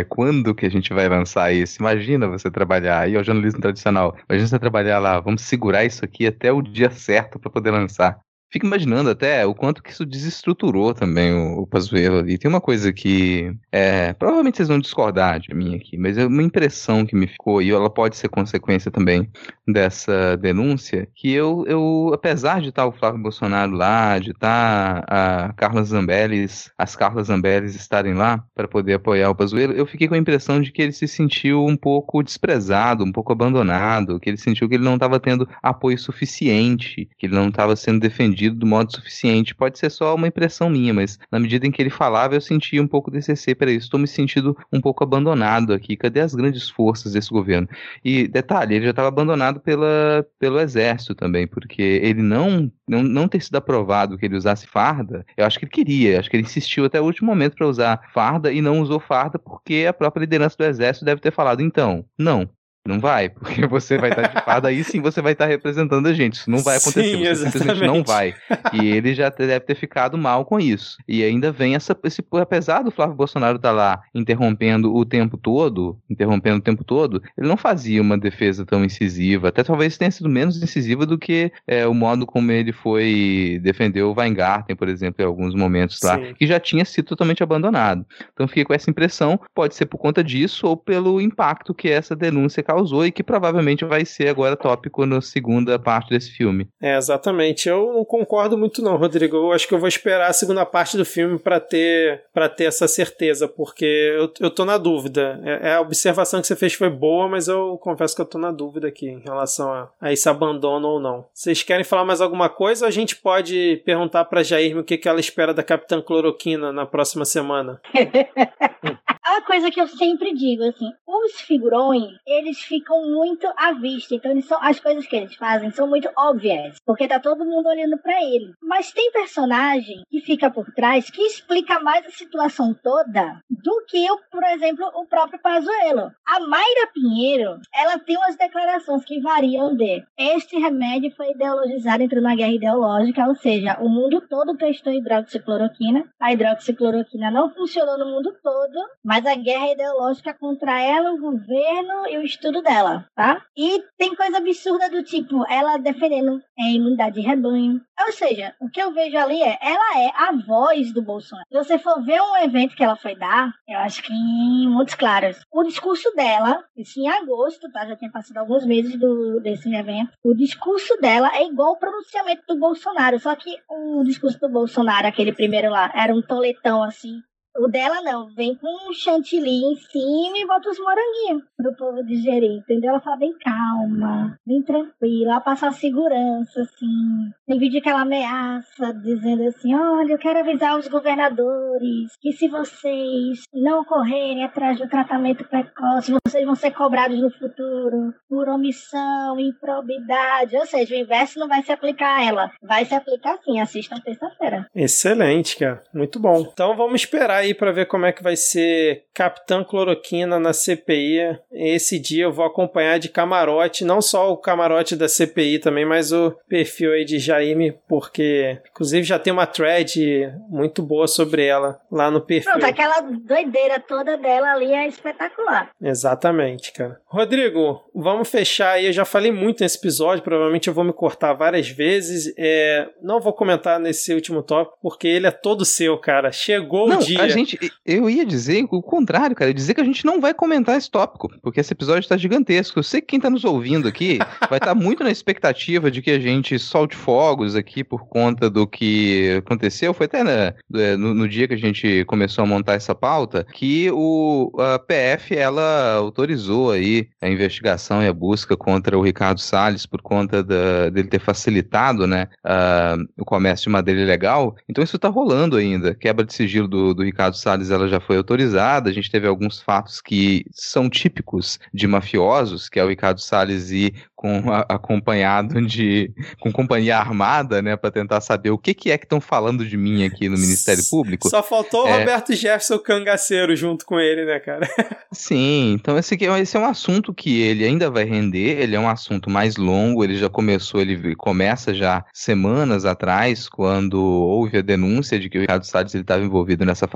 Quando que a gente vai lançar isso? Imagina você trabalhar aí, é o jornalismo tradicional. Imagina você trabalhar lá, vamos segurar isso aqui até o dia certo para poder lançar. Fico imaginando até o quanto que isso desestruturou também o, o Pazuello ali. Tem uma coisa que, é, provavelmente vocês vão discordar de mim aqui, mas é uma impressão que me ficou, e ela pode ser consequência também dessa denúncia, que eu, eu apesar de estar o Flávio Bolsonaro lá, de estar a Carla Zambellis, as Carlas Zambellis estarem lá para poder apoiar o Pazuello, eu fiquei com a impressão de que ele se sentiu um pouco desprezado, um pouco abandonado, que ele sentiu que ele não estava tendo apoio suficiente, que ele não estava sendo defendido entendido do modo suficiente. Pode ser só uma impressão minha, mas na medida em que ele falava, eu sentia um pouco desse receio. Peraí, estou me sentindo um pouco abandonado aqui. Cadê as grandes forças desse governo? E detalhe, ele já estava abandonado pela, pelo exército também, porque ele não, não, não ter sido aprovado que ele usasse farda, eu acho que ele queria, acho que ele insistiu até o último momento para usar farda e não usou farda porque a própria liderança do exército deve ter falado, então, não, não vai, porque você vai estar de fada, aí sim você vai estar representando a gente. Isso não vai acontecer, sim, você simplesmente não vai. E ele já deve ter ficado mal com isso. E ainda vem essa, esse, apesar do Flávio Bolsonaro estar tá lá interrompendo o tempo todo, interrompendo o tempo todo, ele não fazia uma defesa tão incisiva, até talvez tenha sido menos incisiva do que é, o modo como ele foi defender o Weingarten, por exemplo, em alguns momentos lá, sim. que já tinha sido totalmente abandonado. Então fiquei com essa impressão, pode ser por conta disso ou pelo impacto que essa denúncia causou causou e que provavelmente vai ser agora tópico na segunda parte desse filme. É, exatamente. Eu não concordo muito não, Rodrigo. Eu acho que eu vou esperar a segunda parte do filme para ter para ter essa certeza, porque eu, eu tô na dúvida. É, é, a observação que você fez foi boa, mas eu confesso que eu tô na dúvida aqui em relação a, a esse abandono ou não. Vocês querem falar mais alguma coisa ou a gente pode perguntar para Jair o que, que ela espera da Capitã Cloroquina na próxima semana? Uma coisa que eu sempre digo, assim, os figurões, eles ficam muito à vista, então eles são, as coisas que eles fazem são muito óbvias, porque tá todo mundo olhando para ele. Mas tem personagem que fica por trás que explica mais a situação toda do que, o, por exemplo, o próprio Pazuello. A Mayra Pinheiro, ela tem umas declarações que variam de este remédio foi ideologizado, entrou na guerra ideológica, ou seja, o mundo todo testou hidroxicloroquina, a hidroxicloroquina não funcionou no mundo todo, mas a guerra ideológica contra ela, o governo e o estudo dela, tá? E tem coisa absurda do tipo, ela defendendo a imunidade de rebanho. Ou seja, o que eu vejo ali é, ela é a voz do Bolsonaro. Se você for ver um evento que ela foi dar, eu acho que em muitos claros, o discurso dela, isso em agosto, tá? Já tinha passado alguns meses do, desse evento. O discurso dela é igual ao pronunciamento do Bolsonaro, só que o discurso do Bolsonaro, aquele primeiro lá, era um toletão assim, o dela não, vem com um chantilly em cima e bota os moranguinhos pro povo digerir, entendeu? Ela fala bem calma, bem tranquila, ela passa a segurança, assim. Tem vídeo que ela ameaça, dizendo assim: olha, eu quero avisar os governadores que se vocês não correrem atrás do tratamento precoce, vocês vão ser cobrados no futuro por omissão, improbidade. Ou seja, o inverso não vai se aplicar a ela, vai se aplicar sim. Assistam terça-feira. Excelente, cara. Muito bom. Então vamos esperar aí para ver como é que vai ser Capitã Cloroquina na CPI. Esse dia eu vou acompanhar de camarote, não só o camarote da CPI também, mas o perfil aí de Jaime, porque inclusive já tem uma thread muito boa sobre ela lá no perfil. Pronto, aquela doideira toda dela ali é espetacular. Exatamente, cara. Rodrigo, vamos fechar aí. Eu já falei muito nesse episódio, provavelmente eu vou me cortar várias vezes. É, não vou comentar nesse último tópico, porque ele é todo seu, cara. Chegou não, o dia. A gente, eu ia dizer o contrário, cara. Dizer que a gente não vai comentar esse tópico, porque esse episódio está gigantesco. Eu sei que quem está nos ouvindo aqui vai estar tá muito na expectativa de que a gente solte fogos aqui por conta do que aconteceu. Foi até né, no, no, dia que a gente começou a montar essa pauta que o a PF ela autorizou aí a investigação e a busca contra o Ricardo Salles por conta da, dele ter facilitado, né, uh, o comércio de madeira ilegal. Então isso está rolando ainda. Quebra de sigilo do, do Ricardo Salles ela já foi autorizada. A gente teve alguns fatos que são típicos de mafiosos, que é o Ricardo Salles ir com a, acompanhado de com companhia armada, né, para tentar saber o que, que é que estão falando de mim aqui no Ministério Público. Só faltou o é... Roberto Jefferson cangaceiro junto com ele, né, cara? Sim, então esse, é esse é um assunto que ele ainda vai render, ele é um assunto mais longo, ele já começou, ele começa já semanas atrás, quando houve a denúncia de que o Ricardo Salles estava envolvido nessa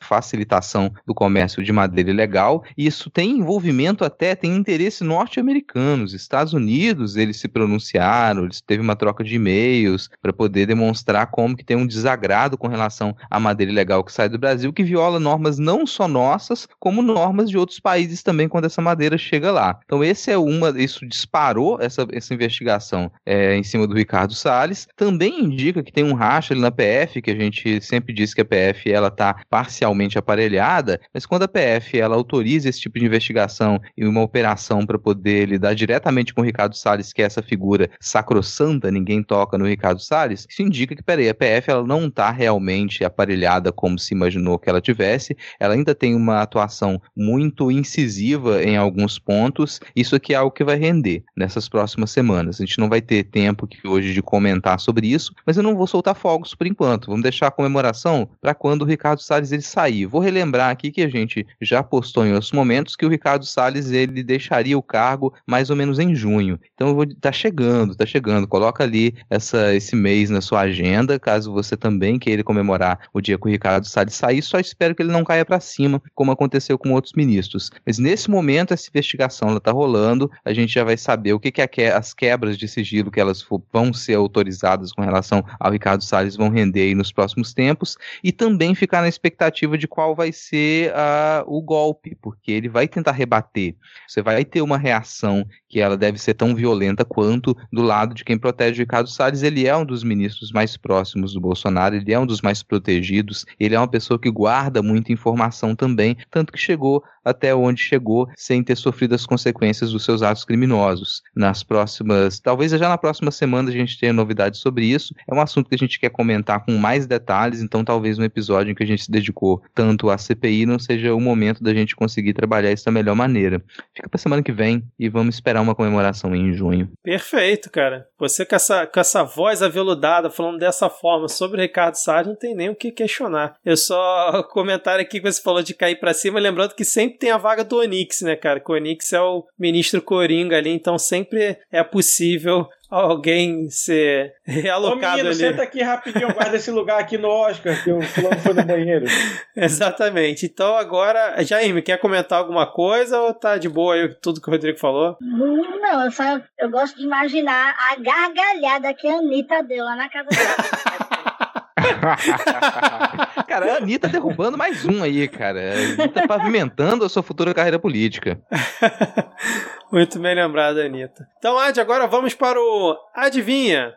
facilitação do comércio de madeira ilegal, e isso tem envolvimento até, tem interesse norte-americanos, Estados Unidos eles se pronunciaram, eles teve uma troca de e-mails para poder demonstrar como que tem um desagrado com relação à madeira ilegal que sai do Brasil, que viola normas não só nossas, como normas de outros países também quando essa madeira chega lá. Então esse é uma, isso disparou essa, essa investigação é, em cima do Ricardo Salles. Também indica que tem um racha ali na PF, que a gente sempre diz que a PF ela está parcialmente aparelhada, mas quando a PF ela autoriza esse tipo de investigação e uma operação para poder lidar diretamente com o Ricardo Salles, que é essa figura sacrossanta, ninguém toca no Ricardo Salles, isso indica que, peraí, a PF ela não está realmente aparelhada como se imaginou que ela tivesse, ela ainda tem uma atuação muito incisiva em alguns pontos, isso aqui é algo que vai render nessas próximas semanas. A gente não vai ter tempo que hoje de comentar sobre isso, mas eu não vou soltar fogos por enquanto. Vamos deixar a comemoração para quando o Ricardo Salles ele sair. Vou relembrar aqui que a gente já postou em outros momentos que o Ricardo Salles ele deixaria o cargo mais ou menos em junho. Então eu vou tá chegando, tá chegando. Coloca ali essa, esse mês na sua agenda, caso você também queira comemorar o dia que o Ricardo Salles sair, só espero que ele não caia para cima, como aconteceu com outros ministros. Mas nesse momento essa investigação ela tá rolando, a gente já vai saber o que, que é as quebras de sigilo que elas vão ser autorizadas com relação ao Ricardo Salles vão render nos próximos tempos e também ficar na expectativa de qual vai ser uh, o golpe, porque ele vai tentar rebater. Você vai ter uma reação que ela deve ser tão violenta quanto do lado de quem protege o Ricardo Salles. Ele é um dos ministros mais próximos do Bolsonaro, ele é um dos mais protegidos, ele é uma pessoa que guarda muita informação também, tanto que chegou até onde chegou sem ter sofrido as consequências dos seus atos criminosos. Nas próximas, talvez já na próxima semana a gente tenha novidades sobre isso. É um assunto que a gente quer comentar com mais detalhes, então talvez um episódio em que a gente se dedicou tanto à CPI não seja o momento da gente conseguir trabalhar isso da melhor maneira. Fica para semana que vem e vamos esperar uma comemoração em junho. Perfeito, cara. Você com essa, com essa voz aveludada, falando dessa forma sobre Ricardo Salles, não tem nem o que questionar. Eu só comentário aqui que você falou de cair para cima, lembrando que sempre tem a vaga do Onix, né, cara? Que o Onix é o ministro Coringa ali, então sempre é possível alguém ser realocado Ô, menino, ali. senta aqui rapidinho, guarda esse lugar aqui no Oscar, que o fulano foi no banheiro. Exatamente. Então agora, Jaime, quer comentar alguma coisa ou tá de boa aí tudo que o Rodrigo falou? Não, eu só eu gosto de imaginar a gargalhada que a Anitta deu lá na casa dela. cara, a Anitta derrubando mais um aí, cara. A Anitta pavimentando a sua futura carreira política. Muito bem lembrado, Anitta. Então, Ad, agora vamos para o Adivinha.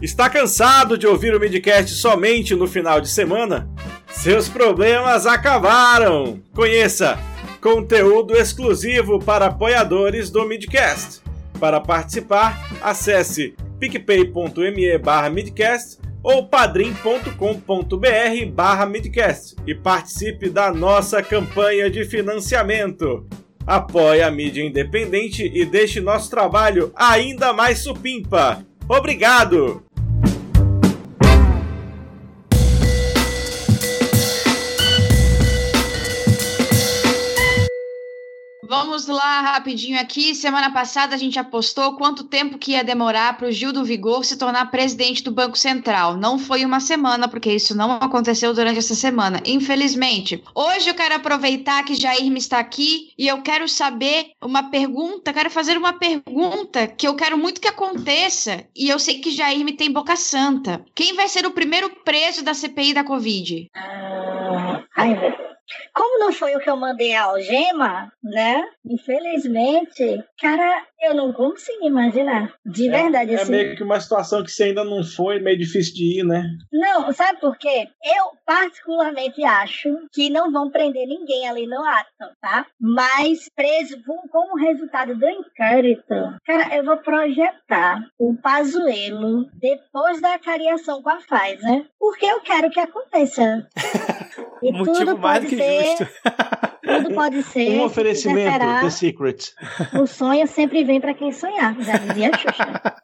Está cansado de ouvir o Midcast somente no final de semana? Seus problemas acabaram! Conheça conteúdo exclusivo para apoiadores do Midcast. Para participar, acesse picpay.me barra midcast ou padrim.com.br barra midcast e participe da nossa campanha de financiamento. apoie a mídia independente e deixe nosso trabalho ainda mais supimpa. Obrigado! Vamos lá, rapidinho aqui. Semana passada a gente apostou quanto tempo que ia demorar para o Gil do Vigor se tornar presidente do Banco Central. Não foi uma semana, porque isso não aconteceu durante essa semana, infelizmente. Hoje eu quero aproveitar que Jair está aqui e eu quero saber uma pergunta, quero fazer uma pergunta que eu quero muito que aconteça e eu sei que Jair me tem boca santa. Quem vai ser o primeiro preso da CPI da Covid? Ai, como não foi o que eu mandei a algema, né? Infelizmente, cara, eu não consigo imaginar. De é, verdade, é, assim. É meio que uma situação que você ainda não foi, meio difícil de ir, né? Não, sabe por quê? Eu, particularmente, acho que não vão prender ninguém ali no ato, tá? Mas preso como resultado do inquérito, cara, eu vou projetar o Pazuelo depois da cariação com a Pfizer, porque eu quero que aconteça. E Motivo tudo mais pode ser, justo. Tudo pode ser. Um oferecimento, The Secret. O sonho sempre vem para quem sonhar, já dizia Xuxa.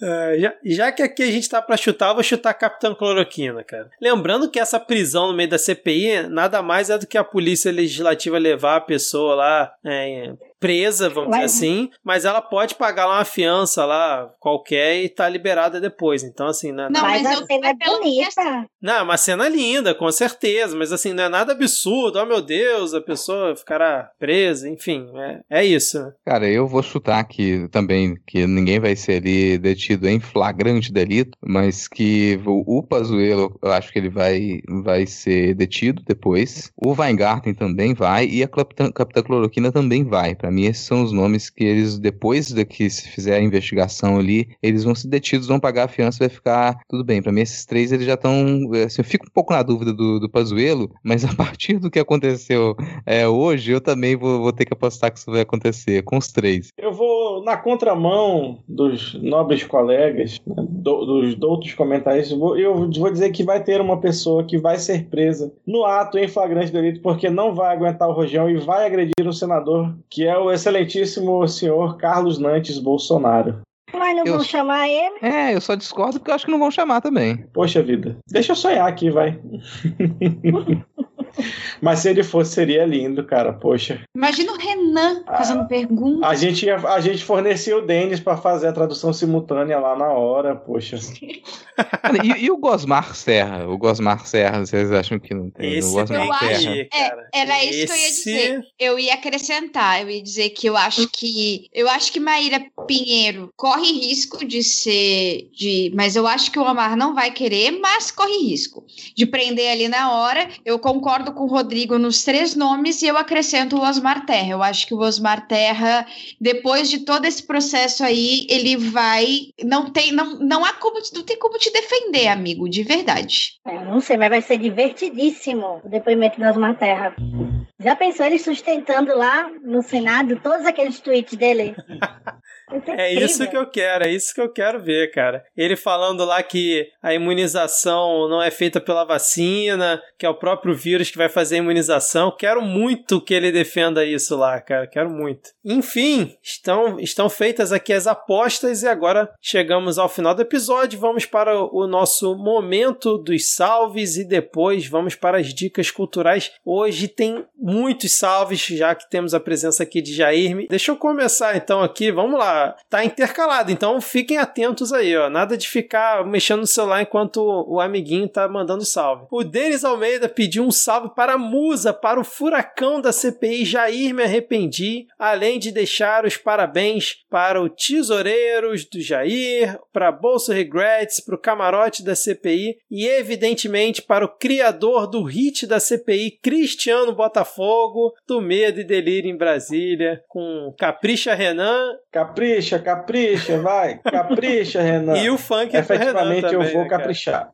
Uh, já, já, que aqui a gente tá pra chutar, eu vou chutar Capitão Cloroquina, cara. Lembrando que essa prisão no meio da CPI nada mais é do que a polícia legislativa levar a pessoa lá é, presa, vamos dizer assim, mas ela pode pagar lá uma fiança lá qualquer e tá liberada depois. Então, assim, não, é não mas, mas a cena é bonita. Não, é uma cena linda, com certeza, mas assim, não é nada absurdo. Oh meu Deus, a pessoa ficará presa, enfim, é, é isso. Cara, eu vou chutar aqui também que ninguém vai ser ali detido em flagrante delito, mas que o, o Pazuello, eu acho que ele vai, vai ser detido depois. O Weingarten também vai e a Capitã, Capitã Cloroquina também vai. Para mim, esses são os nomes que eles, depois de que se fizer a investigação ali, eles vão ser detidos, vão pagar a fiança, vai ficar tudo bem. Para mim, esses três eles já estão. Assim, eu fico um pouco na dúvida do, do Pazuello, mas a partir do que aconteceu é, hoje, eu também vou, vou ter que apostar que isso vai acontecer com os três. Eu vou na contramão dos nobres colegas, né, do, dos outros comentários, eu vou dizer que vai ter uma pessoa que vai ser presa no ato em flagrante delito porque não vai aguentar o rojão e vai agredir o senador, que é o excelentíssimo senhor Carlos Nantes Bolsonaro. Mas não eu... vão chamar ele? É, eu só discordo porque eu acho que não vão chamar também. Poxa vida. Deixa eu sonhar aqui, vai. Mas se ele fosse, seria lindo, cara. Poxa. Imagina o Renan fazendo ah, perguntas. A gente, a gente fornecia o Denis para fazer a tradução simultânea lá na hora, poxa. e, e, o Gosmar Serra? O Gosmar Serra, vocês acham que não tem? Esse o Gosmar eu Serra. Acho, é, era isso Esse... que eu ia dizer. Eu ia acrescentar, eu ia dizer que eu acho que. Eu acho que Maíra Pinheiro corre risco de ser. De, mas eu acho que o Omar não vai querer, mas corre risco de prender ali na hora. Eu concordo com o Rodrigo nos três nomes e eu acrescento o Osmar Terra. Eu acho que o Osmar Terra, depois de todo esse processo aí, ele vai. Não tem, não, não há como, não tem como te defender, amigo, de verdade. É, não sei, mas vai ser divertidíssimo o depoimento do Osmar Terra. Já pensou ele sustentando lá no Senado todos aqueles tweets dele? É isso que eu quero, é isso que eu quero ver, cara. Ele falando lá que a imunização não é feita pela vacina, que é o próprio vírus que vai fazer a imunização. Quero muito que ele defenda isso lá, cara. Quero muito. Enfim, estão, estão feitas aqui as apostas e agora chegamos ao final do episódio. Vamos para o nosso momento dos salves e depois vamos para as dicas culturais. Hoje tem muitos salves, já que temos a presença aqui de Jair. Deixa eu começar então aqui, vamos lá tá, intercalado. Então fiquem atentos aí, ó. Nada de ficar mexendo no celular enquanto o, o amiguinho tá mandando salve. O Denis Almeida pediu um salve para a Musa, para o furacão da CPI Jair Me Arrependi, além de deixar os parabéns para o Tesoureiros do Jair, para Bolsa Regrets, para o camarote da CPI e, evidentemente, para o criador do hit da CPI, Cristiano Botafogo, do Medo e Delírio em Brasília, com Capricha Renan. Capricha Capricha, vai. Capricha, Renan. E o funk é Efetivamente eu vou né, caprichar.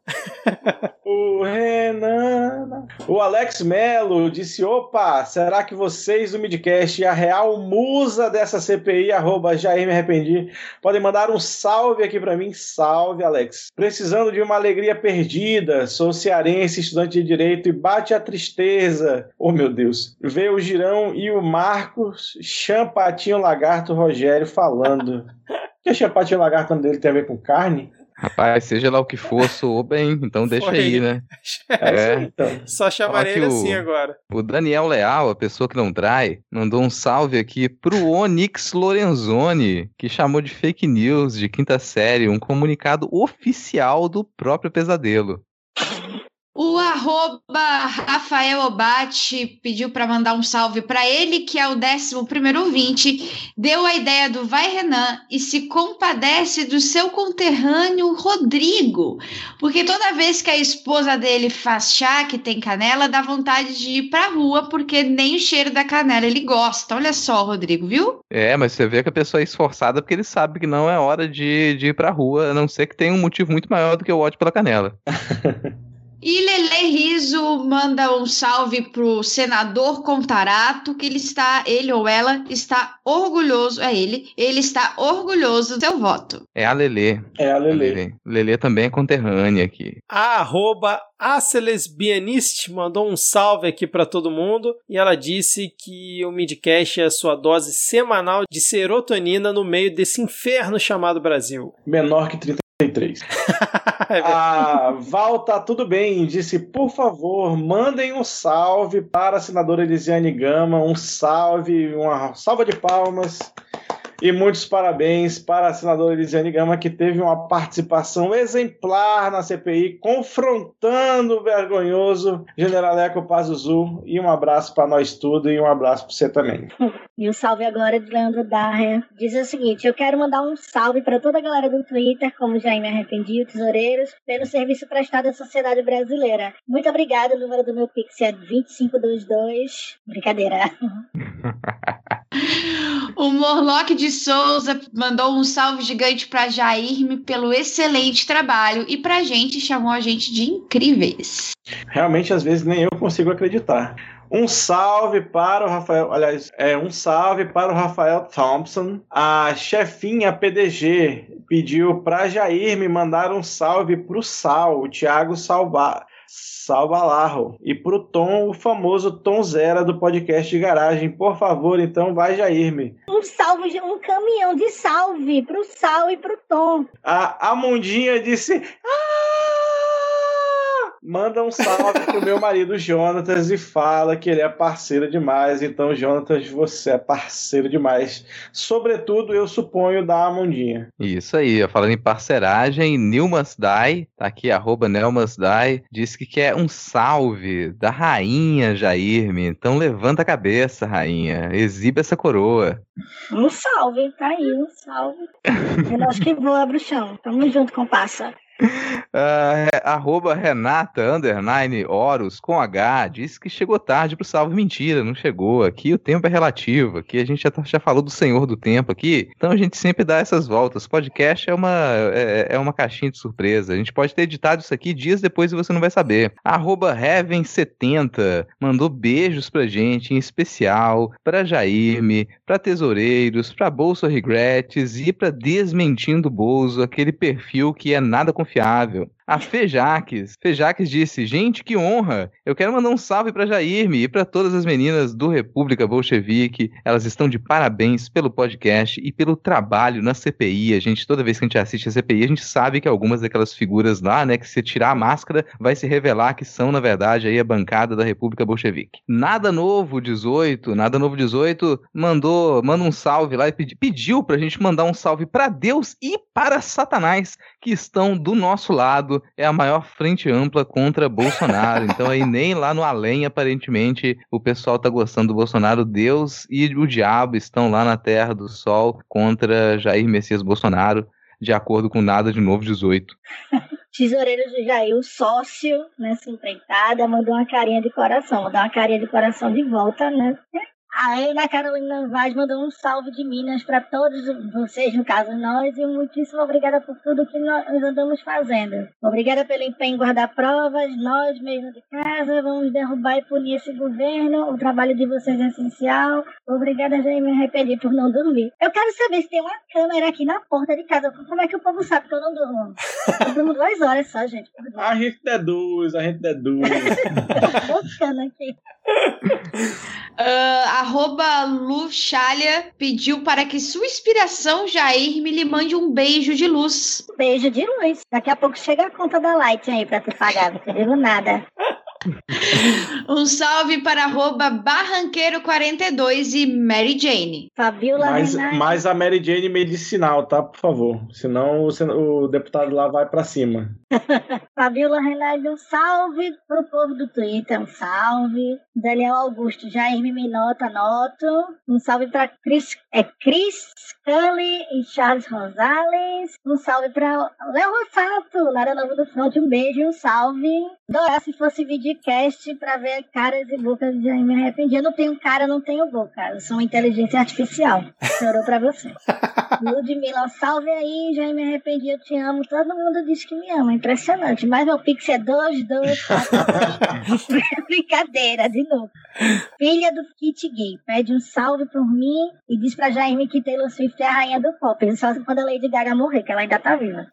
o Renan. O Alex Melo disse: opa, será que vocês do Midcast e a real musa dessa CPI, arroba Jair Me Arrependi, podem mandar um salve aqui para mim? Salve, Alex. Precisando de uma alegria perdida, sou cearense, estudante de direito e bate a tristeza. Oh, meu Deus News. Veio o Girão e o Marcos, Champatinho Lagarto Rogério falando. que Champatinho Lagarto dele tem a ver com carne? Rapaz, seja lá o que for, soou bem, então deixa Foi. aí, né? É, isso, então. Só chamarei ele o- assim agora. O Daniel Leal, a pessoa que não trai, mandou um salve aqui pro Onyx Lorenzoni, que chamou de fake news de quinta série um comunicado oficial do próprio pesadelo. O arroba Rafael Obate pediu para mandar um salve para ele, que é o 11 primeiro ouvinte, deu a ideia do Vai Renan e se compadece do seu conterrâneo Rodrigo, porque toda vez que a esposa dele faz chá que tem canela, dá vontade de ir pra rua, porque nem o cheiro da canela ele gosta. Olha só, Rodrigo, viu? É, mas você vê que a pessoa é esforçada porque ele sabe que não é hora de, de ir pra rua, a não ser que tenha um motivo muito maior do que o ódio pela canela. E Lele Riso manda um salve pro senador Contarato, que ele está, ele ou ela está orgulhoso, é ele, ele está orgulhoso do seu voto. É a Lelê. É a Lele. Lelê. Lelê também é conterrânea aqui. A arroba Acelesbianist mandou um salve aqui pra todo mundo e ela disse que o Midcast é a sua dose semanal de serotonina no meio desse inferno chamado Brasil. Menor que 33. É verdade. A Val tá tudo bem, disse, por favor, mandem um salve para a senadora Elisiane Gama, um salve, uma salva de palmas e muitos parabéns para a senadora Elisiane Gama, que teve uma participação exemplar na CPI, confrontando o vergonhoso generaleco Pazuzu, e um abraço para nós tudo e um abraço para você também. E o salve agora de Leandro Darrer diz o seguinte: Eu quero mandar um salve para toda a galera do Twitter, como já me arrependi, o Tesoureiros, pelo serviço prestado à sociedade brasileira. Muito obrigada, o número do meu Pix é 2522. Brincadeira. O Morlock Souza mandou um salve gigante para Jairme pelo excelente trabalho e pra gente chamou a gente de incríveis. Realmente, às vezes, nem eu consigo acreditar. Um salve para o Rafael, aliás, é um salve para o Rafael Thompson. A chefinha PDG pediu para Jair me mandar um salve para o Sal, o Thiago Salva, Salvalarro, e para o Tom, o famoso Tom Zera do podcast de garagem. Por favor, então vai Jairme. Um salve, um caminhão de salve pro Sal e pro Tom. A Amundinha disse. "Ah!" Manda um salve pro meu marido Jonatas e fala que ele é parceiro demais. Então, Jonatas, você é parceiro demais. Sobretudo, eu suponho, da Amundinha. Isso aí, ó, falando em parceragem, Nilmasdai, tá aqui, arroba Nelmasdai, disse que quer um salve da rainha Jairme. Então levanta a cabeça, rainha, exiba essa coroa. Um salve, tá aí, um salve. Eu acho que voa, bruxão. Tamo junto, compassa. É, arroba Renata, underline, Horus, com H, disse que chegou tarde pro salve. Mentira, não chegou. Aqui o tempo é relativo. Aqui a gente já, tá- já falou do Senhor do Tempo aqui. Então a gente sempre dá essas voltas. Podcast é uma, é, é uma caixinha de surpresa. A gente pode ter editado isso aqui dias depois e você não vai saber. Arroba Heaven70 mandou beijos pra gente, em especial pra Jairme, pra Tesoureiros, pra Bolsa Regrets e pra Desmentindo Bolso, aquele perfil que é nada confiável confiável. A Fejaques. Fejaques disse: Gente, que honra! Eu quero mandar um salve pra Jairme e pra todas as meninas do República Bolchevique. Elas estão de parabéns pelo podcast e pelo trabalho na CPI. A gente, toda vez que a gente assiste a CPI, a gente sabe que algumas daquelas figuras lá, né, que se tirar a máscara, vai se revelar que são, na verdade, aí a bancada da República Bolchevique. Nada Novo 18, Nada Novo 18 mandou, manda um salve lá e pedi, pediu pra gente mandar um salve pra Deus e para Satanás que estão do nosso lado. É a maior frente ampla contra Bolsonaro. Então aí nem lá no além, aparentemente, o pessoal tá gostando do Bolsonaro. Deus e o diabo estão lá na terra do sol contra Jair Messias Bolsonaro, de acordo com Nada de Novo 18. Tesoureiro do Jair, o sócio nessa empreitada, mandou uma carinha de coração. Dar uma carinha de coração de volta, né? A Ana Carolina Vaz mandou um salve de Minas para todos vocês, no caso nós, e muitíssimo obrigada por tudo que nós andamos fazendo. Obrigada pelo empenho em guardar provas, nós mesmos de casa, vamos derrubar e punir esse governo, o trabalho de vocês é essencial. Obrigada, já me arrependi por não dormir. Eu quero saber se tem uma câmera aqui na porta de casa, como é que o povo sabe que eu não durmo? Eu durmo duas horas só, gente. A gente deduz, a gente deduz. Buscando aqui. Uh, arroba Luxalia pediu para que sua inspiração, Jair, me lhe mande um beijo de luz. Beijo de luz. Daqui a pouco chega a conta da Light aí pra tu pagar, não te digo nada. Um salve para arroba Barranqueiro42 e Mary Jane. Fabiola Mas, mas a Mary Jane medicinal, tá? Por favor. Senão o, o deputado lá vai pra cima. Fabiola Renaldi, um salve pro povo do Twitter, um salve. Daniel Augusto, Jair Minota, anoto. Um salve pra Chris, é Chris Scully e Charles Rosales. Um salve pra Léo Rossato, Lara Novo do Front, um beijo um salve. Adorar se fosse videocast pra ver caras e bocas de me arrependi. Eu não tenho cara, não tenho boca. Eu sou uma inteligência artificial. Chorou pra você. Ludmilla, salve aí, já me arrependi, eu te amo. Todo mundo diz que me ama, impressionante. Mas meu pix é 2, 2, 4, Brincadeira, de novo. Filha do Kit Gay, pede um salve por mim e diz pra Jaime que Taylor Swift é a rainha do pop. Só quando a Lady Gaga morrer, que ela ainda tá viva.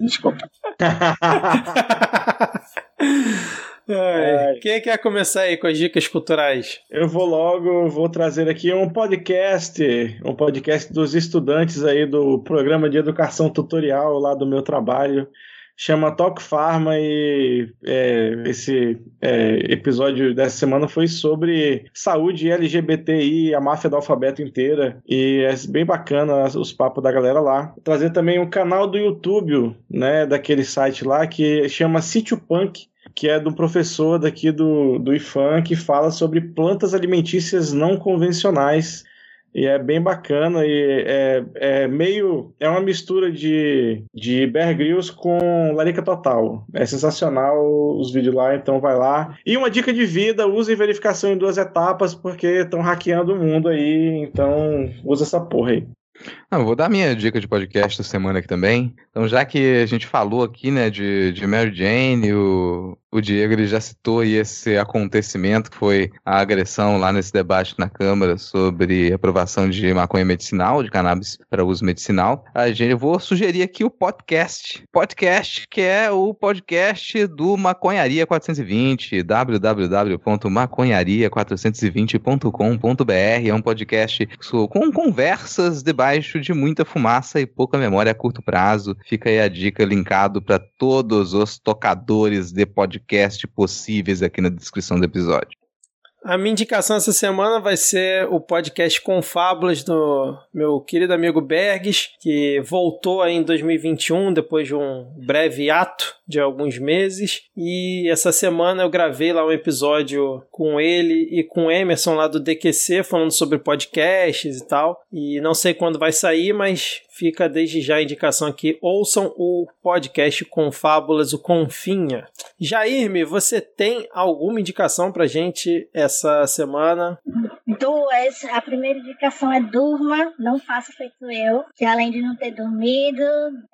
Desculpa. Ai, Quem quer começar aí com as dicas culturais? Eu vou logo, vou trazer aqui um podcast, um podcast dos estudantes aí do programa de educação tutorial lá do meu trabalho. Chama Talk Pharma e é, esse é, episódio dessa semana foi sobre saúde LGBTI, a máfia do alfabeto inteira. E é bem bacana os papos da galera lá. Trazer também um canal do YouTube, né, daquele site lá que chama Sítio Punk que é um professor daqui do, do IFAM que fala sobre plantas alimentícias não convencionais. E é bem bacana e é, é meio. É uma mistura de, de Bear Grylls com Larica Total. É sensacional os vídeos lá, então vai lá. E uma dica de vida: use verificação em duas etapas, porque estão hackeando o mundo aí. Então usa essa porra aí. Vou dar minha dica de podcast da semana aqui também. Então, já que a gente falou aqui, né, de, de Mary Jane, o, o Diego ele já citou aí esse acontecimento que foi a agressão lá nesse debate na Câmara sobre aprovação de maconha medicinal, de cannabis para uso medicinal. A gente, eu vou sugerir aqui o podcast. Podcast que é o podcast do Maconharia 420, www.maconharia420.com.br. É um podcast com conversas debaixo de muita fumaça e pouca memória a curto prazo. Fica aí a dica linkado para todos os tocadores de podcast possíveis aqui na descrição do episódio. A minha indicação essa semana vai ser o podcast Confábulas do meu querido amigo Bergs, que voltou aí em 2021 depois de um breve ato de alguns meses. E essa semana eu gravei lá um episódio com ele e com o Emerson lá do DQC falando sobre podcasts e tal. E não sei quando vai sair, mas fica desde já a indicação aqui. Ouçam o podcast Confábulas, o Confinha. Jairme, você tem alguma indicação pra gente essa semana? Duas. A primeira indicação é durma, não faça feito eu, que além de não ter dormido,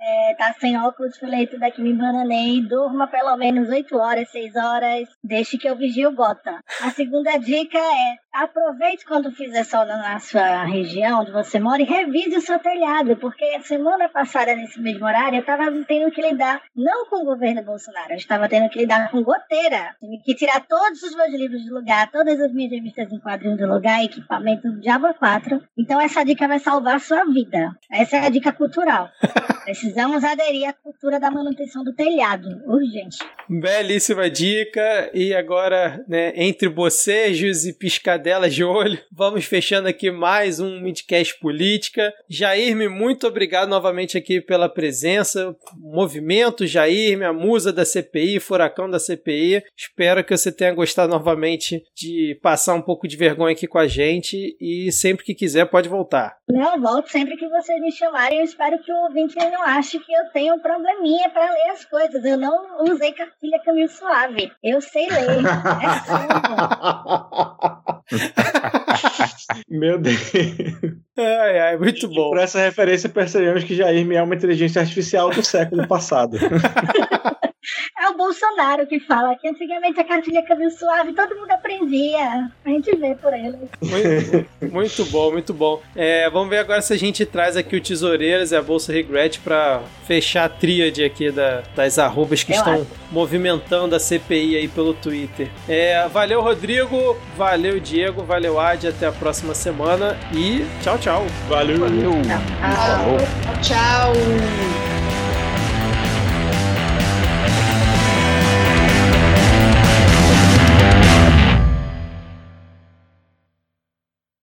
é, tá sem óculos, fileto daqui me bananei, durma pelo menos 8 horas, 6 horas, deixe que eu vigio gota. A segunda dica é aproveite quando fizer sol na sua região onde você mora e revise o seu telhado, porque a semana passada, nesse mesmo horário, eu estava tendo que lidar não com o governo Bolsonaro, eu estava tendo que lidar com goteira. Tive que tirar todos os meus livros do lugar, todas as minhas revistas em quadrinhos do lugar, equipamento do Diabo 4. Então essa dica vai salvar a sua vida. Essa é a dica cultural. Precisamos aderir à cultura da manutenção do telhado, urgente. Belíssima dica. E agora, né, entre bocejos e piscadelas de olho, vamos fechando aqui mais um Midcast Política. Jairme, muito obrigado novamente aqui pela presença. Movimento Jairme, a musa da CPI, furacão da CPI. Espero que você tenha gostado novamente de passar um pouco de vergonha aqui com a gente e sempre que quiser pode voltar. Não, volto sempre que vocês me chamarem. Eu espero que o ouvinte não ache que eu tenho um probleminha para ler as coisas. Eu não usei cartilha caminho suave. Eu sei ler. É. Meu Deus. Ai, ai, muito bom. Por essa referência, percebemos que Jair me é uma inteligência artificial do século passado. É o Bolsonaro que fala que antigamente a cartilha cabelo suave, todo mundo aprendia. A gente vê por ele. Muito, muito bom, muito bom. É, vamos ver agora se a gente traz aqui o Tesoureiras e a Bolsa Regret pra fechar a tríade aqui da, das arrobas que Eu estão acho. movimentando a CPI aí pelo Twitter. É, valeu, Rodrigo. Valeu, Diego. Valeu, Adi. Até a próxima semana. E tchau, tchau. Valeu. Valeu. Tchau. Tchau.